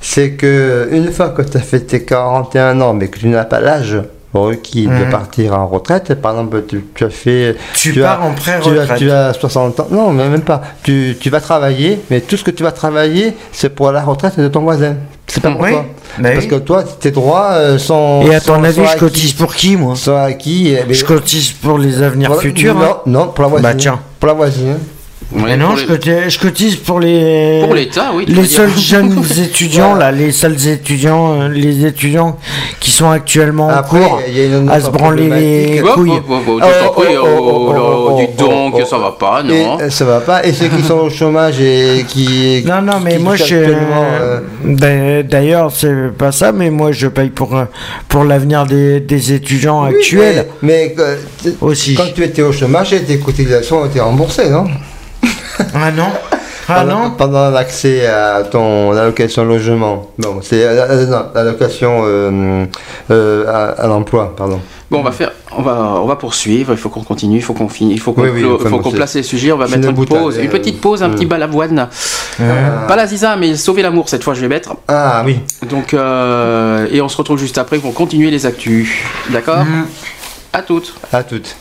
c'est que une fois que tu as fait tes 41 ans, mais que tu n'as pas l'âge requis de mhm. partir en retraite, par exemple, tu, as fait. Tu, pars en pré-retraite. Tu, as 60 ans. Non, mais même pas. Tu, vas travailler, mais tout ce que tu vas travailler, c'est pour la retraite de ton voisin. C'est pas pour toi. Parce que toi, tes droits euh, sont. Et à ton avis, je cotise pour qui, moi? Sont acquis. Eh ben, je cotise pour les avenirs futurs. Non, hein. non, pour la voisine. Bah tiens. Pour la voisine mais non, je, cotise, pour les. Pour l'État, oui. Les seuls jeunes étudiants, là, les seuls étudiants, euh, les étudiants qui sont actuellement en cours à se branler les couilles. Du donc, ça va pas, non Ça va pas. Et ceux qui sont au chômage et qui. Non, non, mais moi, je. Euh, d'ailleurs, c'est pas ça, mais moi, je paye pour, euh, pour l'avenir des, des étudiants actuels. Mais, aussi. quand tu étais au chômage, tes cotisations ont été remboursées, non? Ah non ah non Pendant l'accès à ton allocation logement. Non, c'est euh, euh, l'allocation euh, à, l'emploi, pardon. Bon, on va faire, on va, on va poursuivre. Il faut qu'on continue, il faut qu'on finisse, il faut qu'on, place les sujets. On va mettre une pause, une petite pause, un petit balavoine. Pas la ziza, mais sauver l'amour cette fois. Je vais mettre. Ah oui. Donc et on se retrouve juste après pour continuer les actus. D'accord? Mm. À toutes. À toutes.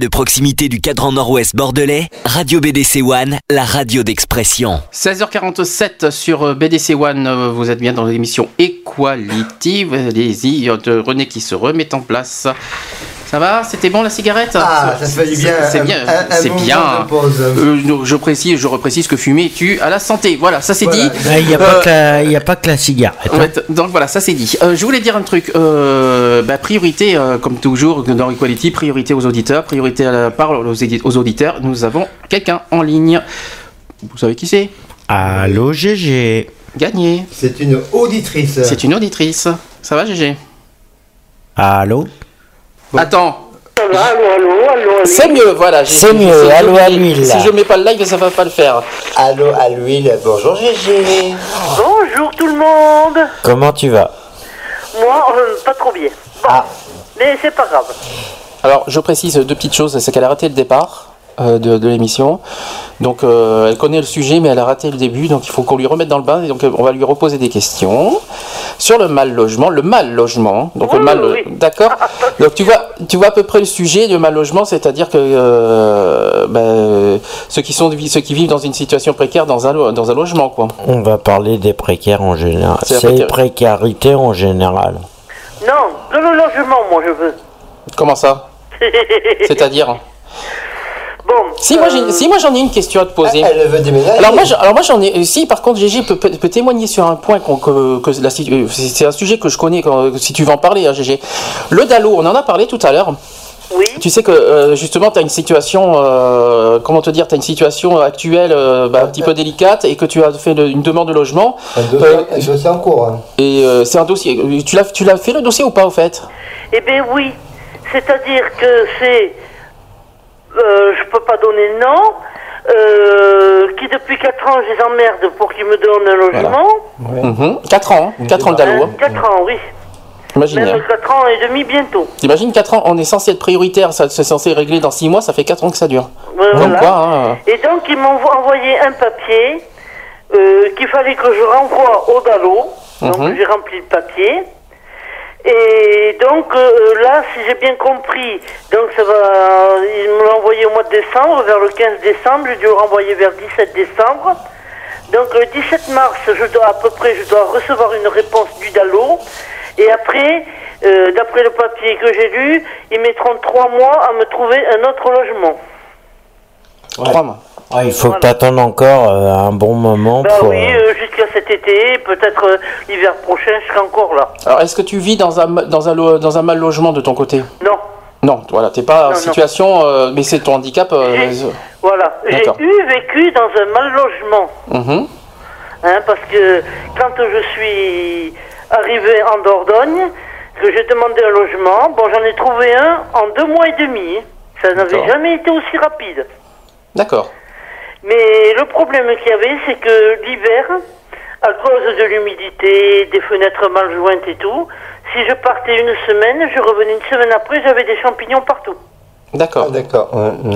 De proximité du cadran nord-ouest bordelais, Radio BDC One, la radio d'expression. 16h47 sur euh, BDC One, euh, vous êtes bien dans l'émission Equality. Allez-y, René qui se remet en place. Ça va C'était bon la cigarette Ah, ça se fait du bien. C'est bien. C'est bien. Euh, je précise, je reprécise que fumer tue à la santé. Voilà, ça c'est Voilà. dit. Il n'y a, Euh, pas que la- il y a pas que la cigarette. hein. donc voilà, ça c'est dit. Euh, je voulais dire un truc. Bah, priorité, comme toujours dans Equality, priorité aux auditeurs, priorité à la parole aux auditeurs. Nous avons quelqu'un en ligne. Vous savez qui c'est? Allô GG. Gagné. C'est une auditrice. C'est une auditrice. Ça va, GG Allô? Attends. Allô, allô, allô, C'est mieux, voilà. C'est mieux, allô à l'huile. Si je mets pas le live, ça va pas le faire. Allô à l'huile. Bonjour Gégé. Bonjour tout le monde. Comment tu vas? Moi, euh, pas trop bien. Bon, Ah. mais c'est pas grave. Alors, je précise deux petites choses. C'est qu'elle a raté le départ. Euh, de, de l'émission. Donc, euh, elle connaît le sujet, mais elle a raté le début. Donc, il faut qu'on lui remette dans le bain. Et donc, euh, on va lui reposer des questions sur le mal logement. Le mal logement. Donc, Oui, le mal. oui. D'accord. Donc, tu vois, tu vois à peu près le sujet du mal logement, c'est-à-dire que euh, ben, ceux qui sont ceux qui vivent dans une situation précaire dans un dans un logement, quoi. On va parler des précaires en général. C'est précarité. précarités en général. Non, de le logement, moi je veux. Comment ça? C'est-à-dire? Bon, si, moi euh, si moi j'en ai une question à te poser. Elle veut déménager. Alors moi, alors moi j'en ai. Si par contre Gégé peut, peut, témoigner sur un point que, que c'est un sujet que je connais. si tu veux en parler, hein, Gégé. Le Dalo, on en a parlé tout à l'heure. Oui. Tu sais que euh, justement, tu as une situation, euh, comment te dire, tu as une situation actuelle bah, un petit peu délicate et que tu as fait une demande de logement. Un dossier, en cours. Hein. Et c'est un dossier. Tu l'as, tu l'as fait le dossier ou pas au fait? Eh bien oui. C'est-à-dire que c'est euh, je peux pas donner le nom, euh, qui depuis 4 ans je les emmerde pour qu'ils me donnent un logement. 4 mhm. ans, 4 ans le Dalo. 4 ans, oui. Imagine. Même 4 ans et demi bientôt. T'imagines 4 ans, on est censé être prioritaire, ça c'est censé régler dans 6 mois, ça fait 4 ans que ça dure. Voilà. Quoi, hein. Et donc ils m'ont envoyé un papier euh, qu'il fallait que je renvoie au Dalo. Donc mhm. j'ai rempli le papier. Et donc euh, là, si j'ai bien compris, donc ça va, il me l'a envoyé au mois de décembre, vers le 15 décembre, j'ai dû le renvoyer vers le 17 décembre. Donc le 17 mars, je dois à peu près, je dois recevoir une réponse du DALO. Et après, euh, d'après le papier que j'ai lu, ils mettront trois mois à me trouver un autre logement. Trois mois il faut que tu attendes encore euh, un bon moment bah Oui, euh, euh, jusqu'à cet été, peut-être l'hiver prochain, je serai encore là. Alors, est-ce que tu vis dans un, dans un, dans un mal logement de ton côté? Non. Non, voilà, t'es pas en situation, mais c'est ton handicap. voilà, j'ai eu vécu dans un mal logement. Mhm. Hein, parce que quand je suis arrivé en Dordogne, que j'ai demandé un logement, bon, j'en ai trouvé un en deux mois et demi. Ça n'avait jamais été aussi rapide. D'accord. Mais le problème qu'il y avait, c'est que l'hiver, à cause de l'humidité, des fenêtres mal jointes et tout, si je partais une semaine, je revenais une semaine après, j'avais des champignons partout. D'accord. Ah, d'accord.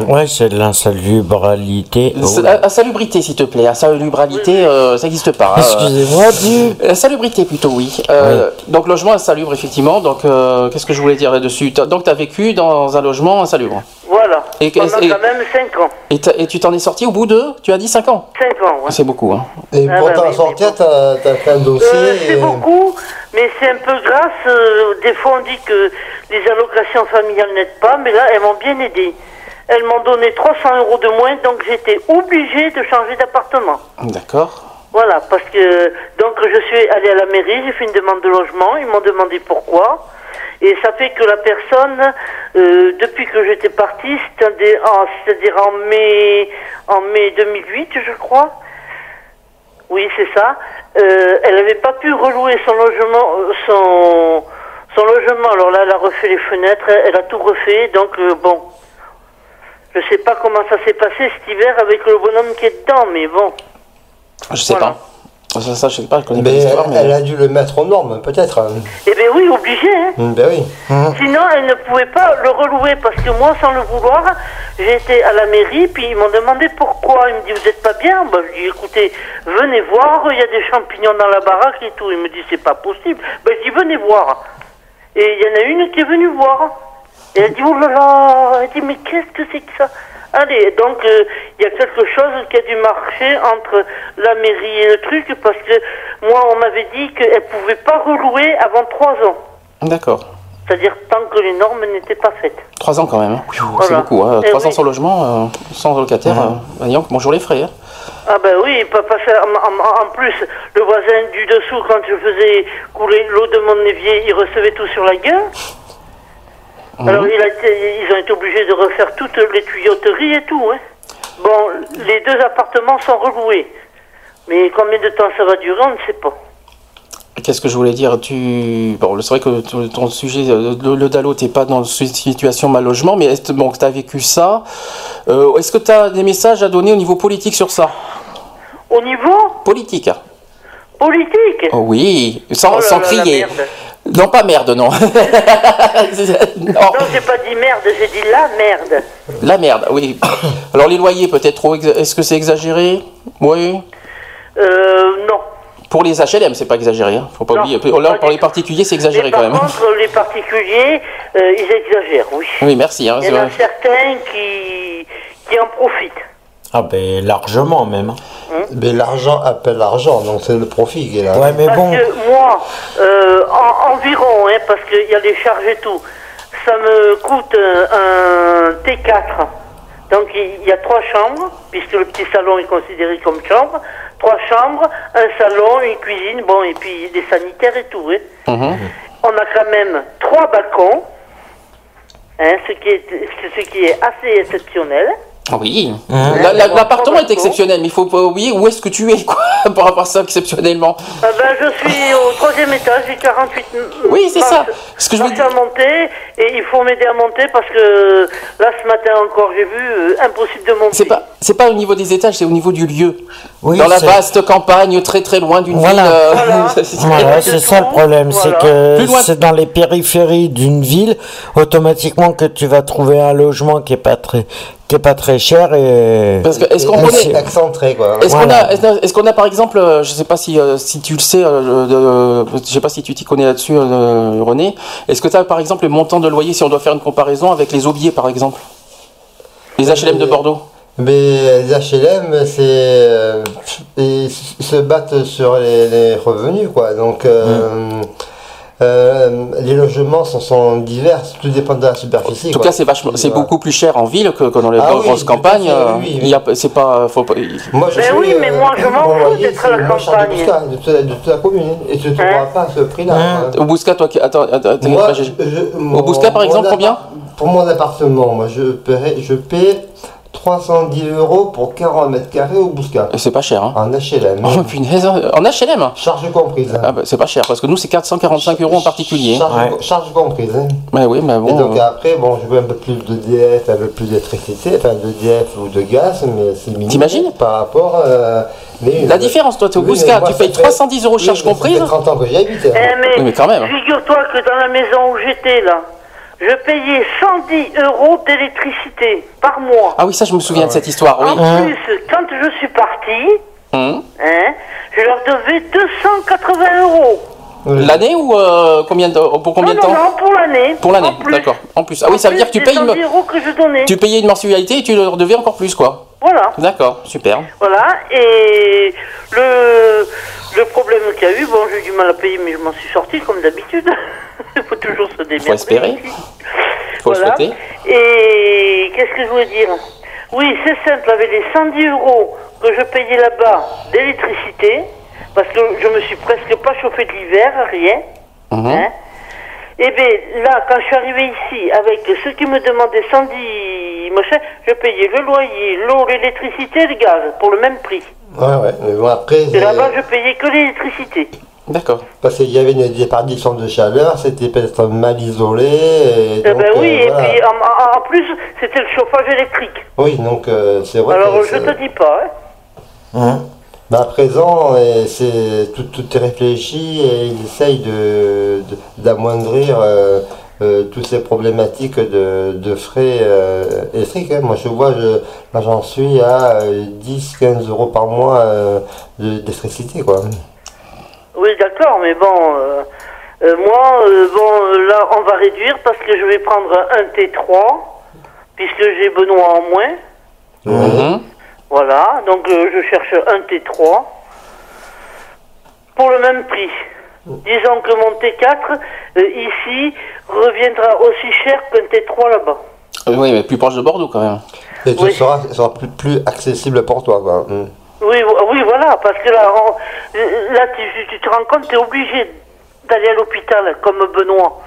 Ouais, c'est de l'insalubralité. La salubrité, s'il te plaît. La salubralité, euh, ça n'existe pas. Hein. Excusez-moi, du. La salubrité, plutôt, oui. Euh, donc, logement insalubre, effectivement. Donc, euh, qu'est-ce que je voulais dire là-dessus? Donc, tu as vécu dans un logement insalubre? Voilà. Et, Pendant quand même 5 ans. Et, tu t'en es sorti au bout de, tu as dit 5 ans? 5 ans, ouais. C'est beaucoup, hein. Et ah, pour t'en sortir, tu as, fait un dossier. c'est beaucoup, mais c'est un peu grâce. des fois, on dit que les allocations familiales n'aident pas, mais là, elles m'ont bien aidé. Elles m'ont donné 300 euros de moins, donc j'étais obligée de changer d'appartement. D'accord. Voilà, parce que donc je suis allée à la mairie, j'ai fait une demande de logement, ils m'ont demandé pourquoi. Et ça fait que la personne, euh, depuis que j'étais partie, c'est-à-dire en mai, en mai 2008, je crois, oui, c'est ça, euh, elle n'avait pas pu relouer son logement, euh, son, son logement, alors là, elle a refait les fenêtres, elle a tout refait, donc euh, bon. Je sais pas comment ça s'est passé cet hiver avec le bonhomme qui est dedans, mais bon. Je sais pas. Ça, ça, je sais pas, je connais pas l'histoire. Mais... Elle a dû le mettre aux normes, peut-être. Eh bien oui, obligé. Hein. Mm, ben oui. Mmh. Sinon, elle ne pouvait pas le relouer parce que moi, sans le vouloir, j'ai été à la mairie, puis ils m'ont demandé pourquoi. Ils me disent, vous n'êtes pas bien? Ben, Je dis, écoutez, venez voir, il y a des champignons dans la baraque et tout. Il me dit, c'est pas possible. Ben, je dis, venez voir. Et il y en a une qui est venue voir. Et elle dit, oh là là, elle dit, mais qu'est-ce que c'est que ça? Allez, donc euh, il y a quelque chose qui a dû marcher entre la mairie et le truc, parce que moi, on m'avait dit qu'elle ne pouvait pas relouer avant trois ans. D'accord. C'est-à-dire tant que les normes n'étaient pas faites. Trois ans quand même, hein. c'est beaucoup. Hein. Eh Trois ans sans logement, euh, sans locataire. Euh, bonjour les frais. Hein. Ah ben oui, parce en, en, plus, le voisin du dessous, quand je faisais couler l'eau de mon évier, il recevait tout sur la gueule. Mhm. Alors il a ils ont été obligés de refaire toutes les tuyauteries et tout. Hein. Bon, les deux appartements sont reloués. Mais combien de temps ça va durer, on ne sait pas. Qu'est-ce que je voulais dire? Tu bon, c'est vrai que ton sujet, euh, le, le Dalo, t'es pas dans une situation mal logement, mais bon, tu as vécu ça euh, Est-ce que tu as des messages à donner au niveau politique sur ça? Au niveau? Politique. Politique? Oh Oui, sans, oh sans crier. Non, pas merde, non. non, j'ai pas dit merde, j'ai dit la merde. La merde, oui. Alors les loyers, peut-être trop. Est-ce que c'est exagéré? Oui. Euh, non. Pour les HLM, c'est pas exagéré. Hein. Faut pas oublier. pour les particuliers, c'est exagéré quand même. Par contre, les particuliers, euh, ils exagèrent, oui. Oui, merci. Hein, Il y en a certains qui, qui en profitent. Ah ben largement même. Hein mais l'argent appelle l'argent, donc c'est le profit qui est là. Ouais, mais parce bon. que moi, euh, environ, hein, parce qu'il y a les charges et tout, ça me coûte un T4. Donc il y a trois chambres, puisque le petit salon est considéré comme chambre. Trois chambres, un salon, une cuisine, bon, et puis des sanitaires et tout. Hein. Mhm. On a quand même trois balcons, hein, ce, qui est, ce qui est assez exceptionnel. Oui, hein l'appartement est exceptionnel, mais il faut pas oublier où est-ce que tu es, quoi, par rapport à ça, exceptionnellement. Ah ben, je suis au troisième étage, j'ai 48 Oui, c'est ça. Ce que je veux dire. monter, et il faut m'aider à monter parce que là, ce matin encore, j'ai vu, euh, impossible de monter. C'est pas, c'est pas au niveau des étages, c'est au niveau du lieu. Oui, Dans la vaste campagne, très très loin d'une ville. Euh, voilà. c'est ça le problème, c'est que c'est dans les périphéries d'une ville, automatiquement que tu vas trouver un logement qui est pas très qui est pas très cher et parce que est-ce qu'on est excentré quoi. Est-ce qu'on a est-ce qu'on a par exemple euh, je sais pas si euh, si tu le sais euh, je sais pas si tu t'y connais là-dessus René. Est-ce que tu as par exemple le montant de loyer si on doit faire une comparaison avec les aubiers par exemple? Les HLM de Bordeaux? mais les HLM, c'est ils se battent sur les, revenus, quoi. Donc, mmh. Euh, les logements sont, sont, divers, tout dépend de la superficie. En tout cas, c'est vachement, c'est beaucoup plus cher en ville que, que dans les ah grosses campagnes. Oui, y a, c'est pas, faut pas. Moi, je mais oui, mais moi, je m'en fous d'être à la campagne. De, toute la, de toute la commune, et tu ne trouveras hein pas ce prix-là. Hein Au Bouscat, toi, attends, attends, moi, je, Au Bouscat, par exemple, combien? Pour mon appartement, moi, je paie, je paie 310 euros pour 40 mètres carrés au Bouscat. C'est pas cher, hein En HLM. Oh, punaise, en HLM Charge comprise. Ah, bah, c'est pas cher, parce que nous, c'est 445 euros en particulier. Charge, comprise. Hein. Bah, oui, mais bon. Et donc euh, après, bon, je veux un peu plus de DF, un peu plus d'électricité, enfin de DF ou de gaz, mais c'est minime. T'imagines Par rapport. Euh, la différence, toi, tu es au Bouscat, tu payes 310 euros charge comprise. Ça fait 30 ans que j'y habite. Hein. Eh, mais, quand même. Figure-toi que dans la maison où j'étais, là, je payais 110 euros d'électricité par mois. Ah oui, ça je me souviens de cette histoire, oui. En hein plus, quand je suis parti, hein, hein je leur devais 280 euros. L'année ou euh, combien de, pour combien de temps Non, pour l'année. Pour l'année, d'accord. En plus. Ah oui, ça veut dire que tu payes une, que je donnais. tu payais une mensualité et tu leur devais encore plus, quoi. Voilà. D'accord, super. Voilà, et le, le problème qu'il y a eu, bon, j'ai eu du mal à payer, mais je m'en suis sorti comme d'habitude. Il faut toujours se démerder. Faut espérer. Faut voilà. Et qu'est-ce que je voulais dire? Oui, c'est simple, avec les 110 euros que je payais là-bas d'électricité, parce que je me suis presque pas chauffé de l'hiver, rien. Mhm. Hein, et eh bien là, quand je suis arrivé ici, avec ceux qui me demandaient 110 machin, je payais le loyer, l'eau, l'électricité et le gaz pour le même prix. Ouais, ouais, mais bon, après. Et là-bas, je payais que l'électricité. D'accord. Parce qu'il y avait une déperdition de chaleur, c'était peut-être mal isolé. Et eh ben oui, euh, et puis en, plus, c'était le chauffage électrique. Oui, donc euh, c'est vrai. Alors je te dis pas. Hein. hein? Bah, à présent, c'est tout, tout, est réfléchi et ils essayent de, d'amoindrir euh, toutes ces problématiques de, frais électriques. Hein. Moi, je vois, je, j'en suis à 10-15 euros par mois d'électricité, quoi. Oui, d'accord, mais bon, euh, euh, moi, euh, bon, là, on va réduire parce que je vais prendre un T3, puisque j'ai Benoît en moins. Mhm. Voilà, donc je cherche un T3 pour le même prix. Disons que mon T4 ici reviendra aussi cher qu'un T3 là-bas. Oui, mais plus proche de Bordeaux quand même. Et ce sera, sera plus, plus, accessible pour toi. Quoi. Hmm. Oui, oui, voilà, parce que là, là tu, te rends compte, tu es obligé d'aller à l'hôpital, comme Benoît.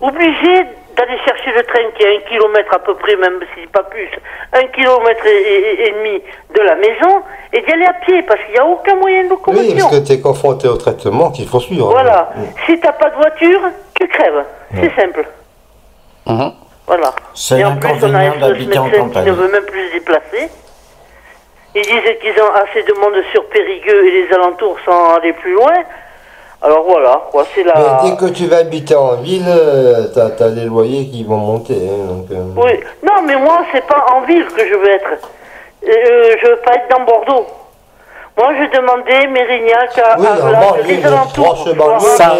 Obligé d'aller chercher le train qui est un kilomètre à peu près, même si pas plus, un kilomètre et, demi de la maison, et d'y aller à pied, parce qu'il n'y a aucun moyen de locomotion. Oui, parce que tu es confronté au traitement qu'il faut suivre. Voilà. Mm. Si tu n'as pas de voiture, tu crèves. C'est simple. Mm-hmm. Voilà. Et en plus, on a un médecin qui ne veut même plus se déplacer. Ils disent qu'ils ont assez de monde sur Périgueux et les alentours sans aller plus loin. Alors voilà, quoi, c'est la... dès que tu vas habiter en ville, euh, t'as as des loyers qui vont monter. Hein, donc, euh. Oui, non, mais moi, c'est pas en ville que je veux être. Euh, je veux pas être dans Bordeaux. Moi, je demandais Mérignac à, oui, à, les alentours. Ça,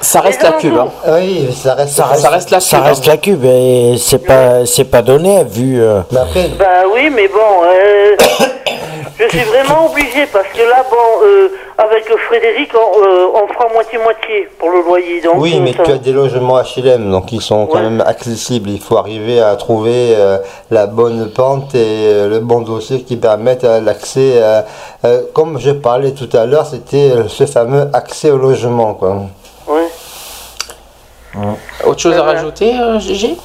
ça reste la cube. Hein. Oui, ça reste, ça reste, ça reste la cube. Ça reste la cube et c'est pas, c'est pas donné vu. Bah, après... bah oui, mais bon. Je suis vraiment obligé parce que là, bon, euh, avec Frédéric, on, euh, fera moitié-moitié pour le loyer. Donc, oui, mais tu as des logements HLM, donc ils sont quand même accessibles. Il faut arriver à trouver la bonne pente et le bon dossier qui permettent l'accès. comme je parlais tout à l'heure, c'était ce fameux accès au logement. Quoi. Oui. Autre chose à rajouter, Gégé?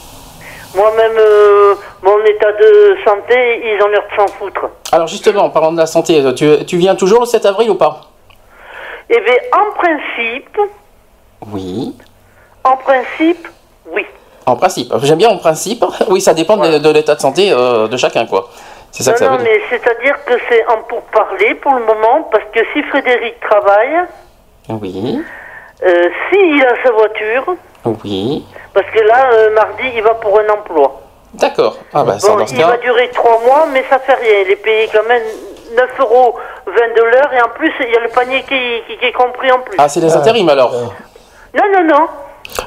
Moi-même, euh, mon état de santé, ils ont l'air de s'en foutre. Alors justement, en parlant de la santé, tu, tu viens toujours le 7 avril ou pas? Eh bien, en principe... Oui. En principe, oui. En principe. J'aime bien en principe. Oui, ça dépend de, l'état de santé euh, de chacun, quoi. C'est ça que ça veut dire. mais c'est-à-dire que c'est en pourparler pour le moment, parce que si Frédéric travaille... Oui. Euh, S'il a sa voiture... Oui. Parce que là, euh, mardi, il va pour un emploi. D'accord. Ah bah, bon, il va durer trois mois, mais ça fait rien. Il est payé quand même 9 euros 20 de l'heure et en plus, il y a le panier qui, qui, est compris en plus. Ah, c'est les intérims alors? Non, non, non.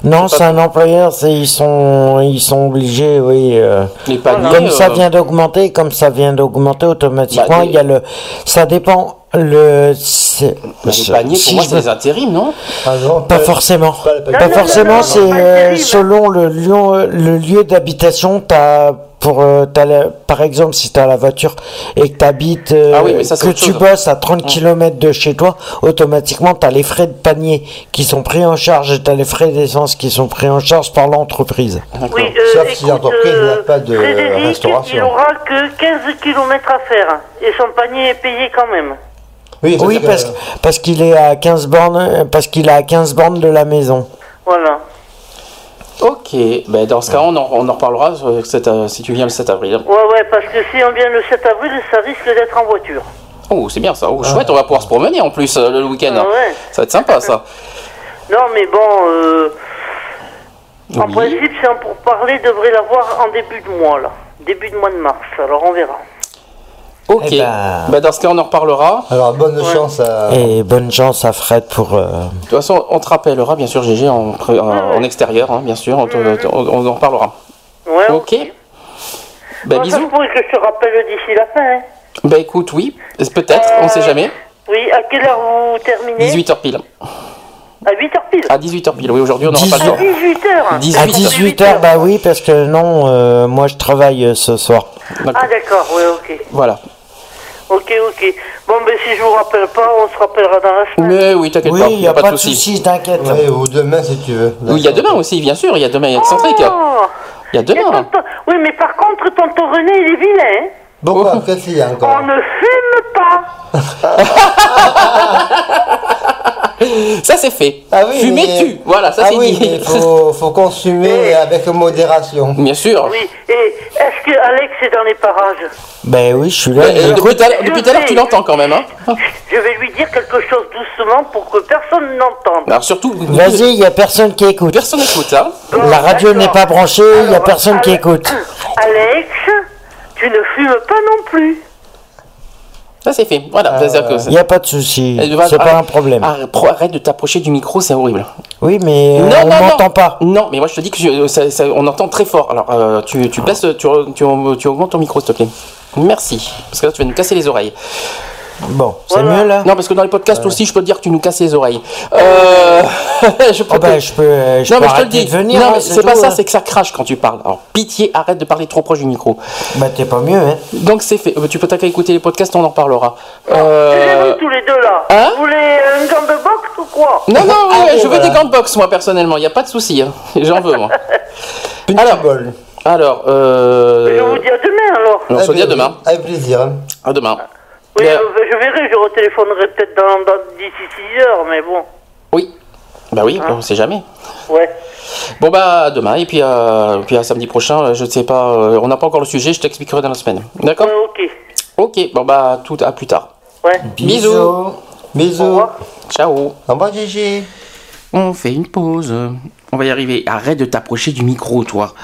Non, c'est un employeur, c'est ils sont ils sont obligés, oui. Euh, les paniers, comme ça euh, vient d'augmenter, comme ça vient d'augmenter automatiquement, bah, il y a le ça dépend le, les paniers, pour moi, c'est des intérims, non ah Pas forcément. Pas, forcément, c'est selon le lieu, le lieu d'habitation. T'as pour euh, par exemple si tu as la voiture et que tu habites euh, ah que tu bosses à 30 km de chez toi automatiquement tu as les frais de panier qui sont pris en charge et tu as les frais d'essence qui sont pris en charge par l'entreprise. Oui, euh, sauf si l'entreprise n'a pas de restauration il n'aura que 15 km à faire. Et son panier est payé quand même oui, parce, parce qu'il est à 15 bornes, parce qu'il est à 15 bornes de la maison. Voilà. Ok, ben dans ce cas, on en, on en reparlera euh, euh, si tu viens le 7 avril. Ouais, ouais, parce que si on vient le 7 avril, ça risque d'être en voiture. Oh, c'est bien ça. Oh, chouette, on va pouvoir se promener en plus euh, le week-end. Ah ouais. Ça va être sympa ça. non, mais bon, euh, en principe, c'est pour parler, devrait l'avoir en début de mois, là. Début de mois de mars, alors on verra. Ok. Eh ben... Bah, dans ce cas, on en reparlera. Alors, bonne chance à. Et bonne chance à Fred pour. Euh, de toute façon, on te rappellera, bien sûr, GG, en, en, extérieur, hein, bien sûr. On, on, en reparlera. Ouais. Ok. Bah, bisous. Ça pourrait que je te rappelle d'ici la fin. Hein. Bah, écoute, oui. Peut-être, on sait jamais. Oui, à quelle heure vous terminez? 18h pile. À 8h pile? À 18h pile, oui, aujourd'hui on n'aura pas le temps. À 18h À 18h, bah oui, parce que non, euh, moi je travaille euh, ce soir. Ah d'accord, oui, ok. Voilà. Ok, ok. Bon, ben si je vous rappelle pas, on se rappellera dans la semaine. Mais oui, t'inquiète pas. il n'y a, pas, de soucis, t'inquiète. ou demain si tu veux. Oui, il y a demain aussi, bien sûr. Il y a demain, il y a excentrique. Oh il y a demain. Oui, mais par contre, tonton René, il est vilain. Pourquoi? Oh. Qu'est-ce qu'il y a encore? On ne fume pas. ça c'est fait. Ah oui, Fumer tu. Voilà, ça ah c'est oui, Il faut, faut, consommer avec modération. Bien sûr. Oui. Et est-ce que Alex est dans les parages? Ben oui, je suis là. depuis tout à l'heure, tu l'entends quand même. Hein je vais lui dire quelque chose doucement pour que personne n'entende. Alors surtout. Vas-y, il n'y a personne qui écoute. Personne n'écoute, hein La radio n'est pas branchée, il n'y a personne qui écoute. Alex, tu ne fumes pas non plus. Ça c'est fait. Voilà. Il euh, n'y a pas de souci. C'est pas un problème. Arrête de t'approcher du micro, c'est horrible. Oui, mais euh, on n'entend pas. Non, mais moi je te dis que on entend très fort. Alors euh, tu, tu baisses, tu, tu, tu augmentes ton micro, s'il te plaît. Merci. Parce que là tu vas nous casser les oreilles. Bon, c'est mieux là Non, parce que dans les podcasts aussi, je peux te dire que tu nous casses les oreilles. Euh... je, peux oh ben, je peux, je non, mais je te le dis. Venir, non, mais c'est pas ça, c'est que ça crache quand tu parles. Alors, pitié, arrête de parler trop proche du micro. Bah, t'es pas mieux, hein. Donc, c'est fait. Euh, tu peux t'accueillir écouter les podcasts, on en parlera. Euh... tous les deux là. Hein Vous voulez une gant de boxe ou quoi Non, non, ah, je veux des gants de boxe, moi, personnellement. Il n'y a pas de souci. Hein. J'en veux, moi. alors, alors euh... Je vous dis à demain alors. On se dit à demain. Avec plaisir. À demain. Oui, euh, je verrai, je retéléphonerai peut-être dans, d'ici 6 heures, mais bon. Oui. Bah oui, hein on sait jamais. Ouais. Bon bah demain et puis, euh, puis à samedi prochain, euh, je ne sais pas, on n'a pas encore le sujet, je t'expliquerai dans la semaine. D'accord Ok. Ok, bon bah tout à plus tard. Ouais. Bisous. Bisous. Ciao. Au revoir Gigi. On fait une pause. On va y arriver. Arrête de t'approcher du micro, toi.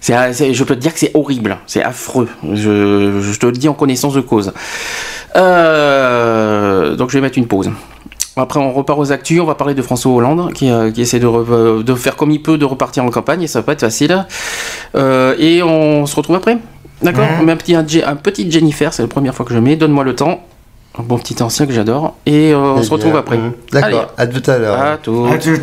C'est, je peux te dire que c'est horrible, c'est affreux. Je, je, te le dis en connaissance de cause. Euh, donc je vais mettre une pause. Après, on repart aux actus. On va parler de François Hollande qui, euh, qui essaie de, euh, de, faire comme il peut, de repartir en campagne et ça va pas être facile. et on se retrouve après. D'accord On met un petit, un, petit Jennifer, c'est la première fois que je mets. Donne-moi le temps. Un bon petit ancien que j'adore. Et on se retrouve après. D'accord, à tout à l'heure. À tout. À tout.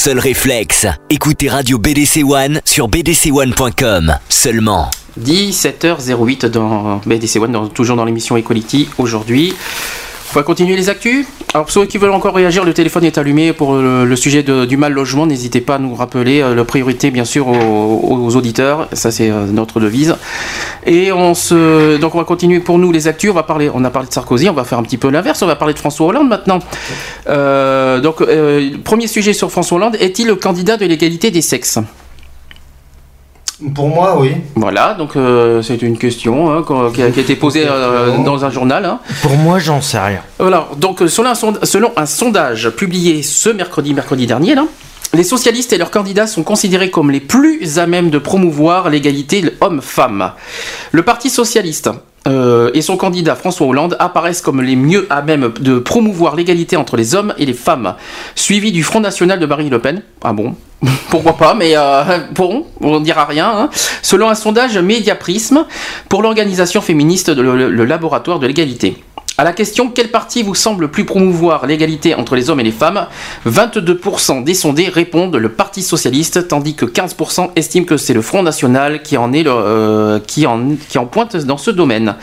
Seul réflexe. Écoutez Radio BDC One sur bdc1.com seulement. 17h08 dans BDC One, toujours dans l'émission Equality aujourd'hui. On va continuer les actus? Alors pour ceux qui veulent encore réagir, le téléphone est allumé pour le, sujet du mal logement. N'hésitez pas à nous rappeler euh, la priorité bien sûr aux, auditeurs. Ça c'est euh, notre devise. Et on se donc on va continuer pour nous les actus. On va parler. On a parlé de Sarkozy. On va faire un petit peu l'inverse. On va parler de François Hollande maintenant. Euh, donc premier sujet sur François Hollande. Est-il le candidat de l'égalité des sexes? Pour moi, oui. Voilà, donc euh, c'est une question hein, qui, a, été posée euh, dans un journal. Hein. Pour moi, j'en sais rien. Voilà, donc selon un, selon un, sondage publié ce mercredi, mercredi dernier, là, les socialistes et leurs candidats sont considérés comme les plus à même de promouvoir l'égalité homme-femme. Le Parti socialiste euh, et son candidat François Hollande apparaissent comme les mieux à même de promouvoir l'égalité entre les hommes et les femmes, suivi du Front National de Marine Le Pen. Ah bon pourquoi pas, mais euh, bon, on dira rien. Hein. Selon un sondage Mediaprisme pour l'organisation féministe de le laboratoire de l'égalité. À la question quel parti vous semble plus promouvoir l'égalité entre les hommes et les femmes? 22% des sondés répondent le Parti socialiste, tandis que 15% estiment que c'est le Front national qui en, est euh, qui, en, qui en pointe dans ce domaine.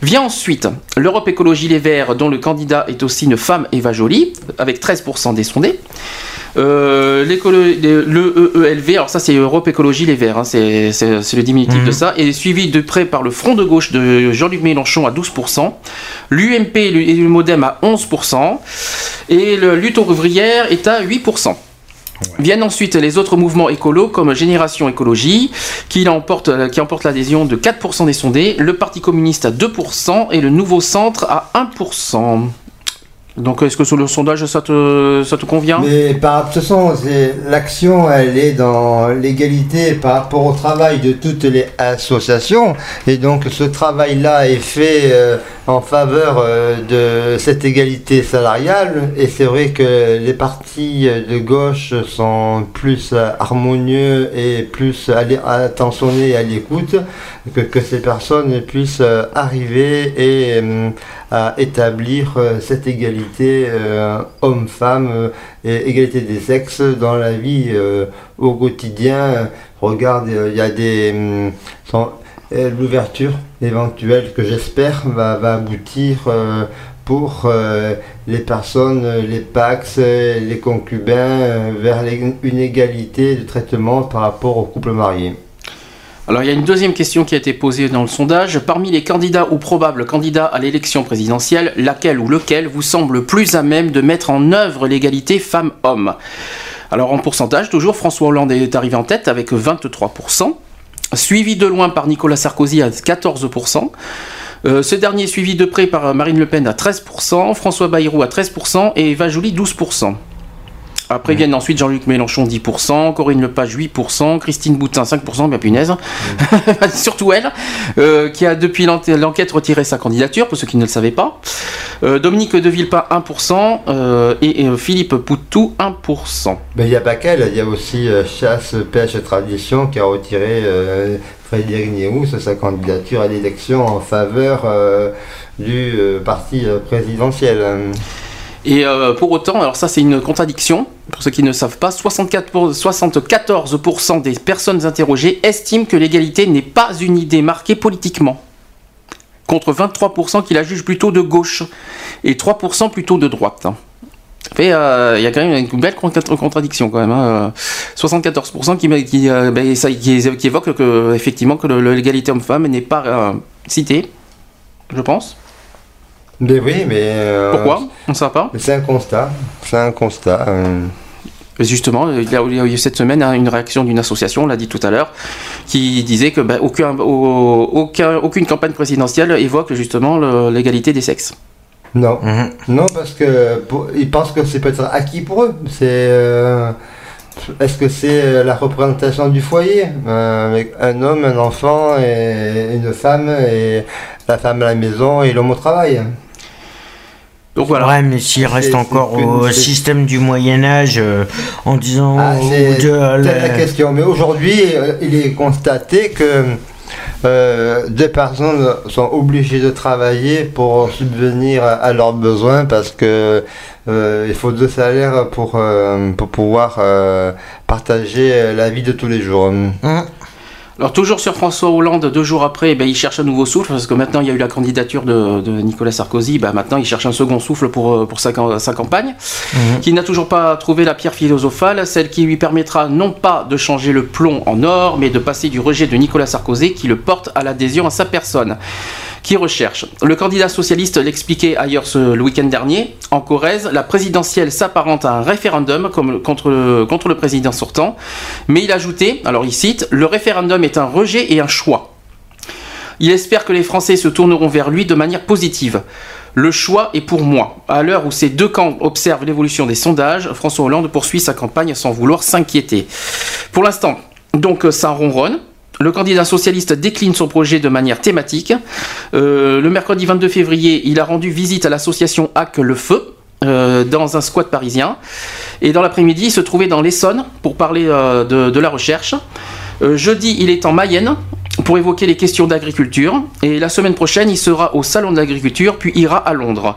Vient ensuite l'Europe Écologie Les Verts, dont le candidat est aussi une femme, Eva Joly, avec 13% des sondés. Euh, le EELV, alors ça c'est Europe Écologie Les Verts, hein, c'est le diminutif de mhm. ça, et suivi de près par le Front de gauche de Jean-Luc Mélenchon à 12%, l'UMP et le Modem à 11%, et le Lutte ouvrière est à 8%. Viennent ensuite les autres mouvements écolos comme Génération Écologie, qui emporte, qui emporte l'adhésion de 4% des sondés, le Parti communiste à 2% et le Nouveau Centre à 1%. Donc est-ce que sur le sondage ça te, convient? Mais par de toute façon, l'action elle est dans l'égalité par rapport au travail de toutes les associations. Et donc ce travail-là est fait euh, en faveur euh, de cette égalité salariale. Et c'est vrai que les partis de gauche sont plus harmonieux et plus attentionnés à l'écoute que, ces personnes puissent arriver et à établir euh, cette égalité euh, homme-femme euh, et égalité des sexes dans la vie au quotidien. Regarde, il y a des... Hum, l'ouverture éventuelle que j'espère va, aboutir pour les personnes, les Pax, les concubins, vers une égalité de traitement par rapport aux couples mariés. Alors il y a une deuxième question qui a été posée dans le sondage. Parmi les candidats ou probables candidats à l'élection présidentielle, laquelle ou lequel vous semble plus à même de mettre en œuvre l'égalité femmes-hommes? Alors en pourcentage, toujours, François Hollande est arrivé en tête avec 23%, suivi de loin par Nicolas Sarkozy à 14%. Euh, ce dernier suivi de près par Marine Le Pen à 13%, François Bayrou à 13% et Eva Joly 12%. Après viennent ensuite Jean-Luc Mélenchon 10%, Corinne Lepage 8%, Christine Boutin 5%, bien punaise, surtout elle, euh, qui a depuis l'enquête retiré sa candidature, pour ceux qui ne le savaient pas. Euh, Dominique de Villepin 1% euh, et, Philippe Poutou 1%. Mais il n'y a pas qu'elle, il y a aussi Chasse, Pêche et Tradition qui a retiré Frédéric Niéhous sa candidature à l'élection en faveur du parti présidentiel. Et pour autant, alors ça c'est une contradiction, pour ceux qui ne savent pas, 64 74% des personnes interrogées estiment que l'égalité n'est pas une idée marquée politiquement, contre 23% qui la jugent plutôt de gauche et 3% plutôt de droite. Euh, il y a quand même une belle contradiction quand même. 74% hein. qui, qui, euh, ben, qui, évoque que, effectivement que l'égalité homme-femme n'est pas euh, citée, je pense. Mais oui, mais. Pourquoi? On ne sait pas. C'est un constat. C'est un constat. Justement, il y a eu cette semaine hein, une réaction d'une association, on l'a dit tout à l'heure, qui disait que ben, aucun, aucune campagne présidentielle évoque justement l'égalité des sexes. Non, mhm. non parce que ils pensent que c'est peut-être acquis pour eux. C'est euh, est-ce que c'est la représentation du foyer euh, avec un homme, un enfant et une femme et la femme à la maison et l'homme au travail? Donc voilà. Ouais, mais s'il reste encore au système du Moyen Âge euh, en disant ah, c'est la question. Mais aujourd'hui, euh, il est constaté que euh, des personnes sont obligées de travailler pour subvenir à, leurs besoins parce que il faut deux salaires pour, pour pouvoir partager la vie de tous les jours. Hein alors toujours sur François Hollande, deux jours après, eh ben, il cherche un nouveau souffle, parce que maintenant il y a eu la candidature de, Nicolas Sarkozy, ben, maintenant il cherche un second souffle pour, euh, pour sa, campagne, qui n'a toujours pas trouvé la pierre philosophale, celle qui lui permettra non pas de changer le plomb en or, mais de passer du rejet de Nicolas Sarkozy qui le porte à l'adhésion à sa personne qui recherche. Le candidat socialiste l'expliquait ailleurs le week-end dernier. En Corrèze, la présidentielle s'apparente à un référendum contre, contre le président sortant. Mais il ajoutait, alors il cite, le référendum est un rejet et un choix. Il espère que les Français se tourneront vers lui de manière positive. Le choix est pour moi. À l'heure où ces deux camps observent l'évolution des sondages, François Hollande poursuit sa campagne sans vouloir s'inquiéter. Pour l'instant, donc ça ronronne. Le candidat socialiste décline son projet de manière thématique. Euh, le mercredi 22 février, il a rendu visite à l'association Hack le Feu, euh, dans un squat parisien. Et dans l'après-midi, il se trouvait dans l'Essonne pour parler euh, de, la recherche. Jeudi, il est en Mayenne pour évoquer les questions d'agriculture. Et la semaine prochaine, il sera au Salon de l'agriculture, puis ira à Londres.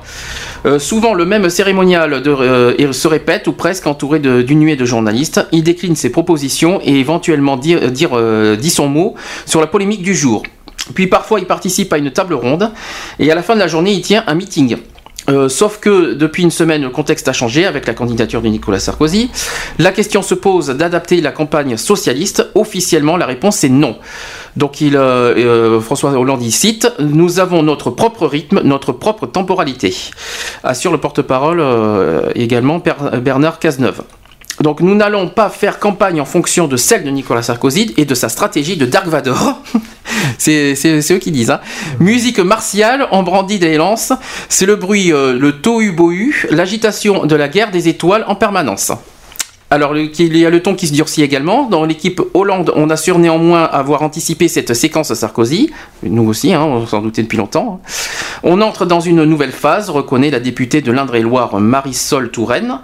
souvent, le même cérémonial de, se répète, ou presque entouré d'une nuée de journalistes. Il décline ses propositions et éventuellement dire dit son mot sur la polémique du jour. Puis parfois, il participe à une table ronde. Et à la fin de la journée, il tient un meeting. Euh, sauf que depuis une semaine, le contexte a changé avec la candidature de Nicolas Sarkozy. La question se pose d'adapter la campagne socialiste. Officiellement, la réponse est non. Donc il, euh, euh, François Hollande y cite Nous avons notre propre rythme, notre propre temporalité. Assure le porte-parole également Bernard Cazeneuve. Donc nous n'allons pas faire campagne en fonction de celle de Nicolas Sarkozy et de sa stratégie de Dark Vador. c'est eux qui disent. Hein. Musique martiale, on brandit des lances. C'est le bruit, euh, le tohu-bohu, l'agitation de la guerre des étoiles en permanence. Alors, il y a le ton qui se durcit également. Dans l'équipe Hollande, on assure néanmoins avoir anticipé cette séquence Sarkozy. Nous aussi, hein, on s'en doutait depuis longtemps. On entre dans une nouvelle phase, reconnaît la députée de l'Indre-et-Loire Marisol Touraine.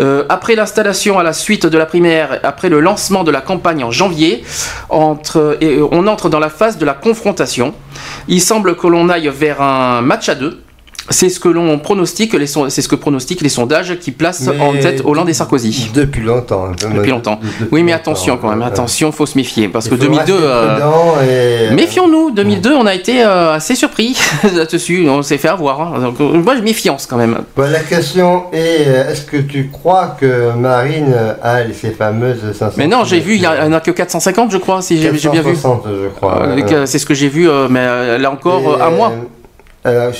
Euh, après l'installation à la suite de la primaire, après le lancement de la campagne en janvier, entre, et euh, on entre dans la phase de la confrontation. Il semble que l'on aille vers un match à deux c'est ce que l'on pronostique, c'est ce que pronostiquent les sondages qui placent en tête Hollande et Sarkozy. Depuis longtemps. Hein, depuis longtemps. oui, mais attention quand même, attention, faut se méfier parce que 2002. Euh, méfions-nous, 2002, on a été euh, assez surpris là-dessus, on s'est fait avoir. Hein. Donc, euh, moi, méfiance quand même. la question est, est-ce que tu crois que Marine a ces fameuses 500 Mais non, j'ai vu, il n'y en a que 450, je crois, si j'ai bien vu. je crois. c'est ce que j'ai vu, mais là encore, à moi. Euh,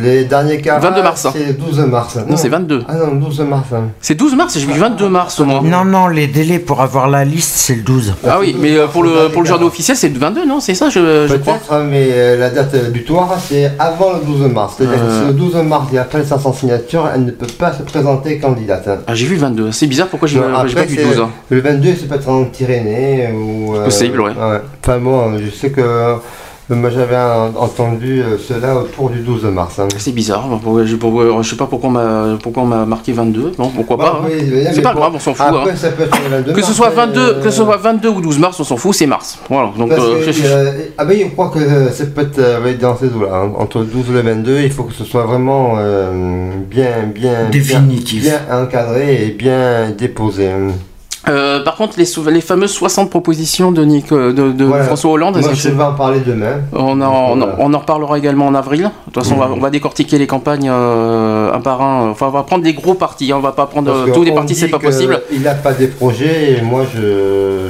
les derniers cas. 22 mars. Hein. C'est 12 mars. Non, c'est 22. Ah non, 12 mars. Hein. C'est 12 mars, j'ai vu 22 mars au moins. Non, non, les délais pour avoir la liste, c'est le 12. Ah oui, mais euh, pour le, pour le journal officiel, c'est le 22, non C'est ça, je, je crois Peut-être, mais euh, la date butoir, c'est avant le 12 mars. C'est-à-dire que le 12 mars et après les 500 signatures, elle ne peut pas se présenter candidate. Hein. Ah, j'ai vu 22. C'est bizarre, pourquoi j'ai pas vu 12 Le 22, c'est peut-être en Pyrénées ou. Possible, ouais. ouais. Enfin bon, je sais que. Moi j'avais entendu euh, cela autour du 12 mars. Hein. C'est bizarre, je, ne sais pas pourquoi on m'a marqué 22, non pourquoi pas. Hein. C'est pas grave, on s'en fout. Après, hein. ça peut être 22 que, ce soit 22, euh, que ce soit 22 ou 12 mars, on s'en fout, c'est mars. Voilà, donc, euh, ah ben, je crois que ça peut être dans ces eaux-là. Entre le 12 et le 22, il faut que ce soit vraiment bien, bien, Définitif. bien encadré et bien déposé. Euh, par contre, les, les, fameuses 60 propositions de, Nick, euh, de, François Hollande. Moi, je vais en parler demain. On en, on, en reparlera également en avril. De toute façon, on, va, on, va, décortiquer les campagnes euh, un par un. Enfin, on va prendre des gros partis. Hein. On va pas prendre tous les partis, c'est pas possible. Il n'a pas des projets. Et moi, je,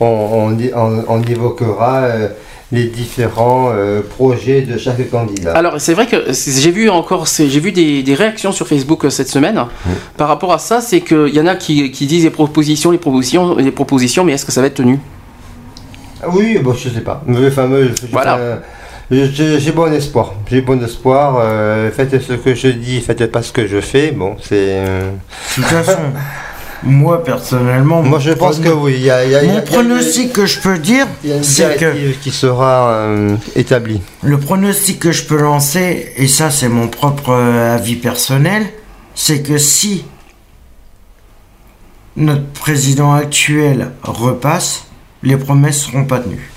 on, évoquera les différents euh, projets de chaque candidat. Alors c'est vrai que j'ai vu encore, j'ai vu des, réactions sur Facebook euh, cette semaine mmh. par rapport à ça, c'est qu'il y en a qui, disent les propositions, les propositions, les propositions, mais est-ce que ça va être tenu? Ah Oui, bon, je sais pas. Le fameux. Voilà. J'ai bon espoir. J'ai bon espoir. Euh, faites ce que je dis, faites pas ce que je fais. Bon, c'est. De toute façon. Moi, personnellement. Moi, je pense que oui. Y a, y a, mon pronostic que je peux dire, c'est que. qui sera euh, établi. Le pronostic que je peux lancer, et ça, c'est mon propre euh, avis personnel, c'est que si notre président actuel repasse, les promesses seront pas tenues.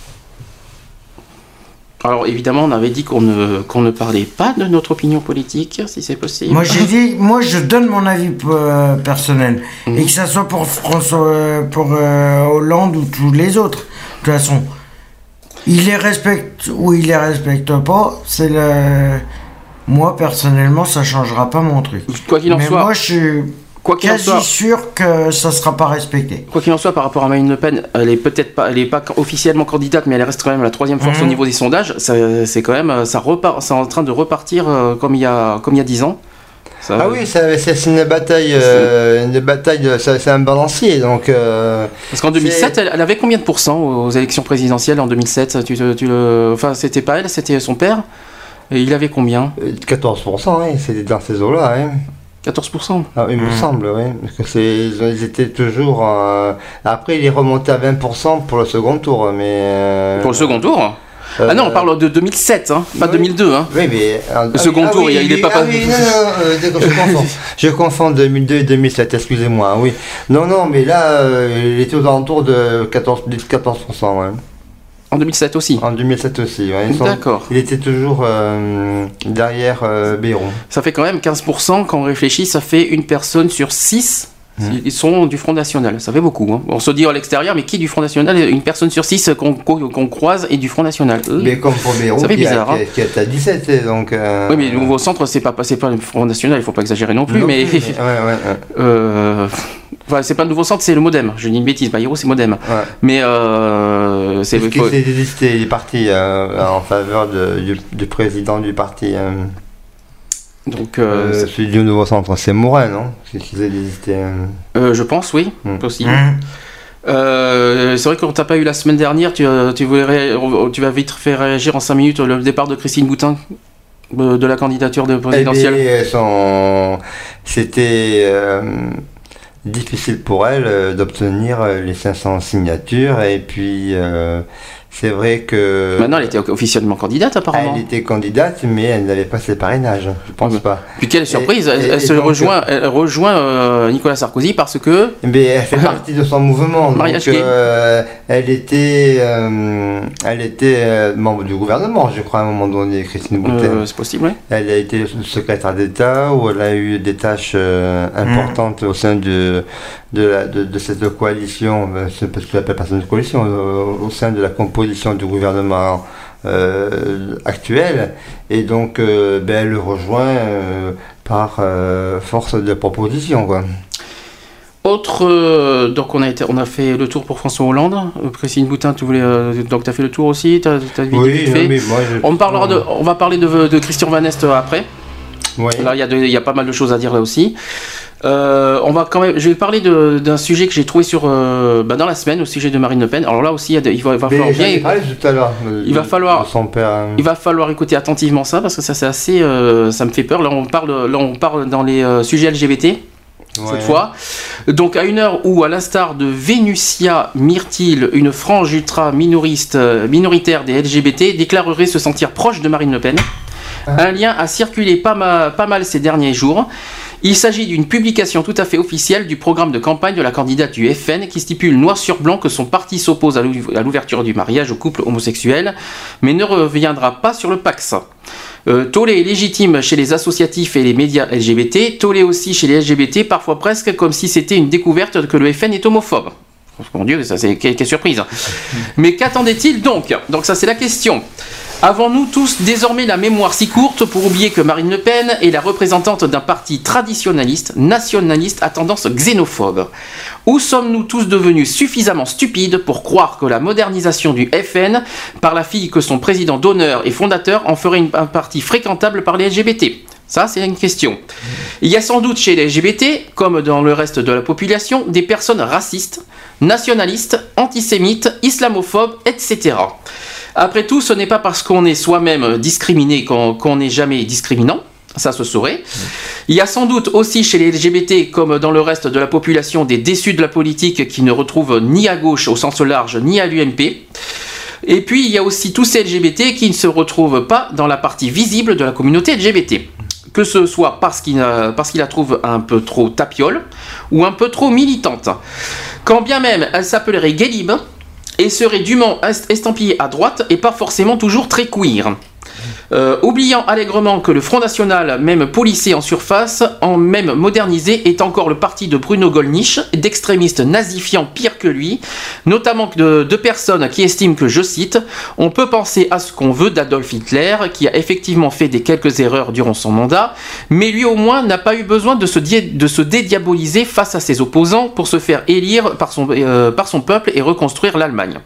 Alors évidemment, on avait dit qu'on ne, qu'on ne parlait pas de notre opinion politique, si c'est possible. Moi j'ai dit, moi je donne mon avis euh, personnel, mhm. et que ça soit pour François, euh, pour euh, Hollande ou tous les autres. De toute façon, il les respecte ou il les respecte pas, c'est le. Moi personnellement, ça changera pas mon truc. Quoi qu'il en Mais soit. Moi je suis Quoi qu'il en soit, sûr que ça ne sera pas respecté. Quoi qu'il en soit, par rapport à Marine Le Pen, elle est peut-être pas, elle est pas officiellement candidate, mais elle reste quand même la troisième force au mhm. niveau des sondages. C'est quand même, ça repart, c'est en train de repartir euh, comme il y a, comme il y a dix ans. ah oui, c'est une bataille, euh, une bataille, c'est un balancier. Donc, euh, Parce qu'en 2007, elle, avait combien de pourcents aux élections présidentielles en 2007 tu, tu, Enfin, c'était pas elle, c'était son père. Et il avait combien? 14%, hein, c'était dans ces eaux-là. Hein. 14% ah, Il me hmm. semble, oui. Parce que ils étaient toujours. Après, il est remonté à 20% pour le second tour. Mais, Pour le second tour euh, ah non, on parle de 2007, hein, pas 2002. Hein. Oui, mais. Le second ah tour, il n'est pas ah, oui, non, non, je confonds. je confonds 2002 et 2007, excusez-moi, oui. Non, non, mais là, euh, il était aux alentours de 14, 14%. Ouais. En 2007 aussi En 2007 aussi, oui. D'accord. Il était toujours euh, derrière euh, Ça fait quand même 15%, quand on réfléchit, ça fait une personne sur 6 Mmh. Ils sont du Front National, ça fait beaucoup. Hein. On se dit à l'extérieur, mais qui du Front National Une personne sur six qu'on croise est du Front National? mais comme pour Béron, ça fait bizarre. A, qui, est à 17, donc. Euh, oui, mais le nouveau centre, c'est pas, pas le Front National, il faut pas exagérer non plus, mais. ouais, ouais, euh, Enfin, c'est pas le nouveau centre, c'est le modem. Je dis une bêtise, Bayrou, c'est modem. Mais euh, c'est. Qui s'est désisté, il est parti euh, en faveur de, du, du, président du parti. Donc, euh, euh, celui du nouveau centre, c'est Morin, non? Euh, euh, Je pense, oui, hmm. possible. Hmm. c'est vrai qu'on t'a pas eu la semaine dernière, tu, tu, voulais tu vas vite faire réagir en 5 minutes le départ de Christine Boutin de la candidature de présidentielle. Eh c'était difficile pour elle d'obtenir les 500 signatures et puis c'est vrai que. Maintenant, elle était officiellement candidate, apparemment. Elle était candidate, mais elle n'avait pas ses parrainages. Je pense pas. Puis quelle surprise Elle, se rejoint, elle rejoint euh, Nicolas Sarkozy parce que. Mais elle fait partie de son mouvement. donc, euh, elle était, euh, elle était membre du gouvernement, je crois, à un moment donné, Christine Boutin. C'est possible, oui. Elle a été secrétaire d'État où elle a eu des tâches importantes au sein de, de, de, cette coalition, c'est parce que l'appelle personne de coalition, au sein de la composition du gouvernement euh, actuel et donc euh, ben, elle le rejoint euh, par force de proposition. Quoi. Autre, donc on a, été, on a fait le tour pour François Hollande. Christine Boutin, tu voulais, donc tu as fait le tour aussi as, as Oui, mais moi, on, parlera de, on va parler de, de Christian Van Est après. Là, il y, y, a pas mal de choses à dire là aussi. Euh, on va quand même, je vais parler d'un sujet que j'ai trouvé sur, euh, bah, dans la semaine au sujet de Marine Le Pen. Alors là aussi, il, va, falloir bien. il va falloir, hein. il va falloir écouter attentivement ça parce que ça c'est assez, euh, ça me fait peur. Là on parle, là on parle dans les sujets LGBT. Cette fois. Donc, à une heure où, à l'instar de Vénusia Myrtille, une frange ultra minoriste, minoritaire des LGBT, déclarerait se sentir proche de Marine Le Pen, ah. un lien a circulé pas, pas mal ces derniers jours. Il s'agit d'une publication tout à fait officielle du programme de campagne de la candidate du FN qui stipule noir sur blanc que son parti s'oppose à l'ouverture du mariage aux couples homosexuels, mais ne reviendra pas sur le Pax. Euh, tollé est légitime chez les associatifs et les médias LGBT, tollé aussi chez les LGBT, parfois presque comme si c'était une découverte que le FN est homophobe. Mon Dieu, ça c'est quelle surprise. Mais qu'attendait-il donc? Donc ça c'est la question. Avons-nous tous désormais la mémoire si courte pour oublier que Marine Le Pen est la représentante d'un parti traditionnaliste, nationaliste à tendance xénophobe? Ou sommes-nous tous devenus suffisamment stupides pour croire que la modernisation du FN, par la fille que son président d'honneur et fondateur, en ferait un parti fréquentable par les LGBT ça, c'est une question. Il y a sans doute chez les LGBT, comme dans le reste de la population, des personnes racistes, nationalistes, antisémites, islamophobes, etc. Après tout, ce n'est pas parce qu'on est soi-même discriminé qu'on n'est jamais discriminant. Ça se saurait. Il y a sans doute aussi chez les LGBT, comme dans le reste de la population, des déçus de la politique qui ne retrouvent ni à gauche au sens large, ni à l'UMP. Et puis il y a aussi tous ces LGBT qui ne se retrouvent pas dans la partie visible de la communauté LGBT. Que ce soit parce qu'ils la trouvent un peu trop tapiole ou un peu trop militante. Quand bien même elle s'appellerait Gélib, et serait dûment estampillé à droite et pas forcément toujours très queer. Euh, oubliant allègrement que le Front National, même polissé en surface, en même modernisé, est encore le parti de Bruno Gollnisch, d'extrémistes nazifiants pire que lui, notamment de, de, personnes qui estiment que, je cite, on peut penser à ce qu'on veut d'Adolf Hitler, qui a effectivement fait des quelques erreurs durant son mandat, mais lui au moins n'a pas eu besoin de se, dédiaboliser face à ses opposants pour se faire élire par son, euh, par son peuple et reconstruire l'Allemagne.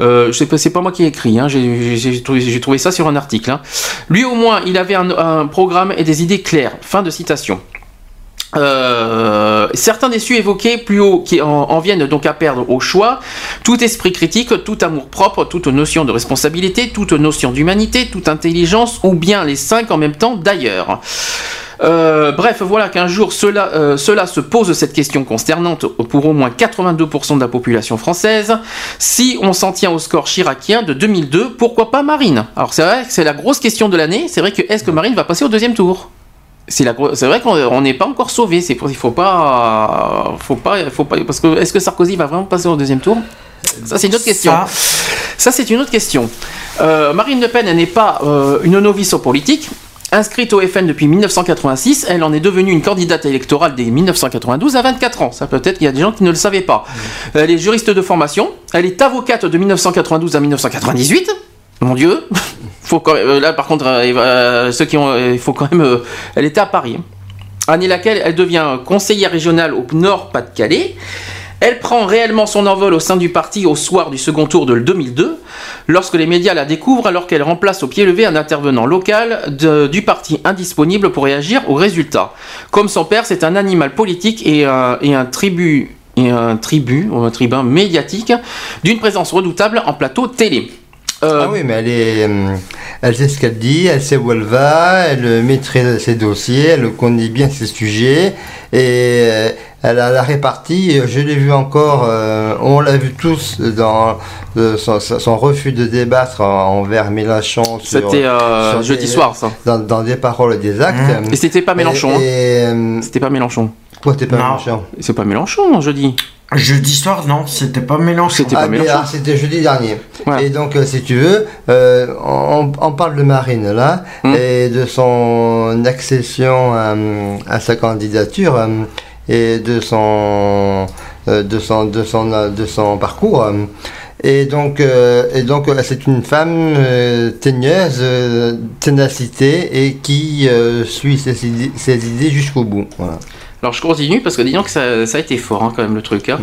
Euh, c'est pas moi qui ai écrit, hein, j'ai trouvé, ça sur un article. Hein. Lui au moins, il avait un, programme et des idées claires. Fin de citation. Euh, certains déçus évoqués plus haut qui en, viennent donc à perdre au choix tout esprit critique, tout amour propre, toute notion de responsabilité, toute notion d'humanité, toute intelligence ou bien les cinq en même temps d'ailleurs. Euh, bref, voilà qu'un jour cela, euh, cela se pose cette question consternante pour au moins 82% de la population française. Si on s'en tient au score chiracien de 2002, pourquoi pas Marine? Alors c'est vrai que c'est la grosse question de l'année. C'est vrai que est-ce que Marine va passer au deuxième tour? C'est vrai qu'on n'est pas encore sauvé. C'est il faut pas, faut pas, faut pas, parce que est-ce que Sarkozy va vraiment passer au deuxième tour? Ça c'est une autre question. Ça, c'est une autre question. Euh, Marine Le Pen n'est pas euh, une novice en politique. Inscrite au FN depuis 1986, elle en est devenue une candidate électorale dès 1992 à 24 ans. Ça peut-être qu'il y a des gens qui ne le savaient pas. Elle est juriste de formation. Elle est avocate de 1992 à 1998. Mon Dieu. faut euh, là, par contre, euh, euh, ceux qui ont, il faut quand même. elle était à Paris, année laquelle elle devient conseillère régionale au Nord Pas-de-Calais. Elle prend réellement son envol au sein du parti au soir du second tour de 2002, lorsque les médias la découvrent alors qu'elle remplace au pied levé un intervenant local du parti indisponible pour réagir aux résultats. Comme son père, c'est un animal politique et un, et un tribun médiatique d'une présence redoutable en plateau télé. Euh, ah oui, mais elle, euh, elle sait ce qu'elle dit, elle sait où elle va, elle maîtrise ses dossiers, elle connaît bien ses sujets et euh, elle a la répartie. Je l'ai vu encore, on l'a vu tous dans son, refus de débattre envers Mélenchon. C'était jeudi soir, ça. Dans, des paroles et des actes. Mmh. Et c'était pas Mélenchon. Hein. C'était pas Mélenchon. Quoi, c'était pas Mélenchon? C'est pas Mélenchon, jeudi. Jeudi soir, non, c'était pas Mélenchon. C'était pas ah, ah, c'était jeudi dernier. Et donc, euh, si tu veux, euh, on, parle de Marine là, hmm. et de son accession à, sa candidature euh, et de son, de son, de son, de son parcours. Et donc, et donc c'est une femme teigneuse, ténacité et qui suit ses idées, jusqu'au bout. Alors je continue parce que disons que ça, a été fort hein, quand même le truc. Hein.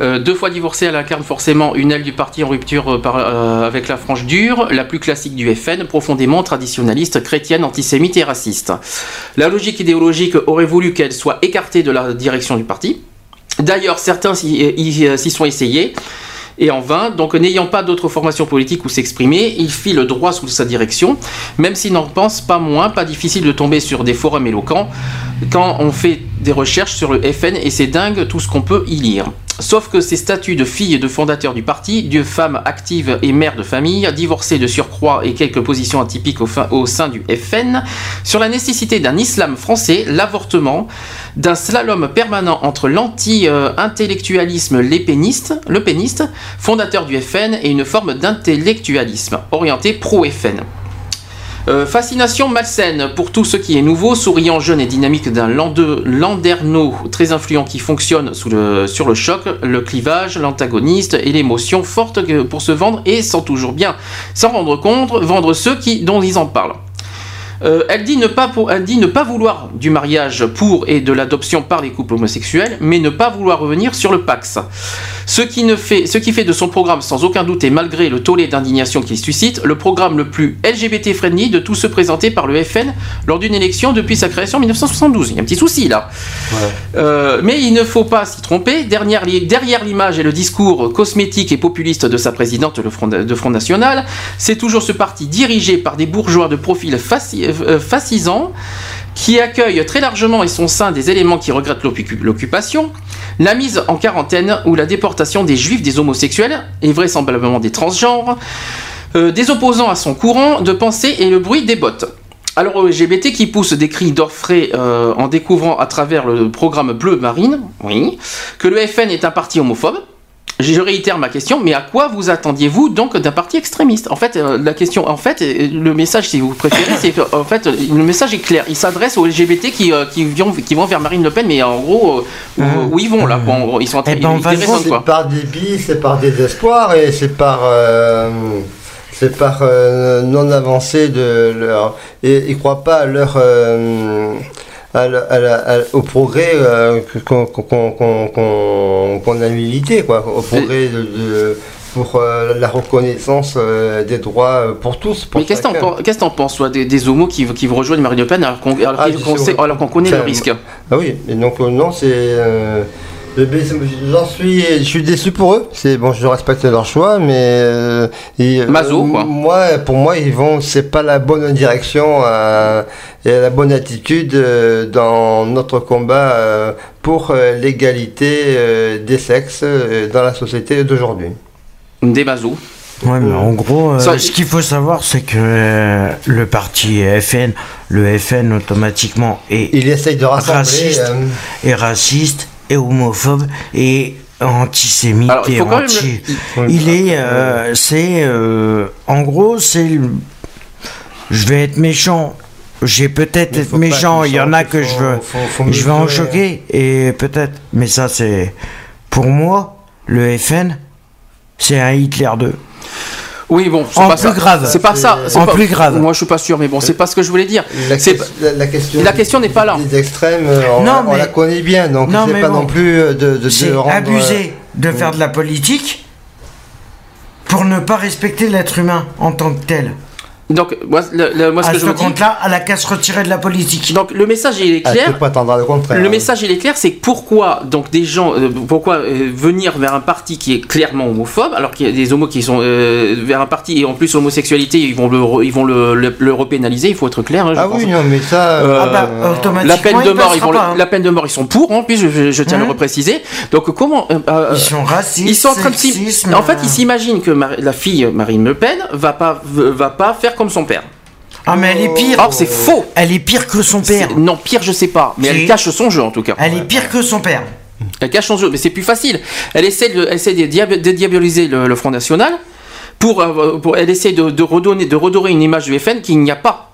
Euh, deux fois divorcée, elle incarne forcément une aile du parti en rupture euh, euh, avec la frange dure, la plus classique du FN, profondément traditionnaliste, chrétienne, antisémite et raciste. La logique idéologique aurait voulu qu'elle soit écartée de la direction du parti. D'ailleurs, certains s'y sont essayés et en vain. Donc n'ayant pas d'autre formation politique où s'exprimer, il fit le droit sous sa direction, même s'il n'en pense pas moins, pas difficile de tomber sur des forums éloquents quand on fait des recherches sur le FN et c'est dingue tout ce qu'on peut y lire. Sauf que ces statuts de fille de fondateur du parti, de femme active et mère de famille, divorcée de surcroît et quelques positions atypiques au, sein du FN, sur la nécessité d'un islam français, l'avortement, d'un slalom permanent entre l'anti-intellectualisme le péniste, fondateur du FN, et une forme d'intellectualisme orienté pro-FN. Euh, fascination malsaine pour tout ce qui est nouveau, souriant, jeune et dynamique d'un landerneau très influent qui fonctionne sur le choc, le clivage, l'antagoniste et l'émotion forte pour se vendre et sans toujours bien s'en rendre compte, vendre ceux qui, dont ils en parlent. Euh, elle, dit ne pas elle dit ne pas vouloir du mariage pour et de l'adoption par les couples homosexuels, mais ne pas vouloir revenir sur le Pax. Ce qui, ne fait, ce qui fait de son programme, sans aucun doute et malgré le tollé d'indignation qu'il suscite, le programme le plus LGBT-friendly de tous ceux présentés par le FN lors d'une élection depuis sa création en 1972. Il y a un petit souci là. Euh, mais il ne faut pas s'y tromper. Derrière, derrière l'image et le discours cosmétique et populiste de sa présidente de Front National, c'est toujours ce parti dirigé par des bourgeois de profil facile fascisant qui accueille très largement et son sein des éléments qui regrettent l'occupation, la mise en quarantaine ou la déportation des juifs, des homosexuels et vraisemblablement des transgenres, euh, des opposants à son courant de pensée et le bruit des bottes. Alors LGBT qui pousse des cris d'orfraie euh, en découvrant à travers le programme Bleu Marine, oui, que le FN est un parti homophobe, je réitère ma question, mais à quoi vous attendiez-vous donc d'un parti extrémiste? En fait, euh, la question, en fait, euh, le message, si vous préférez, c'est en fait, le message est clair. Il s'adresse aux LGBT qui, euh, qui, vont, qui vont vers Marine Le Pen, mais en gros, où, ils vont là bon, Ils sont en train eh ben, C'est par dépit, c'est par désespoir et c'est par. c'est par non avancée de leur. Et ils croient pas à leur au progrès euh, qu'on a milité, quoi, au progrès de, pour la reconnaissance des droits pour tous. Mais qu'est-ce que tu en penses, toi, des, homos qui, qui rejoignent Marine Le Pen alors qu'on ah, connaît le risque? Ah oui, et donc non, c'est J'en suis, je suis déçu pour eux. C'est bon, je respecte leur choix, mais euh, euh, Mazo, quoi. moi, pour moi, ils vont, c'est pas la bonne direction euh, et la bonne attitude dans notre combat pour l'égalité des sexes dans la société d'aujourd'hui. Des Mazo. Ouais, mais en gros, ce qu'il faut savoir, c'est que le parti FN, le FN automatiquement est il essaye de raciste, et raciste et homophobe et antisémite et anti. Il est, euh, c'est, euh, en gros, c'est, je vais être méchant. J'ai peut-être être méchant. Il y en a que je veux, je vais en choquer et peut-être. Mais ça, c'est, pour moi, le FN, c'est un Hitler 2. Oui, bon, c'est pas plus ça. grave. C'est pas ça. En plus grave. Moi, je suis pas sûr, mais bon, c'est pas ce que je voulais dire. La, la, question. La question n'est pas là. Les extrêmes, euh, on, la connaît bien, donc c'est pas non plus euh, de, de, de rendre... abuser euh, de faire de la politique pour ne pas respecter l'être humain en tant que tel. Donc, moi, le, moi ce à que je compte-là, à la casse retirée de la politique. Donc, le message il est clair. le contraire. Le message il est clair, c'est pourquoi donc des gens, euh, pourquoi euh, venir vers un parti qui est clairement homophobe, alors qu'il y a des homos qui sont euh, vers un parti et en plus l'homosexualité, ils vont le, ils vont le, le, repénaliser. Il faut être clair. Hein, ah oui, non, mais ça. Ah bah, la peine de mort, ils vont hein. la peine de mort, ils sont pour. En plus, je, tiens à le hein repréciser. Donc, comment Ils sont racistes. Ils sont en fait, ils s'imaginent que la fille Marine Le Pen va pas va pas faire comme son père. Ah mais elle est pire. Oh, c'est faux. Elle est pire que son père. Non, pire je sais pas, mais elle cache son jeu en tout cas. Elle est pire que son père. Elle cache son jeu, mais c'est plus facile. Elle essaie de, elle essaie de, diaboliser le, Front National pour, euh, pour elle essaie de, redonner, de redorer une image du FN qu'il n'y a pas.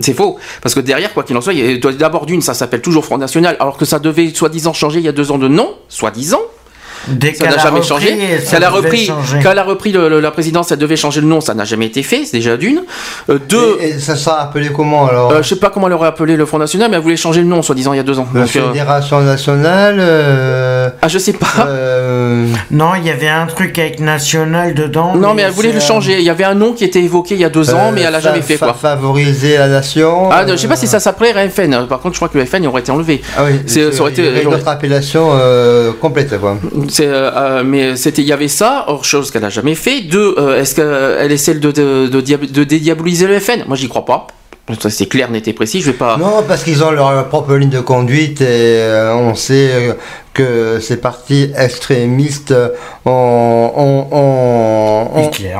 C'est faux, parce que derrière, quoi qu'il en soit, d'abord d'une, ça s'appelle toujours Front National, alors que ça devait soi-disant changer il y a deux ans de nom, soi-disant. Dès ça n'a jamais changé. Quand a repris, quand elle a repris la présidence, elle devait changer le nom, ça n'a jamais été fait, c'est déjà d'une. Euh, deux. Et, ça sera appelé comment alors euh, Je sais pas comment elle aurait appelé le Front National, mais elle voulait changer le nom, soi-disant, il y a deux ans. La euh, Fédération nationale. Ah, je sais pas. Non, il y avait un truc avec national dedans. Non, mais, elle voulait le changer. Il y avait un nom qui était évoqué il y a deux ans, mais elle a jamais fait quoi. Favoriser la nation. Ah, je sais pas si ça s'appelait RFN. Par contre, je crois que le FN aurait été enlevé. Ah oui. Ça aurait été. Une autre appellation complète quoi. Euh, euh, mais c'était, il y avait ça, hors chose qu'elle a jamais fait. Deux, euh, est-ce qu'elle essaie de, de, de, de, dédiaboliser le FN Moi, j'y crois pas. C'est clair, n'était précis. Je vais pas. Non, parce qu'ils ont leur propre ligne de conduite et on sait que ces partis extrémistes ont, ont, ont, Hitler,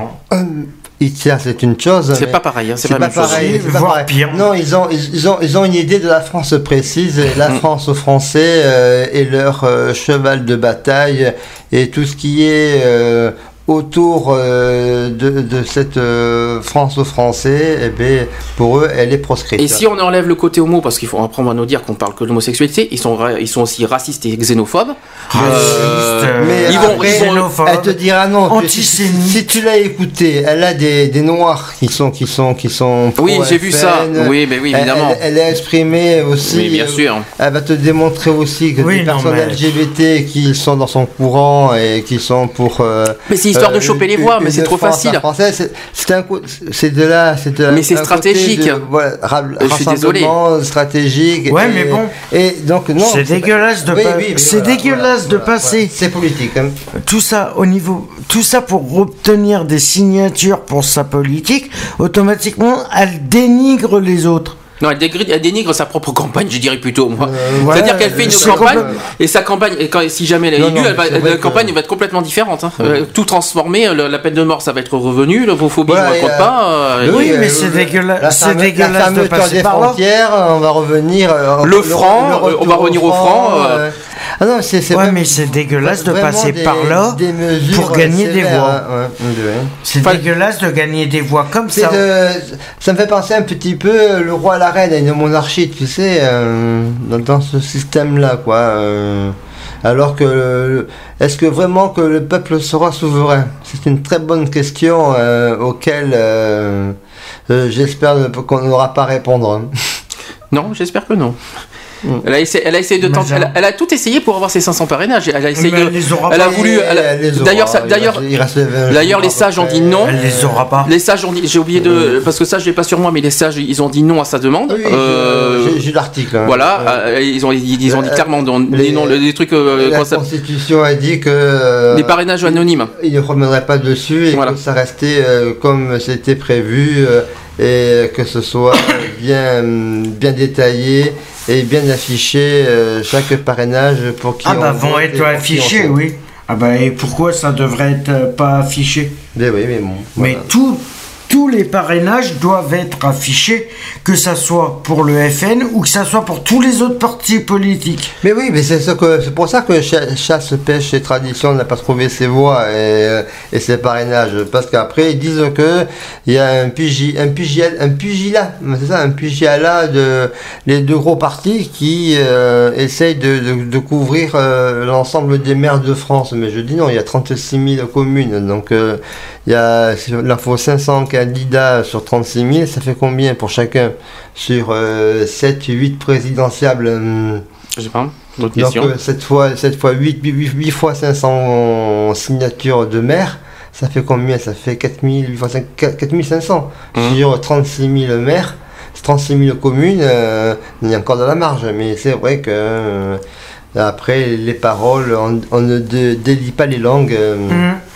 c'est une chose. C'est pas pareil, hein, c'est pas, pareil. C'est pas pire. Non, ils ont, ils, ont, ils ont une idée de la France précise, la mm. France aux Français euh, et leur euh, cheval de bataille et tout ce qui est euh, autour euh, de, cette euh, France aux Français, eh bien, pour eux, elle est proscrite. Et si on enlève le côté homo, parce qu'il faut apprendre à nous dire qu'on parle que de l'homosexualité, ils sont, ils sont aussi racistes et xénophobes. Euh, mais ils vont, ils elle te dira non. Si, tu l'as écouté, elle a des, des, noirs qui sont qui sont qui sont. Oui, j'ai vu ça. Oui, mais oui, évidemment. Elle, elle, a exprimé aussi. Oui, bien sûr. Elle va te démontrer aussi que des personnes LGBT qui sont dans son courant et qui sont pour. mais si histoire de choper les voix, mais c'est trop facile. C'est de là, c'est de Mais c'est stratégique. je suis désolé. Stratégique. Ouais, mais bon. Et donc non. C'est dégueulasse de C'est dégueulasse de passer. C'est politique. Hein. Tout ça au niveau, tout ça pour obtenir des signatures pour sa politique, automatiquement, elle dénigre les autres. Non, elle dénigre, sa propre campagne, je dirais plutôt, moi. Euh, C'est-à-dire qu'elle fait une campagne, et sa campagne, et quand, si jamais elle est élue, la campagne va être complètement différente. Hein. Euh, tout transformé, la peine de mort, ça va être revenu, l'homophobie, je ne raconte pas. Euh, oui, mais c'est dégueulasse, c'est dégueulasse de passer par là. on va revenir. le franc, on va revenir au franc. Ah non, c'est ouais, mais c'est dégueulasse de passer par là pour gagner des voix. C'est dégueulasse de gagner des voix comme ça. ça me fait penser un petit peu le roi à la reine à une monarchie, tu sais, euh, dans, ce système-là, quoi. Euh. alors que est-ce que vraiment que le peuple sera souverain? C'est une très bonne question euh, auquel j'espère qu'on n'aura pas à répondre. Non, j'espère que non. Mm. Elle a essayé, elle a essayé de tenter, elle, a tout essayé pour avoir ses 500 parrainages. Elle a essayé, de, elle a voulu. D'ailleurs, d'ailleurs, d'ailleurs, les sages ont dit non. Elle les aura pas. Les sages ont dit, j'ai oublié de, parce que ça, je l'ai pas sur moi, mais les sages, ils ont dit non à sa demande. Euh, j'ai l'article. Hein. Voilà, euh, ils ont, ils ont dit clairement non, des trucs. la Constitution a dit que des parrainages anonymes. Il ne reviendrait pas dessus et que ça restait comme c'était prévu et que ce soit bien, bien détaillé et bien affiché euh, chaque parrainage pour qui Ah bah vont être affichés, oui. Ah bah et pourquoi ça devrait être pas affiché? Mais oui, mais bon. Mais tout, tous les parrainages doivent être affichés, que ça soit pour le FN ou que ça soit pour tous les autres partis politiques. Mais oui, mais c'est pour ça que chasse, pêche et tradition n'a pas trouvé ses voix et, et, ses parrainages. Parce qu'après, ils disent que il y a un, pugi, un, un c'est ça, un pugilat de les deux gros partis qui euh, essayent de, couvrir euh, l'ensemble des maires de France. Mais je dis non, il y a 36 000 communes, donc euh, il y a, il faut 500 candidats sur 36 000, ça fait combien pour chacun Sur 7, 8 présidentiables Je sais pas. Donc, euh, cette fois, cette fois 8, 8, fois 500 signatures de maires, ça fait combien? Ça fait 4000, 4500 mmh. sur 36 000 maires, 36 000 communes, euh, il y a encore de la marge, mais c'est vrai que euh, après les paroles, on, ne délie pas les langues. Mmh.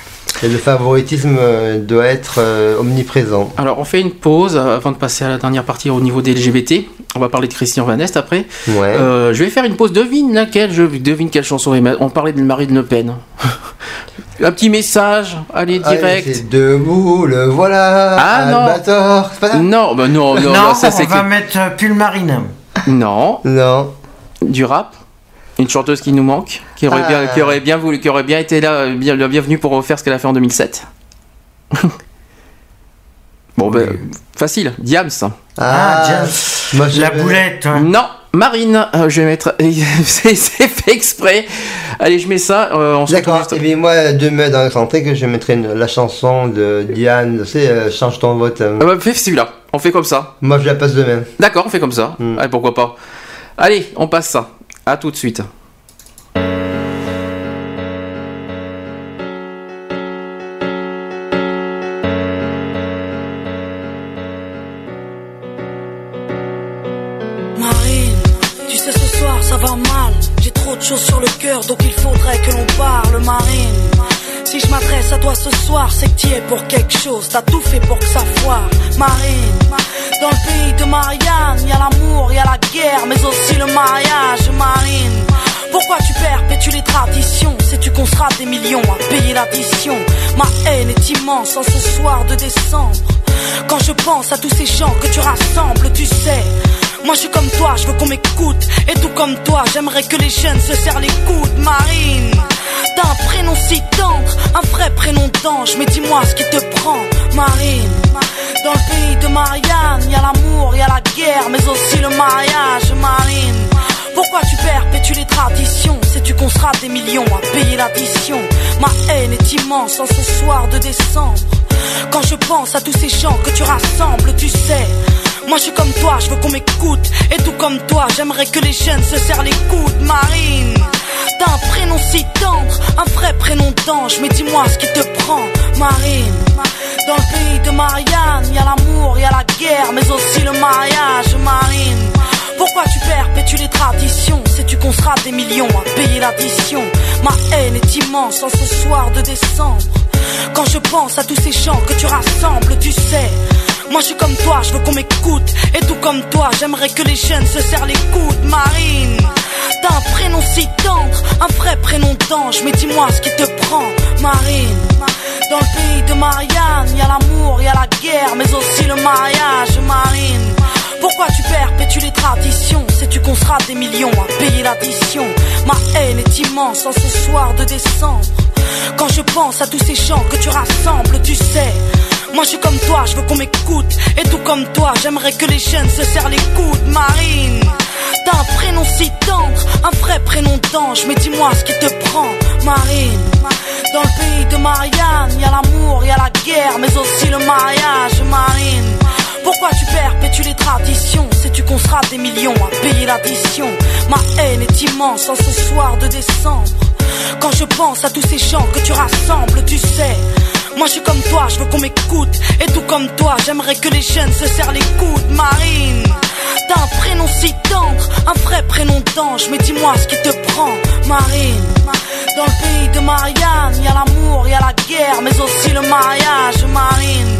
Et le favoritisme euh, doit être euh, omniprésent. Alors, on fait une pause euh, avant de passer à la dernière partie au niveau des LGBT. On va parler de Christian Van Est après. Ouais. je vais faire une pause. Devine laquelle je devine quelle chanson. On parlait de Marine Le Pen. Un petit message, allez direct. c'est debout, le voilà. Ah non. non, bah non, non, non, ça c'est. On va mettre Pull Marine. Non. Non. Du rap. Une chanteuse qui nous manque, qui aurait, bien, qui aurait bien voulu, qui aurait bien été là, bien, la bienvenue pour refaire ce qu'elle a fait en 2007. bon, ben, facile, Diams. Ah, Diams. la boulette. Hein. Non, Marine, euh, je vais mettre. c'est fait exprès. Allez, je mets ça. Euh, D'accord. Et bien moi, demain dans la santé, que je mettrai la chanson de Diane, tu sais, euh, change ton vote. Ah bah, fais celui-là. On fait comme ça. Moi, je la passe demain. D'accord, on fait comme ça. Hmm. Allez, pourquoi pas. Allez, on passe ça. A tout de suite. Ce soir, c'est que tu es pour quelque chose. T'as tout fait pour que ça foire, Marine. Dans le pays de Marianne, y a l'amour, y a la guerre, mais aussi le mariage, Marine. Pourquoi tu perpétues les traditions? Sais-tu qu'on sera des millions à payer l'addition? Ma haine est immense en ce soir de décembre. Quand je pense à tous ces gens que tu rassembles, tu sais. Moi je suis comme toi, je veux qu'on m'écoute. Et tout comme toi, j'aimerais que les jeunes se serrent les coudes, Marine. T'as un prénom si tendre, un vrai prénom d'ange. Mais dis-moi ce qui te prend, Marine. Dans le pays de Marianne, y a l'amour, y a la guerre, mais aussi le mariage, Marine. Pourquoi tu perpétues les traditions? Sais-tu qu'on sera des millions à payer l'addition? Ma haine est immense en ce soir de décembre. Quand je pense à tous ces gens que tu rassembles, tu sais. Moi je suis comme toi, je veux qu'on m'écoute. Et tout comme toi, j'aimerais que les jeunes se serrent les coudes, Marine. T'as un prénom si tendre, un vrai prénom d'ange. Mais dis-moi ce qui te prend, Marine. Dans le pays de Marianne, y a l'amour, y a la guerre, mais aussi le mariage, Marine. Pourquoi tu perpétues les traditions? Sais-tu qu'on sera des millions à payer l'addition? Ma haine est immense en ce soir de décembre. Quand je pense à tous ces gens que tu rassembles, tu sais. Moi je suis comme toi, je veux qu'on m'écoute. Et tout comme toi, j'aimerais que les jeunes se serrent les coudes, Marine. T'as un prénom si tendre, un vrai prénom d'ange. Mais dis-moi ce qui te prend, Marine. Dans le pays de Marianne, y a l'amour, y a la guerre, mais aussi le mariage, Marine. Pourquoi tu perpétues les traditions? Sais-tu qu'on sera des millions à payer l'addition? Ma haine est immense en ce soir de décembre. Quand je pense à tous ces gens que tu rassembles, tu sais. Moi je suis comme toi, je veux qu'on m'écoute. Et tout comme toi, j'aimerais que les jeunes se serrent les coudes, Marine. T'as un prénom si tendre, un vrai prénom d'ange. Mais dis-moi ce qui te prend, Marine. Dans le pays de Marianne, y a l'amour, y a la guerre, mais aussi le mariage, Marine. Pourquoi tu perpétues les traditions? Sais-tu qu'on sera des millions à payer l'addition? Ma haine est immense en ce soir de décembre. Quand je pense à tous ces chants que tu rassembles, tu sais. Moi je suis comme toi, je veux qu'on m'écoute. Et tout comme toi, j'aimerais que les jeunes se serrent les coudes. Marine, t'as un prénom si tendre, un vrai prénom d'ange. Mais dis-moi ce qui te prend, Marine. Dans le pays de Marianne, y a l'amour, y a la guerre, mais aussi le mariage, Marine.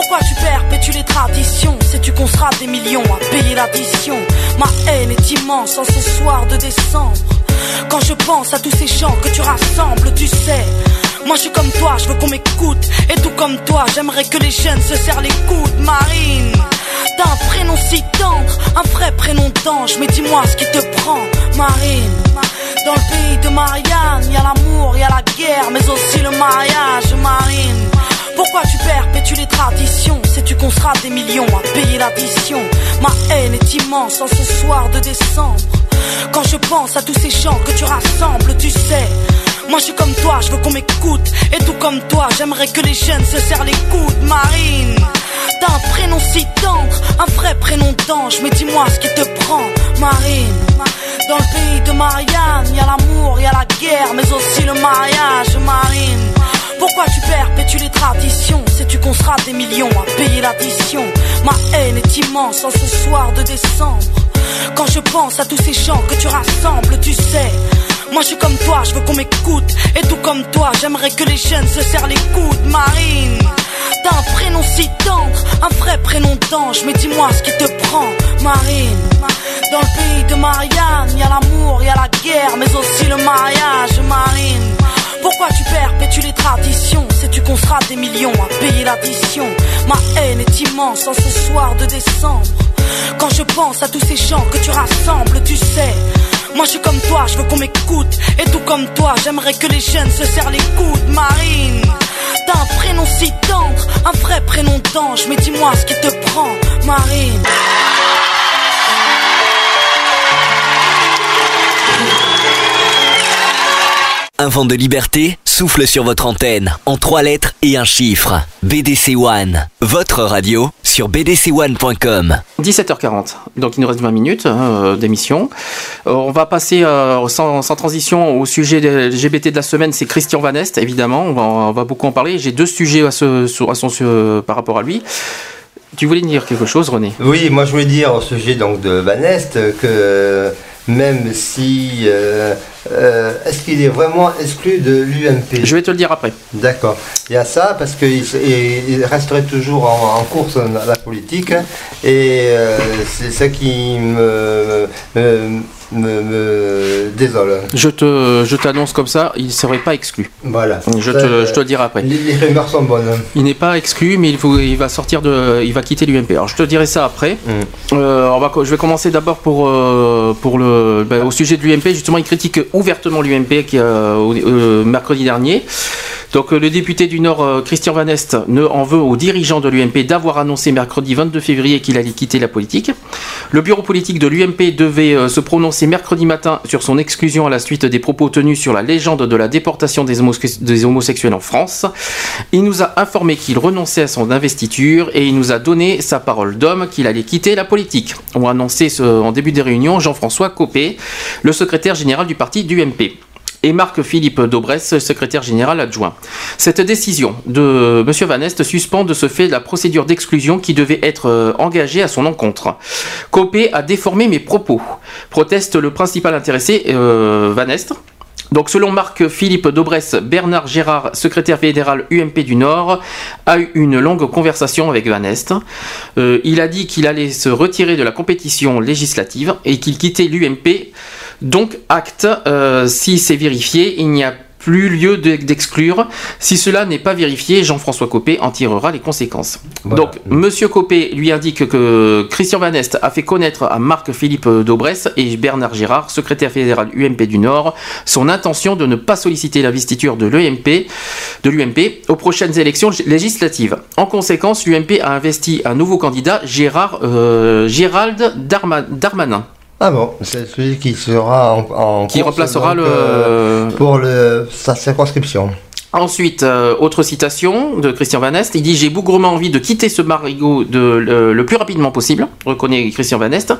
Pourquoi tu perpétues les traditions Sais-tu qu'on sera des millions à payer l'addition Ma haine est immense en ce soir de décembre. Quand je pense à tous ces chants que tu rassembles, tu sais. Moi je suis comme toi, je veux qu'on m'écoute. Et tout comme toi, j'aimerais que les jeunes se serrent les coudes. Marine, t'as un prénom si tendre, un vrai prénom d'ange. Mais dis-moi ce qui te prend, Marine. Dans le pays de Marianne, y a l'amour, y a la guerre, mais aussi le mariage, Marine. Pourquoi tu perpétues les traditions? Sais-tu qu'on sera des millions à payer l'addition? Ma haine est immense en ce soir de décembre. Quand je pense à tous ces chants que tu rassembles, tu sais. Moi je suis comme toi, je veux qu'on m'écoute. Et tout comme toi, j'aimerais que les jeunes se serrent les coudes. Marine, t'as un prénom si tendre, un vrai prénom d'ange. Mais dis-moi ce qui te prend, Marine. Dans le pays de Marianne, y a l'amour, y a la guerre, mais aussi le mariage, Marine. Pourquoi tu perpétues les traditions? Sais-tu qu'on sera des millions à payer l'addition? Ma haine est immense en ce soir de décembre. Quand je pense à tous ces chants que tu rassembles, tu sais. Moi je suis comme toi, je veux qu'on m'écoute. Et tout comme toi, j'aimerais que les jeunes se serrent les coudes. Marine, t'as un prénom si tendre, un vrai prénom d'ange. Mais dis-moi ce qui te prend, Marine. Dans le pays de Marianne, y a l'amour, y a la guerre, mais aussi le mariage, Marine. Pourquoi tu perpétues les traditions? Sais-tu qu'on sera des millions à payer l'addition? Ma haine est immense en ce soir de décembre. Quand je pense à tous ces chants que tu rassembles, tu sais. Moi je suis comme toi, je veux qu'on m'écoute. Et tout comme toi, j'aimerais que les jeunes se serrent les coudes. Marine, t'as un prénom si tendre, un vrai prénom d'ange. Mais dis-moi ce qui te prend, Marine. Un vent de liberté souffle sur votre antenne en trois lettres et un chiffre. BDC One, votre radio sur bdc1.com. 17h40, donc il nous reste 20 minutes hein, d'émission. Euh, on va passer euh, sans, transition au sujet des LGBT de la semaine, c'est Christian Van Est, évidemment, on va, beaucoup en parler. J'ai deux sujets à ce, à son, par rapport à lui. Tu voulais dire quelque chose, René? Oui, moi je voulais dire au sujet donc de Van Est que même si euh, euh, est-ce qu'il est vraiment exclu de l'UMP Je vais te le dire après. D'accord. Il y a ça parce qu'il il resterait toujours en, course dans la politique et euh, c'est ça qui me, me, désole. Je te, je t'annonce comme ça, il ne serait pas exclu. Voilà. Je te, je te le dirai après. Les, rumeurs sont bonnes. Il n'est pas exclu, mais il, faut, il va sortir de, il va quitter l'UMP. Alors je te dirai ça après. Mm. on va, je vais commencer d'abord pour, pour le, ben, au sujet de l'UMP. Justement, il critique ouvertement l'UMP qui, euh, mercredi dernier. Donc euh, le député du Nord, euh, Christian Van Est, ne en veut aux dirigeants de l'UMP d'avoir annoncé mercredi 22 février qu'il allait quitter la politique. Le bureau politique de l'UMP devait se prononcer mercredi matin sur son exclusion à la suite des propos tenus sur la légende de la déportation des, homosexuels en France. Il nous a informé qu'il renonçait à son investiture et il nous a donné sa parole d'homme qu'il allait quitter la politique. On a annoncé en début des réunions Jean-François Copé, le secrétaire général du parti du MP et Marc-Philippe Daubresse, secrétaire général adjoint. Cette décision de M. Van Est suspend de ce fait la procédure d'exclusion qui devait être euh, engagée à son encontre. Copé a déformé mes propos, proteste le principal intéressé, euh, Van Est. Donc selon Marc-Philippe Daubresse, Bernard Gérard, secrétaire fédéral UMP du Nord, a eu une longue conversation avec Van Est. Euh, il a dit qu'il allait se retirer de la compétition législative et qu'il quittait l'UMP donc acte, euh, si c'est vérifié, il n'y a plus lieu d'exclure. Si cela n'est pas vérifié, Jean-François Copé en tirera les conséquences. Donc, Monsieur Copé lui indique que Christian Van Est a fait connaître à Marc-Philippe Daubresse et Bernard Girard, secrétaire fédéral UMP du Nord, son intention de ne pas solliciter l'investiture de l'UMP, de l'UMP aux prochaines élections législatives. En conséquence, l'UMP a investi un nouveau candidat, Gérard, euh, Gérald Darmanin. Ah bon, c'est celui qui sera en, qui remplacera le euh, pour le sa circonscription. Ensuite, euh, autre citation de Christian Van Est, il dit J'ai bougrement envie de quitter ce marigot le, plus rapidement possible, reconnaît Christian Van Est.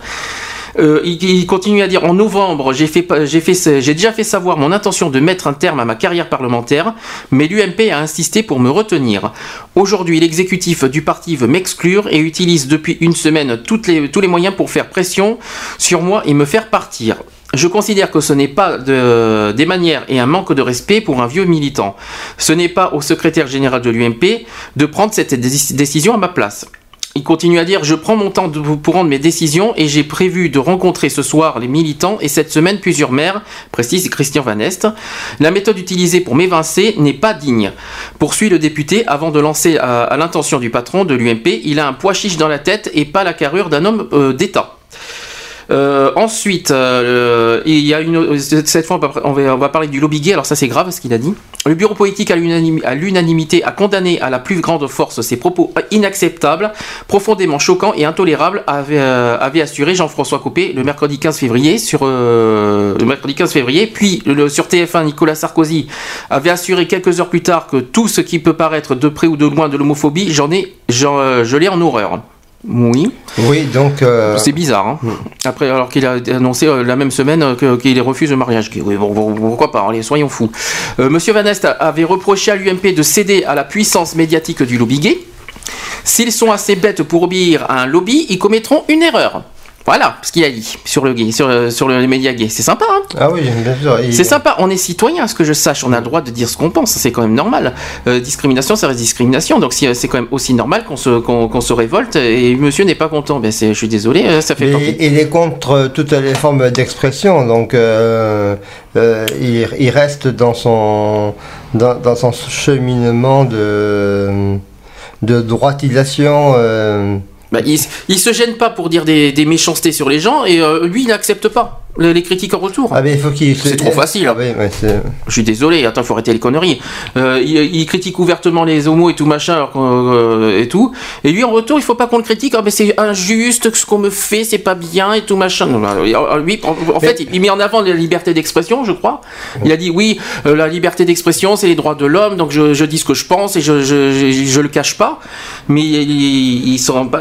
Euh, il, continue à dire en novembre, j'ai déjà fait savoir mon intention de mettre un terme à ma carrière parlementaire, mais l'UMP a insisté pour me retenir. Aujourd'hui, l'exécutif du parti veut m'exclure et utilise depuis une semaine tous les moyens pour faire pression sur moi et me faire partir. Je considère que ce n'est pas de, des manières et un manque de respect pour un vieux militant. Ce n'est pas au secrétaire général de l'UMP de prendre cette décision à ma place. Il continue à dire Je prends mon temps pour prendre mes décisions et j'ai prévu de rencontrer ce soir les militants et cette semaine plusieurs maires, précise Christian Van Est. La méthode utilisée pour m'évincer n'est pas digne. Poursuit le député avant de lancer à, l'intention du patron de l'UMP Il a un poids chiche dans la tête et pas la carrure d'un homme euh, d'État. Euh, ensuite, euh, cette fois, on va, parler du lobby gay. Alors ça, c'est grave ce qu'il a dit. Le bureau politique à l'unanimité a condamné à la plus grande force ces propos inacceptables, profondément choquants et intolérables, avait, euh, assuré Jean-François Copé le mercredi 15 février le mercredi 15 février. Puis sur TF1, Nicolas Sarkozy avait assuré quelques heures plus tard que tout ce qui peut paraître de près ou de loin de l'homophobie, j'en ai, je l'ai en horreur. Oui. Oui, donc. Euh, c'est bizarre. Hein. Hmm. Après, alors qu'il a annoncé euh, la même semaine euh, qu'il refuse le mariage. Oui, bon, pourquoi pas Allez, soyons fous. Monsieur Van Est avait reproché à l'UMP de céder à la puissance médiatique du lobby gay. S'ils sont assez bêtes pour obéir à un lobby, ils commettront une erreur. Voilà ce qu'il a dit sur le gay, sur, sur les médias gays. C'est sympa, hein Ah oui, bien sûr. C'est sympa. On est citoyen, à ce que je sache. On a le droit de dire ce qu'on pense. C'est quand même normal. Euh, discrimination, ça reste discrimination. Donc c'est quand même aussi normal qu'on se, qu'on, se révolte. Et monsieur n'est pas content. Ben, je suis désolé, euh, ça fait partie. Il est contre toutes les formes d'expression. Donc euh, il, il, reste dans son, dans, dans son cheminement de, de droitisation. Bah, il, il, se gêne pas pour dire des, méchancetés sur les gens et euh, lui il n'accepte pas les, critiques en retour. Ah, il faut. C'est trop facile. Ah, je suis désolé, attends, il faut arrêter les conneries. Euh, il, critique ouvertement les homos et tout machin euh, et tout. Et lui en retour, il faut pas qu'on le critique. Ah, mais c'est injuste, ce qu'on me fait, c'est pas bien et tout machin. Lui, en, fait, il, met en avant la liberté d'expression, je crois. Il a dit oui, la liberté d'expression, c'est les droits de l'homme, donc je, je, dis ce que je pense et je, je, je, le cache pas. Mais il, il, pas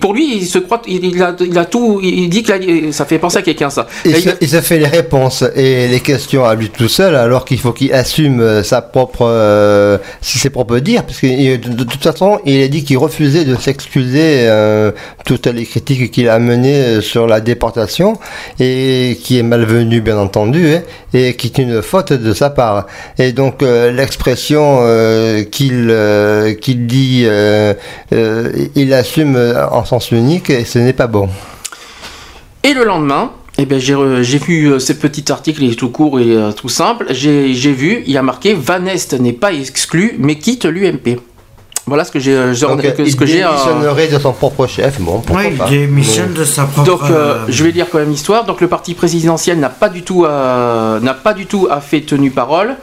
pour lui, il se croit, il, a, il a tout, il dit que ça fait penser à quelqu'un ça. Il, se, fait les réponses et les questions à lui tout seul, alors qu'il faut qu'il assume euh, sa propre, euh, ses propres dires, parce que de, toute façon, il a dit qu'il refusait de s'excuser euh, toutes les critiques qu'il a menées sur la déportation et qui est malvenue bien entendu hein, et qui est une faute de sa part. Et donc l'expression qu'il qu'il dit, il assume en sens unique et ce n'est pas bon. Et le lendemain, eh ben, j'ai vu euh, ce petit article, il est tout court et euh, tout simple. J'ai vu, il y a marqué Van Est n'est pas exclu, mais quitte l'UMP. Voilà ce que j'ai. Euh, ce que j'ai. de son propre chef. Bon, ouais, il démissionne de sa propre. Donc, je vais lire quand même l'histoire. Donc, le parti présidentiel n'a pas du tout, n'a pas du tout fait tenue parole.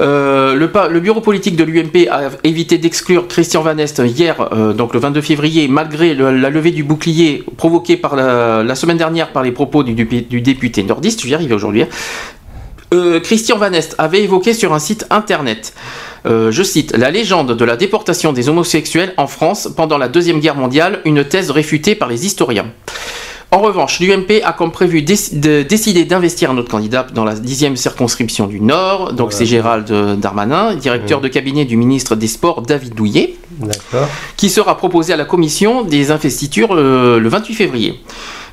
Euh, le, bureau politique de l'UMP a évité d'exclure Christian Van Est hier, euh, donc le 22 février, malgré la levée du bouclier provoquée la, semaine dernière par les propos du, député nordiste. Je vais y arriver aujourd'hui. Hein. Euh, Christian Van Est avait évoqué sur un site internet, je cite, la légende de la déportation des homosexuels en France pendant la Deuxième Guerre mondiale, une thèse réfutée par les historiens. En revanche, l'UMP a comme prévu décidé d'investir un autre candidat dans la dixième circonscription du Nord. Donc c'est Gérald Darmanin, directeur de cabinet du ministre des Sports David Douillet, qui sera proposé à la commission des investitures euh, le 28 février.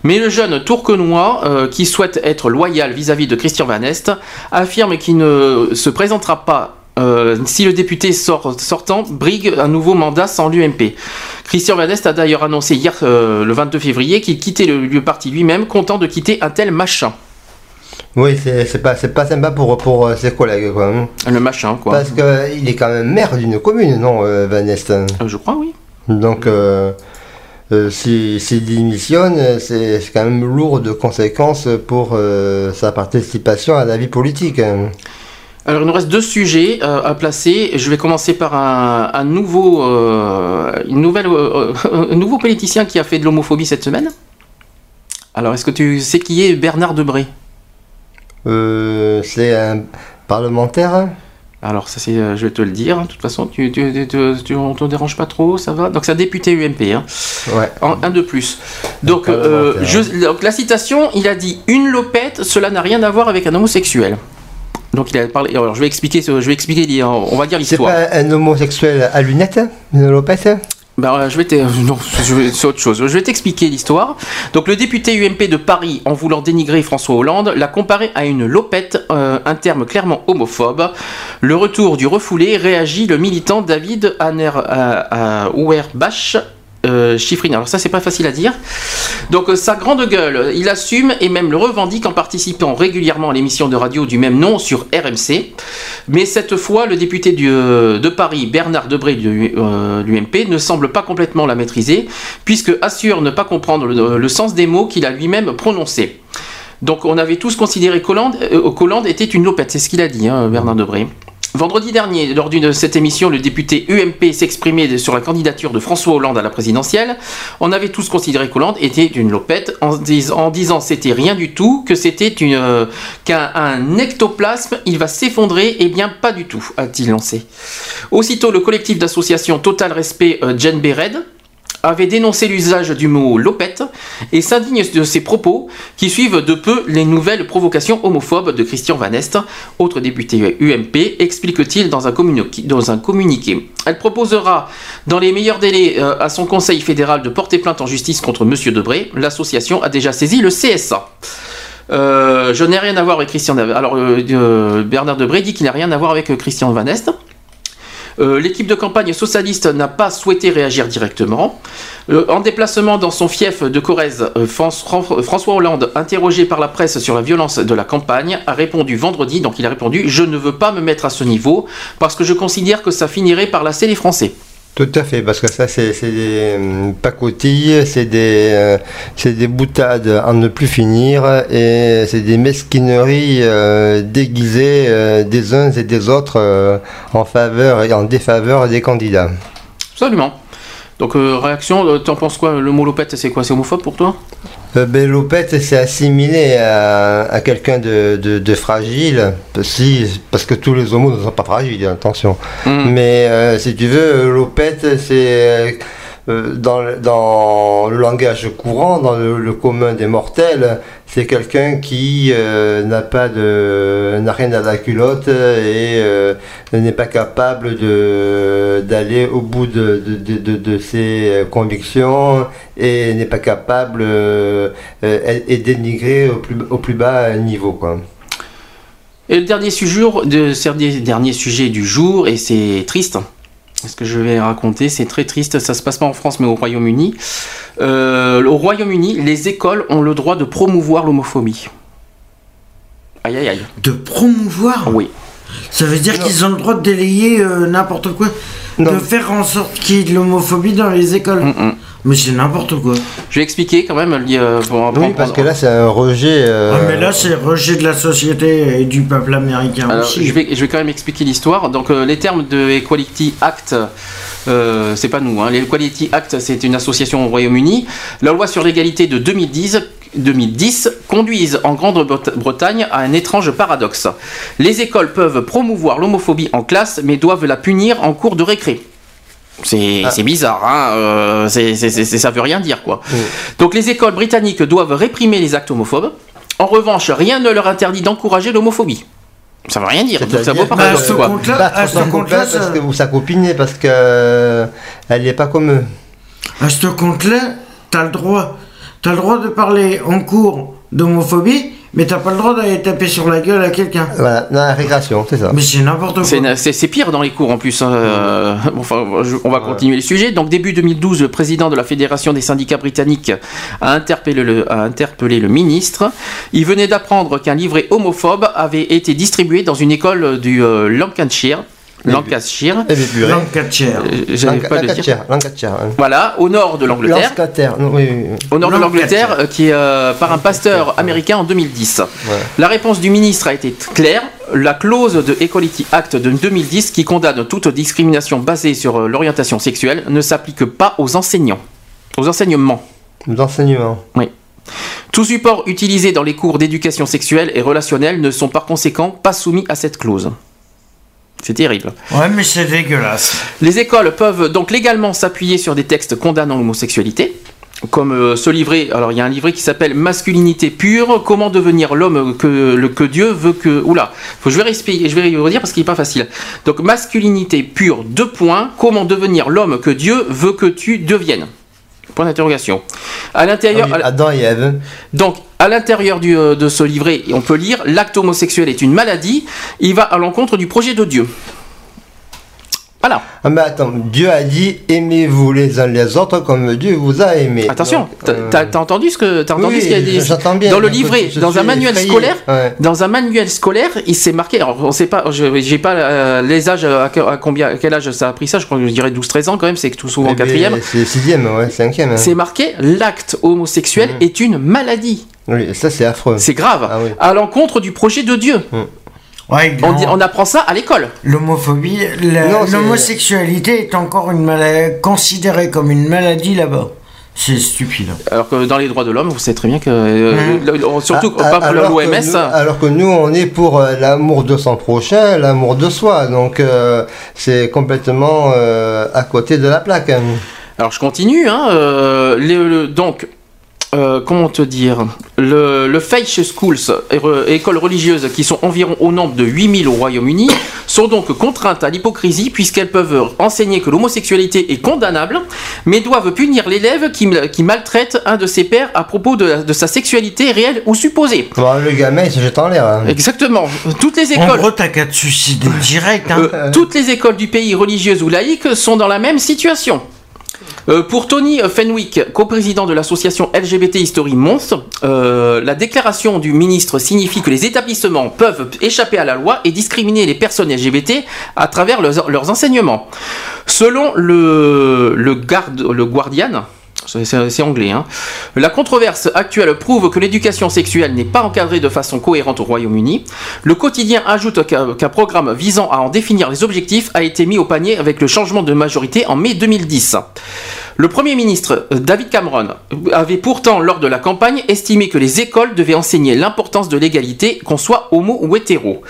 Mais le jeune Tourquenois, euh, qui souhaite être loyal vis-à-vis -vis de Christian Van Est, affirme qu'il ne se présentera pas euh, si le député sortant brigue un nouveau mandat sans l'UMP. Christian Vanest a d'ailleurs annoncé hier, euh, le 22 février, qu'il quittait le, parti lui-même, content de quitter un tel machin. Oui, c'est pas, pas sympa pour, pour euh, ses collègues. Quoi. Hein. Le machin, quoi. Parce qu'il est quand même maire d'une commune, non, Vanest Je crois, oui. Donc, s'il si, démissionne, c'est quand même lourd de conséquences pour sa participation à la vie politique. Alors il nous reste deux sujets euh, à placer. Je vais commencer par un, nouveau, euh, une nouvelle, euh, un nouveau politicien qui a fait de l'homophobie cette semaine. Alors est-ce que tu sais qui est Bernard Debré? C'est un parlementaire Alors, ça, c'est, je vais te le dire. Hein. De toute façon, tu, tu, tu, on te dérange pas trop, ça va? Donc, c'est un député UMP. Hein. Ouais. un de plus. Donc, donc, la citation, il a dit Une lopette, cela n'a rien à voir avec un homosexuel. Donc, il a parlé. Alors, je vais expliquer, je vais expliquer on va dire l'histoire. C'est pas un homosexuel à lunettes, une lopette bah, je vais non, c'est autre chose. Je vais t'expliquer l'histoire. Donc, le député UMP de Paris, en voulant dénigrer François Hollande, l'a comparé à une lopette, euh, un terme clairement homophobe. Le retour du refoulé réagit le militant David Aner, euh, euh, Chiffrine. Alors ça c'est pas facile à dire. Donc euh, sa grande gueule, il assume et même le revendique en participant régulièrement à l'émission de radio du même nom sur RMC. Mais cette fois, le député euh, de Paris, Bernard Debré de l'UMP, ne semble pas complètement la maîtriser, puisque assure ne pas comprendre le, sens des mots qu'il a lui-même prononcés. Donc on avait tous considéré qu'Hollande était une lopette, c'est ce qu'il a dit, hein, Bernard Debré. Vendredi dernier, lors de cette émission, le député UMP s'exprimait sur la candidature de François Hollande à la présidentielle. On avait tous considéré qu'Hollande était une lopette en, disant c'était rien du tout, que c'était euh, qu'un ectoplasme, il va s'effondrer. Eh bien, pas du tout, a-t-il lancé. Aussitôt, le collectif d'association Total Respect euh, Jen Bered avait dénoncé l'usage du mot lopette et s'indigne de ses propos qui suivent de peu les nouvelles provocations homophobes de Christian Van Est, autre député UMP, explique-t-il dans, un communiqué. Elle proposera dans les meilleurs délais euh, à son conseil fédéral de porter plainte en justice contre M. Debré. L'association a déjà saisi le CSA. Euh, je n'ai rien à voir avec Christian. Alors euh, Bernard Debré dit qu'il n'a rien à voir avec Christian Van Est. Euh, l'équipe de campagne socialiste n'a pas souhaité réagir directement. Euh, en déplacement dans son fief de Corrèze, euh, François Hollande, interrogé par la presse sur la violence de la campagne, a répondu vendredi, donc il a répondu Je ne veux pas me mettre à ce niveau parce que je considère que ça finirait par lasser les Français. Tout à fait, parce que ça, c'est des euh, pacotilles, c'est des, euh, des boutades à ne plus finir, et c'est des mesquineries euh, déguisées des uns et des autres en faveur et en défaveur des candidats. Absolument. Donc, réaction, t'en penses quoi? Le mot lopette, c'est quoi? C'est homophobe pour toi? Euh, Lopette s'est assimilé à, quelqu'un de, fragile, parce que tous les homos ne sont pas fragiles, attention. Mm. Mais euh, si tu veux, Lopette, c'est euh, dans, le langage courant, dans le, commun des mortels, c'est quelqu'un qui euh, n'a pas de n'a rien à la culotte et euh, n'est pas capable de d'aller au bout de, de, ses convictions et n'est pas capable et dénigré au plus, au plus bas niveau quoi. Et le dernier sujet, de, dernier sujet du jour, et c'est triste, ce que je vais raconter, c'est très triste, ça se passe pas en France mais au Royaume-Uni. Euh, au Royaume-Uni, les écoles ont le droit de promouvoir l'homophobie. Aïe aïe aïe. De promouvoir? Oui. Ça veut dire qu'ils ont le droit de délayer euh, n'importe quoi De faire en sorte qu'il y ait de l'homophobie dans les écoles mm, mm. Mais c'est n'importe quoi. Je vais expliquer quand même. Euh, oui, parce que là, c'est un rejet. Euh, ah, mais là, c'est rejet de la société et du peuple américain aussi. Je vais, je vais quand même expliquer l'histoire. Donc, euh, les termes de Equality Act. c'est pas nous, hein. l'Equality Act c'est une association au Royaume-Uni. La loi sur l'égalité de 2010 2010 conduisent en Grande-Bretagne à un étrange paradoxe. Les écoles peuvent promouvoir l'homophobie en classe mais doivent la punir en cours de récré. Ah. C'est bizarre, hein euh, ça veut rien dire quoi. Donc les écoles britanniques doivent réprimer les actes homophobes. En revanche, rien ne leur interdit d'encourager l'homophobie. Ça veut rien dire. Donc ça vaut pas bah, à ce compte-là, à ce compte-là, parce que sa copine, parce que euh, elle n'est pas comme eux. À ce compte-là, t'as le droit, as le droit de parler en cours d'homophobie mais t'as pas le droit d'aller taper sur la gueule à quelqu'un. Voilà, dans la récréation, c'est ça. Mais c'est n'importe quoi. C'est pire dans les cours en plus. Euh, enfin, on va continuer le sujet. Donc début 2012, le président de la Fédération des syndicats britanniques a interpellé le, a interpellé le ministre. Il venait d'apprendre qu'un livret homophobe avait été distribué dans une école du euh, Lancashire Lancashire. Lancashire. Lancashire. Voilà, au nord de l'Angleterre. Au nord de l'Angleterre, euh, qui est euh, par un pasteur américain en 2010. La réponse du ministre a été claire. La clause de Equality Act de 2010, qui condamne toute discrimination basée sur euh, l'orientation sexuelle, ne s'applique pas aux enseignants. Aux enseignements. Aux enseignements. Oui. Tous supports utilisés dans les cours d'éducation sexuelle et relationnelle ne sont par conséquent pas soumis à cette clause. C'est terrible. Ouais, mais c'est dégueulasse. Les écoles peuvent donc légalement s'appuyer sur des textes condamnant l'homosexualité comme euh, ce livret. Alors il y a un livret qui s'appelle Masculinité pure, comment devenir l'homme que, le, que Dieu veut que. Oula, faut, je vais je vais redire parce qu'il n'est pas facile. Donc masculinité pure, deux points, comment devenir l'homme que Dieu veut que tu deviennes. Point d'interrogation. À l'intérieur. Ah Adam et Ève. Donc, à l'intérieur euh, de ce livret, on peut lire l'acte homosexuel est une maladie. Il va à l'encontre du projet de Dieu. Voilà. Ah mais attends, Dieu a dit aimez-vous les uns les autres comme Dieu vous a aimé. Attention, euh, t'as entendu ce que t'as entendu ce qu'il a dit bien, dans le livret, dans un manuel scolaire, dans un manuel scolaire, il s'est marqué. Alors on sait pas, j'ai pas euh, les âges à, combien, quel âge ça a pris ça. Je crois que je dirais 12-13 ans quand même. C'est tout souvent eh quatrième. C'est sixième, ouais, cinquième. Hein. C'est marqué l'acte homosexuel mm. est une maladie. Oui, ça c'est affreux. C'est grave. Ah à l'encontre du projet de Dieu. On, apprend ça à l'école. L'homophobie, l'homosexualité est encore une considérée comme une maladie là-bas. C'est stupide. Alors que dans les droits de l'homme, vous savez très bien que, euh, mmh. surtout ah, pas pour l'OMS. Alors que nous, on est pour euh, l'amour de son prochain, l'amour de soi. Donc euh, c'est complètement à côté de la plaque. Alors je continue. Hein, donc euh, comment te dire Le, le Schools, écoles religieuses qui sont environ au nombre de 8000 au Royaume-Uni, sont donc contraintes à l'hypocrisie puisqu'elles peuvent enseigner que l'homosexualité est condamnable, mais doivent punir l'élève qui, qui, maltraite un de ses pères à propos de, sa sexualité réelle ou supposée. le gamin, il se jette en l'air. Hein. Exactement. Toutes les écoles. En gros, t'as qu'à te suicider direct. Hein. Euh, toutes les écoles du pays, religieuses ou laïques, sont dans la même situation. Euh, pour Tony Fenwick, coprésident de l'association LGBT History Mons, euh, la déclaration du ministre signifie que les établissements peuvent échapper à la loi et discriminer les personnes LGBT à travers leurs, enseignements. Selon le, Guardian, c'est anglais. Hein. La controverse actuelle prouve que l'éducation sexuelle n'est pas encadrée de façon cohérente au Royaume-Uni. Le quotidien ajoute qu'un programme visant à en définir les objectifs a été mis au panier avec le changement de majorité en mai 2010. Le Premier ministre euh, David Cameron avait pourtant, lors de la campagne, estimé que les écoles devaient enseigner l'importance de l'égalité, qu'on soit homo ou hétéro.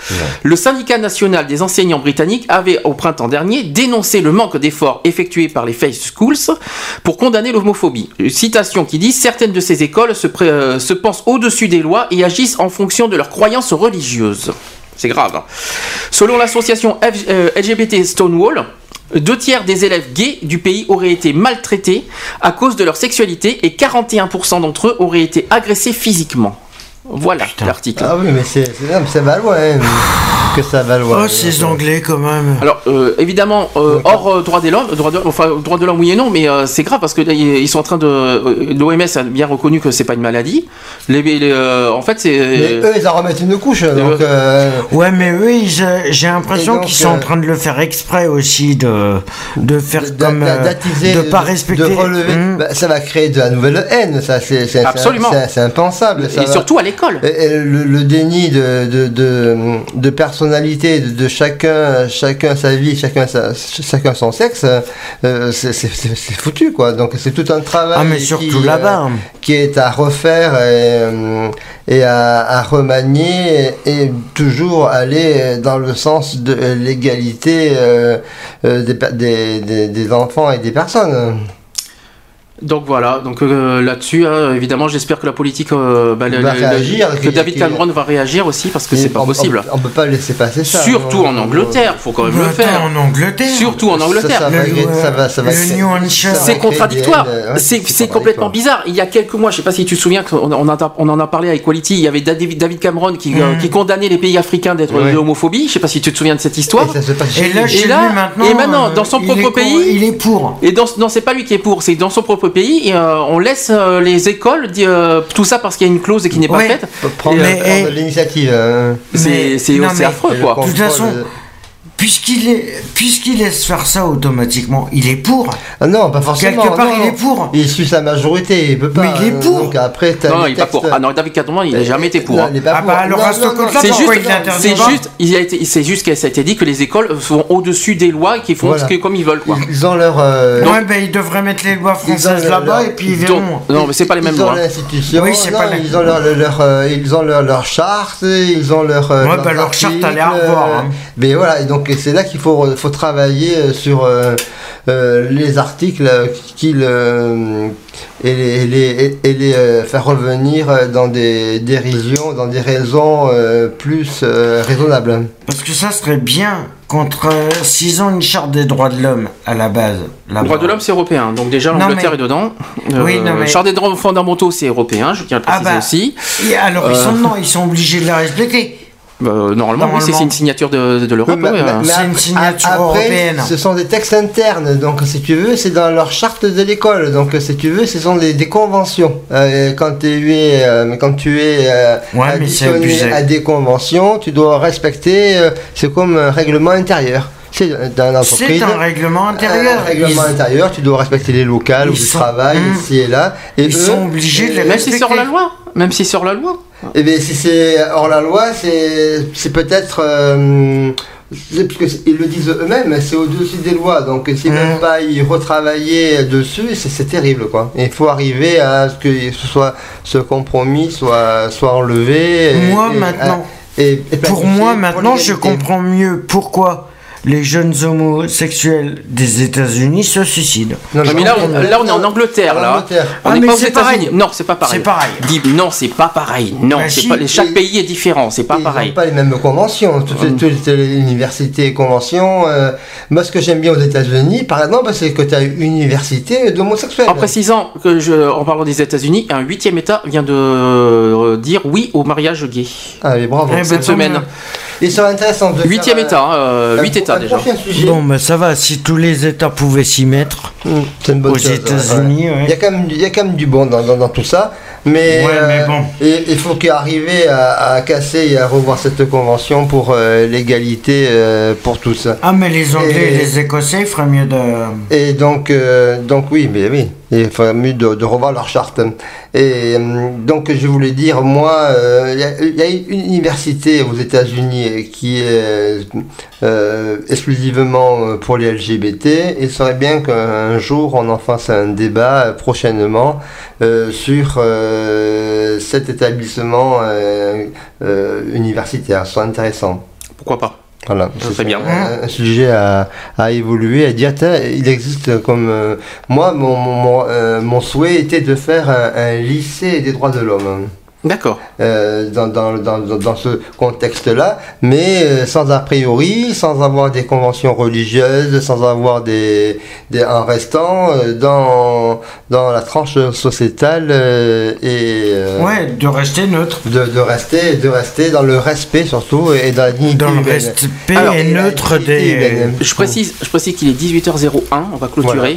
Le syndicat national des enseignants britanniques avait, au printemps dernier, dénoncé le manque d'efforts effectués par les Face Schools pour condamner l'homophobie. Citation qui dit Certaines de ces écoles se, euh, se pensent au-dessus des lois et agissent en fonction de leurs croyances religieuses. C'est grave. Hein. Selon l'association LGBT euh, Stonewall, deux tiers des élèves gays du pays auraient été maltraités à cause de leur sexualité et 41% d'entre eux auraient été agressés physiquement. Voilà l'article. Ah oui, mais c'est, ça va loin. Hein, que ça va loin. Oh, ces Anglais quand même. Alors, euh, évidemment, euh, hors euh, droit de l'homme, droit de, enfin, droit de l'homme, oui et non, mais c'est grave parce que ils sont en train de. L'OMS a bien reconnu que c'est pas une maladie. Les, en fait, c'est. Mais eux, ils en remettent une couche. Donc, Ouais, mais eux, j'ai l'impression qu'ils sont en train de le faire exprès aussi, de, de faire comme. de pas respecter. De relever. Hmm. Bah, ça va créer de la nouvelle haine, ça, c'est. Absolument. C'est impensable. et surtout à l'école. Le, déni de, de, personnalité de, chacun, chacun sa vie, chacun, chacun son sexe, euh, c'est foutu quoi. Donc c'est tout un travail ah, mais surtout là-bas. Euh, qui est à refaire et, euh, à, remanier et, toujours aller dans le sens de l'égalité des, des enfants et des personnes. Donc voilà, donc euh, là-dessus, hein, évidemment, j'espère que la politique, euh, bah, va réagir, que David Cameron va réagir aussi parce que c'est pas possible. On, peut pas laisser passer ça. Surtout en Angleterre, faut quand même le faire. En Angleterre. Surtout en Angleterre. C'est contradictoire. C'est complètement bizarre. Il y a quelques mois, je sais pas si tu te souviens qu'on on, on en a parlé avec Equality. Il y avait David Cameron qui, euh, mm. qui condamnait les pays africains d'être de l'homophobie. Je sais pas si tu te souviens de cette histoire. Et, là, maintenant, et maintenant, dans son propre pays, il est pour. Et dans, non, c'est pas lui qui est pour, c'est dans son propre pays et euh, on laisse euh, les écoles euh, tout ça parce qu'il y a une clause qui n'est pas faite. Prendre, l'initiative. C'est affreux quoi. De toute façon, puisqu'il est, puisqu'il laisse faire ça automatiquement, il est pour. Ah non, pas forcément. Quelque part, il est pour. Il suit sa majorité, il peut pas. Mais il est pour. Donc après, non, il est pas pour. Ah non, David Cameron, il n'a jamais été pour. il ah bah alors à ce c'est juste, c'est juste, il a été, c'est juste que ça a été dit que les écoles sont au-dessus des lois et qu'ils font ce que, comme ils veulent quoi. Ils ont leur. Euh... ouais, ben ils devraient mettre les lois françaises là-bas et puis ils verront. Non, mais c'est pas les mêmes lois. Oui, c'est pas Ils ont leur, euh, ils ont leur, charte, ils ont leur. Ouais, bah leur charte, allez à revoir. Mais voilà, donc donc c'est là qu'il faut, faut travailler sur les articles qu'il et les, et les, faire revenir dans des dérisions, dans des raisons plus raisonnables. Parce que ça serait bien contre s'ils ont une charte des droits de l'homme à la base. Les droits de l'homme c'est européen, donc déjà l'Angleterre est dedans. oui, non, Charte des droits fondamentaux c'est européen, je tiens à le ah préciser ah aussi. Et alors ils sont non, ils sont obligés de la respecter. Bah, normalement, oui, c'est une signature de, de l'Europe. c'est une signature européenne. Ce sont des textes internes, donc si tu veux, c'est dans leur charte de l'école. Donc si tu veux, ce sont des, des conventions. Euh, quand, tu es, euh, quand tu es euh, additionné à des conventions, tu dois respecter. c'est comme un règlement intérieur. C'est un règlement intérieur. Un règlement intérieur, tu dois respecter les locales où tu travailles, hum. ici et là. Et ils sont obligés de les respecter. Même si sur la loi. Même si sur la loi. Eh bien, si c'est hors la loi, c'est peut-être. Euh, ils le disent eux-mêmes, c'est au-dessus des lois. Donc, s'ils ne mmh. pas y retravailler dessus, c'est terrible, quoi. Il faut arriver à ce que ce soit ce compromis soit soit enlevé. Moi maintenant. pour moi maintenant, je comprends mieux pourquoi les jeunes homosexuels des États-Unis se suicident. Non, mais là, on, là, on est en Angleterre, là. On n'est ah, pas aux États-Unis. Non, c'est pas pareil. C'est pareil. non, c'est pas pareil. Non, c'est pas, chaque pays est différent. C'est pas Ils pareil. pas les mêmes conventions. Toutes, les universités et conventions. Euh, moi, ce que j'aime bien aux États-Unis, par exemple, c'est que tu as une université d'homosexuels. En précisant que, je, en parlant des États-Unis, un huitième État vient de euh, dire oui au mariage gay. Allez, bravo. Cette ben, semaine. Et ça intéressant de Huitième État, euh, huit États déjà. Bon, ben ça va, si tous les États pouvaient s'y mettre. Mmh, c'est une bonne aux États-Unis, il, y a quand même, il y a quand même du bon dans, dans, tout ça. Mais, euh, bon. il faut qu'il arrive à, à, casser et à revoir cette convention pour euh, l'égalité pour tous. Ah, mais les Anglais et, les Écossais feraient mieux de. Et donc, donc oui, mais oui. Il faudrait mieux de, revoir leur charte. Et euh, donc je voulais dire, moi, euh, il y, a une université aux États-Unis qui est euh, exclusivement pour les LGBT. Et il serait bien qu'un jour on en fasse un débat prochainement sur cet établissement universitaire. Ce intéressant. Pourquoi pas? Voilà, c'est bien. Un, sujet à, à, évoluer, à dire, il existe comme... Euh, moi, mon, mon, euh, mon, souhait était de faire un, un lycée des droits de l'homme. D'accord. Euh, dans, dans, dans, dans, ce contexte-là, mais euh, sans a priori, sans avoir des conventions religieuses, sans avoir des, des en restant euh, dans, dans la tranche sociétale et ouais, de rester neutre, de, de, rester de rester dans le respect surtout et dans la dignité dans le respect et, neutre des. Je précise, je précise qu'il est 18h01, on va clôturer.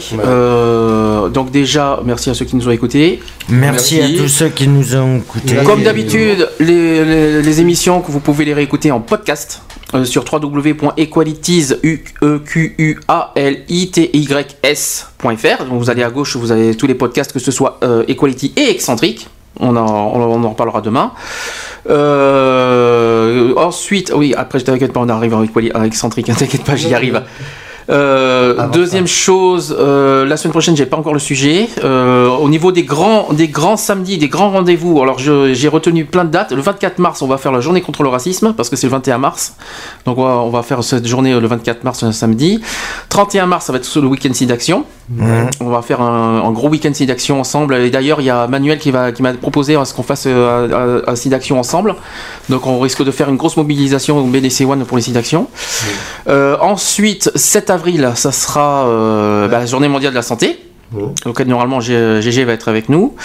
Donc déjà, merci à ceux qui nous ont écoutés. Merci, merci. à tous ceux qui nous ont écoutés. Comme d'habitude, les, émissions que vous pouvez les réécouter en podcast euh, sur www.equalities.fr. Donc vous allez à gauche, vous avez tous les podcasts, que ce soit euh, Equality et Excentrique. On en, on en reparlera demain. Euh, ensuite, oui, après, je t'inquiète pas, on arrive à Excentrique, t'inquiète pas, j'y arrive. Euh, deuxième chose, euh, la semaine prochaine, j'ai pas encore le sujet. Euh, au niveau des grands, des grands samedis, des grands rendez-vous, alors j'ai retenu plein de dates. Le 24 mars, on va faire la journée contre le racisme parce que c'est le 21 mars. Donc on va, faire cette journée le 24 mars, un samedi. 31 mars, ça va être le week-end d'action. On va faire un, gros week-end d'action ensemble. Et d'ailleurs, il y a Manuel qui m'a qui proposé ce qu'on fasse un, un d'action ensemble. Donc on risque de faire une grosse mobilisation au BDC One pour les d'action. ensuite, 7 avril, ça sera euh, bah, la journée mondiale de la santé. Donc normalement GG va être avec nous.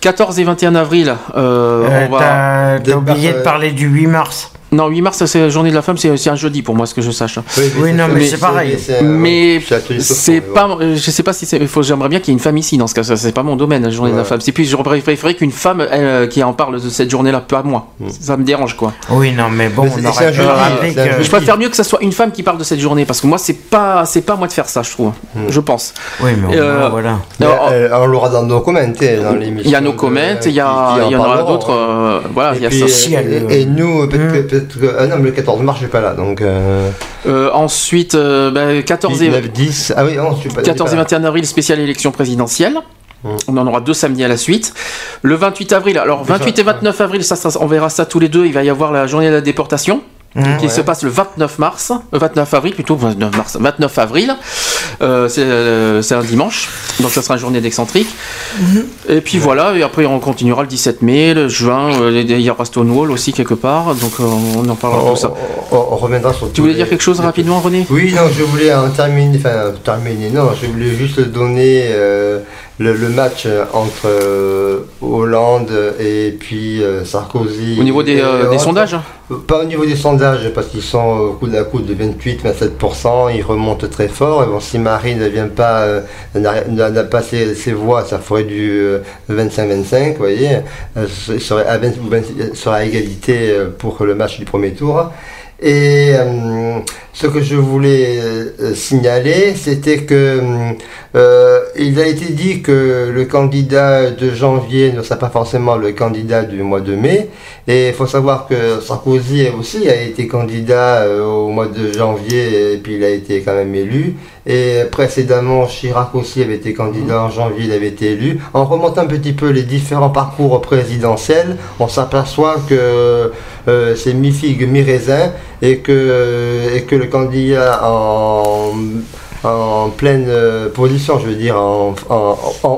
14 et 21 avril, euh, euh, on va. T'as oublié de parler du 8 mars. Non, 8 mars, c'est la journée de la femme, c'est un jeudi pour moi, ce que je sache. Oui, non, mais, c'est pareil. Mais c'est pas, je sais pas si c'est, j'aimerais bien qu'il y ait une femme ici dans ce cas. C'est pas mon domaine, la journée de la femme. C'est plus, je préférerais qu'une femme euh, qui en parle de cette journée-là, pas moi. Mm. Ça me dérange, quoi. Oui, non, mais bon, on aurait Je préfère mieux que ça soit une femme qui parle de cette journée, parce que moi, c'est pas, c'est pas moi de faire ça, je trouve. Mm. Je pense. Oui, mais euh, voilà. Euh, on l'aura dans nos commentaires, dans l'émission. Il y a nos commentaires, il y a, il y en aura d'autres. Voilà, il y a ça. Et nous, peut-être que, non, mais 14 mars, je suis pas là. Donc, euh... Euh, ensuite, euh, bah, 14 et... 10. Ah oui, non, je suis pas, 14 et 21 avril, spéciale élection présidentielle. Mmh. On en aura deux samedis à la suite. Le 28 avril, alors 28 et 29 avril, ça, ça, on verra ça tous les deux. Il va y avoir la journée de la déportation. Mmh, qui se passe le 29 mars, 29 avril plutôt, 29 mars, 29 avril. c'est un dimanche, donc ça sera une journée d'excentrique. Mmh. Et puis voilà, et après on continuera le 17 mai, le juin, il y aura Stonewall aussi quelque part, donc on en parlera de tout ça. On, reviendra sur. Tu voulais dire quelque chose rapidement, René? Oui, non, je voulais en terminer, enfin terminer, non, je voulais juste donner le, match entre euh, Hollande et puis euh, Sarkozy. Au niveau des, euh, sondages? Pas au niveau des sondages, parce qu'ils sont au coup de coup de 28-27%, ils remontent très fort. Et bon, si Marine ne vient pas, n'a pas ses, voix, ça ferait du 25-25, vous voyez. serait à, serait à égalité pour le match du premier tour. Et ce que je voulais euh, signaler, c'était que euh, il a été dit que le candidat de janvier ne sera pas forcément le candidat du mois de mai. Et il faut savoir que Sarkozy aussi a été candidat euh, au mois de janvier et puis il a été quand même élu. Et précédemment, Chirac aussi avait été candidat en janvier, il avait été élu. En remontant un petit peu les différents parcours présidentiels, on s'aperçoit que c'est mi-figue, mi-raisin et que, et que le candidat en, en pleine euh, position, je veux dire, en,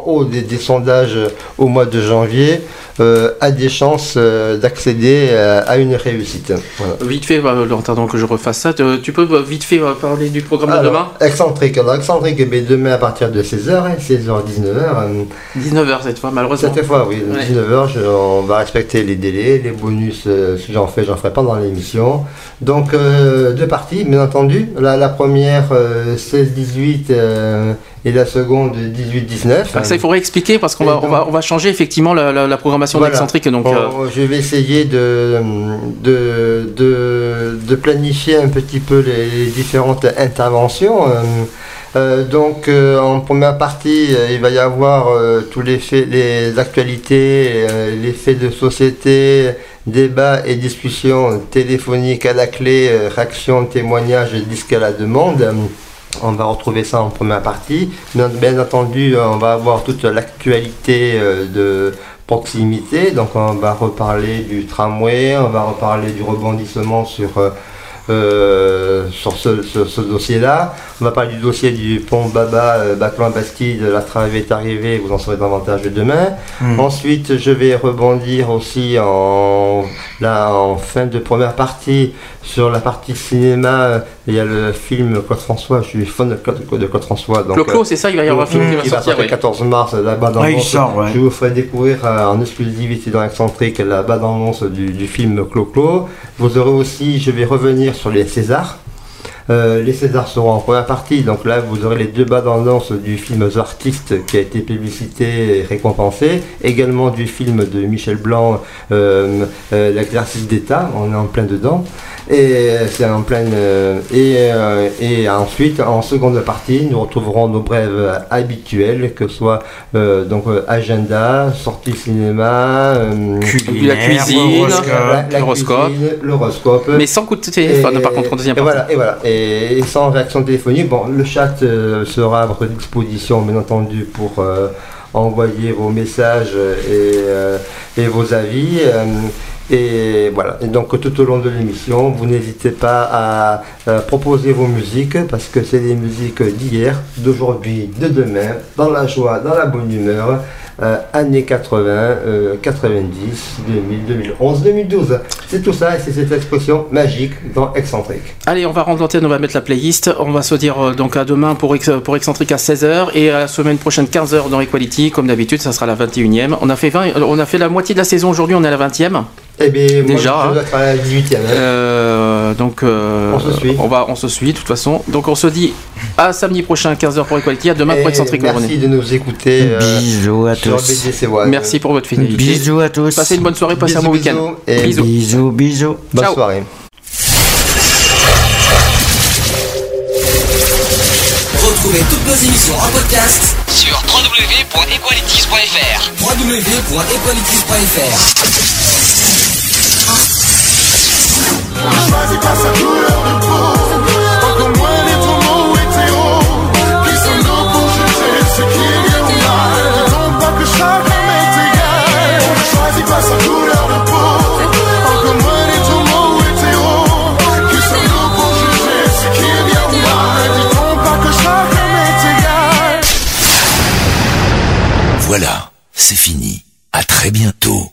haut des, sondages au mois de janvier, euh, a des chances euh, d'accéder à une réussite. Vite fait, en attendant que je refasse ça, tu peux vite fait parler du programme de demain? Excentrique. Alors, excentrique, eh demain à partir de 16h, 16h, 19h. 19h cette fois, malheureusement. Cette fois, oui. 19h, on va respecter les délais, les bonus, si j'en fais, j'en ferai pendant l'émission. Donc, deux parties, bien entendu. La, la première, 16-18 et la seconde 18-19. ça, il faudrait expliquer parce qu'on va, on va, on va, changer effectivement la, programmation d'excentrique. Donc, euh, Je vais essayer de de, de, de, planifier un petit peu les, différentes interventions. Euh, euh, donc en première partie, il va y avoir tous les faits, les actualités, les faits de société, débats et discussions téléphoniques à la clé, réactions, témoignages, à la demande. On va retrouver ça en première partie. Bien, entendu, on va avoir toute l'actualité euh, de proximité. Donc on va reparler du tramway, on va reparler du rebondissement sur euh, euh, sur ce, dossier-là. On va parler du dossier du pont Baba, euh, Bastide, la trave est arrivée, vous en saurez davantage demain. Hmm. Ensuite, je vais rebondir aussi en, là, en fin de première partie sur la partie cinéma. Il y a le film Claude François, je suis fan de Claude, François. Donc, Clo, c'est ça, il va y avoir un film qui va sortir. le 14 mars, là-bas dans Je vous ferai découvrir euh, en exclusivité dans l'excentrique la bande-annonce du, du film Clo-Clo. Vous aurez aussi, je vais revenir sur les Césars. Euh, les Césars seront en première partie, donc là vous aurez les deux bas danse du film The Artist qui a été publicité et récompensé, également du film de Michel Blanc, euh, euh, L'exercice d'État, on est en plein dedans. Et c'est en pleine. Euh, euh, et, ensuite, en seconde partie, nous retrouverons nos brèves habituelles, que ce soit euh, donc agenda, sortie cinéma, la cuisine, l'horoscope, mais sans coup de téléphone. par contre, en deuxième et Voilà, et voilà, et, sans réaction téléphonique. Bon, le chat sera à votre disposition, bien entendu, pour envoyer vos messages et, et vos avis. Et voilà. Et donc tout au long de l'émission, vous n'hésitez pas à, proposer vos musiques parce que c'est des musiques d'hier, d'aujourd'hui, de demain, dans la joie, dans la bonne humeur. Euh, années 80, 90, 2000, 2011, 2012. C'est tout ça et c'est cette expression magique dans Excentrique. Allez, on va rendre l'antenne, on va mettre la playlist. On va se dire euh, donc à demain pour, pour Excentrique à 16h et à la semaine prochaine 15h dans Equality. Comme d'habitude, ça sera la 21e. On a fait 20, on a fait la moitié de la saison aujourd'hui, on est à la 20e. Eh bien, déjà, moi, je à la 18e. Hein. Euh, donc, euh, on se suit. On, va, on se suit, de toute façon. Donc, on se dit à samedi prochain, 15h pour Equality, à demain pour Excentrique Merci de nous écouter. Euh, bisous à tous. Merci pour votre fidélité. Bisous à tous. Passez une bonne soirée, passez un bon week-end. Bisous. Bisous, bisous. Bonne soirée. Retrouvez toutes nos émissions en podcast sur www.equalities.fr www.equalities.fr on choisit pas sa couleur de peau. Encore moins les tourments hétéro Qui sommes-nous pour juger ce qui est bien ou mal. Non pas que chaque homme est égal. On ne choisit pas sa couleur de peau. Encore moins les tourments hétéro Qui sommes-nous pour juger ce qui est bien ou mal. Dit-on pas que chaque homme est égal. Voilà, c'est fini. À très bientôt.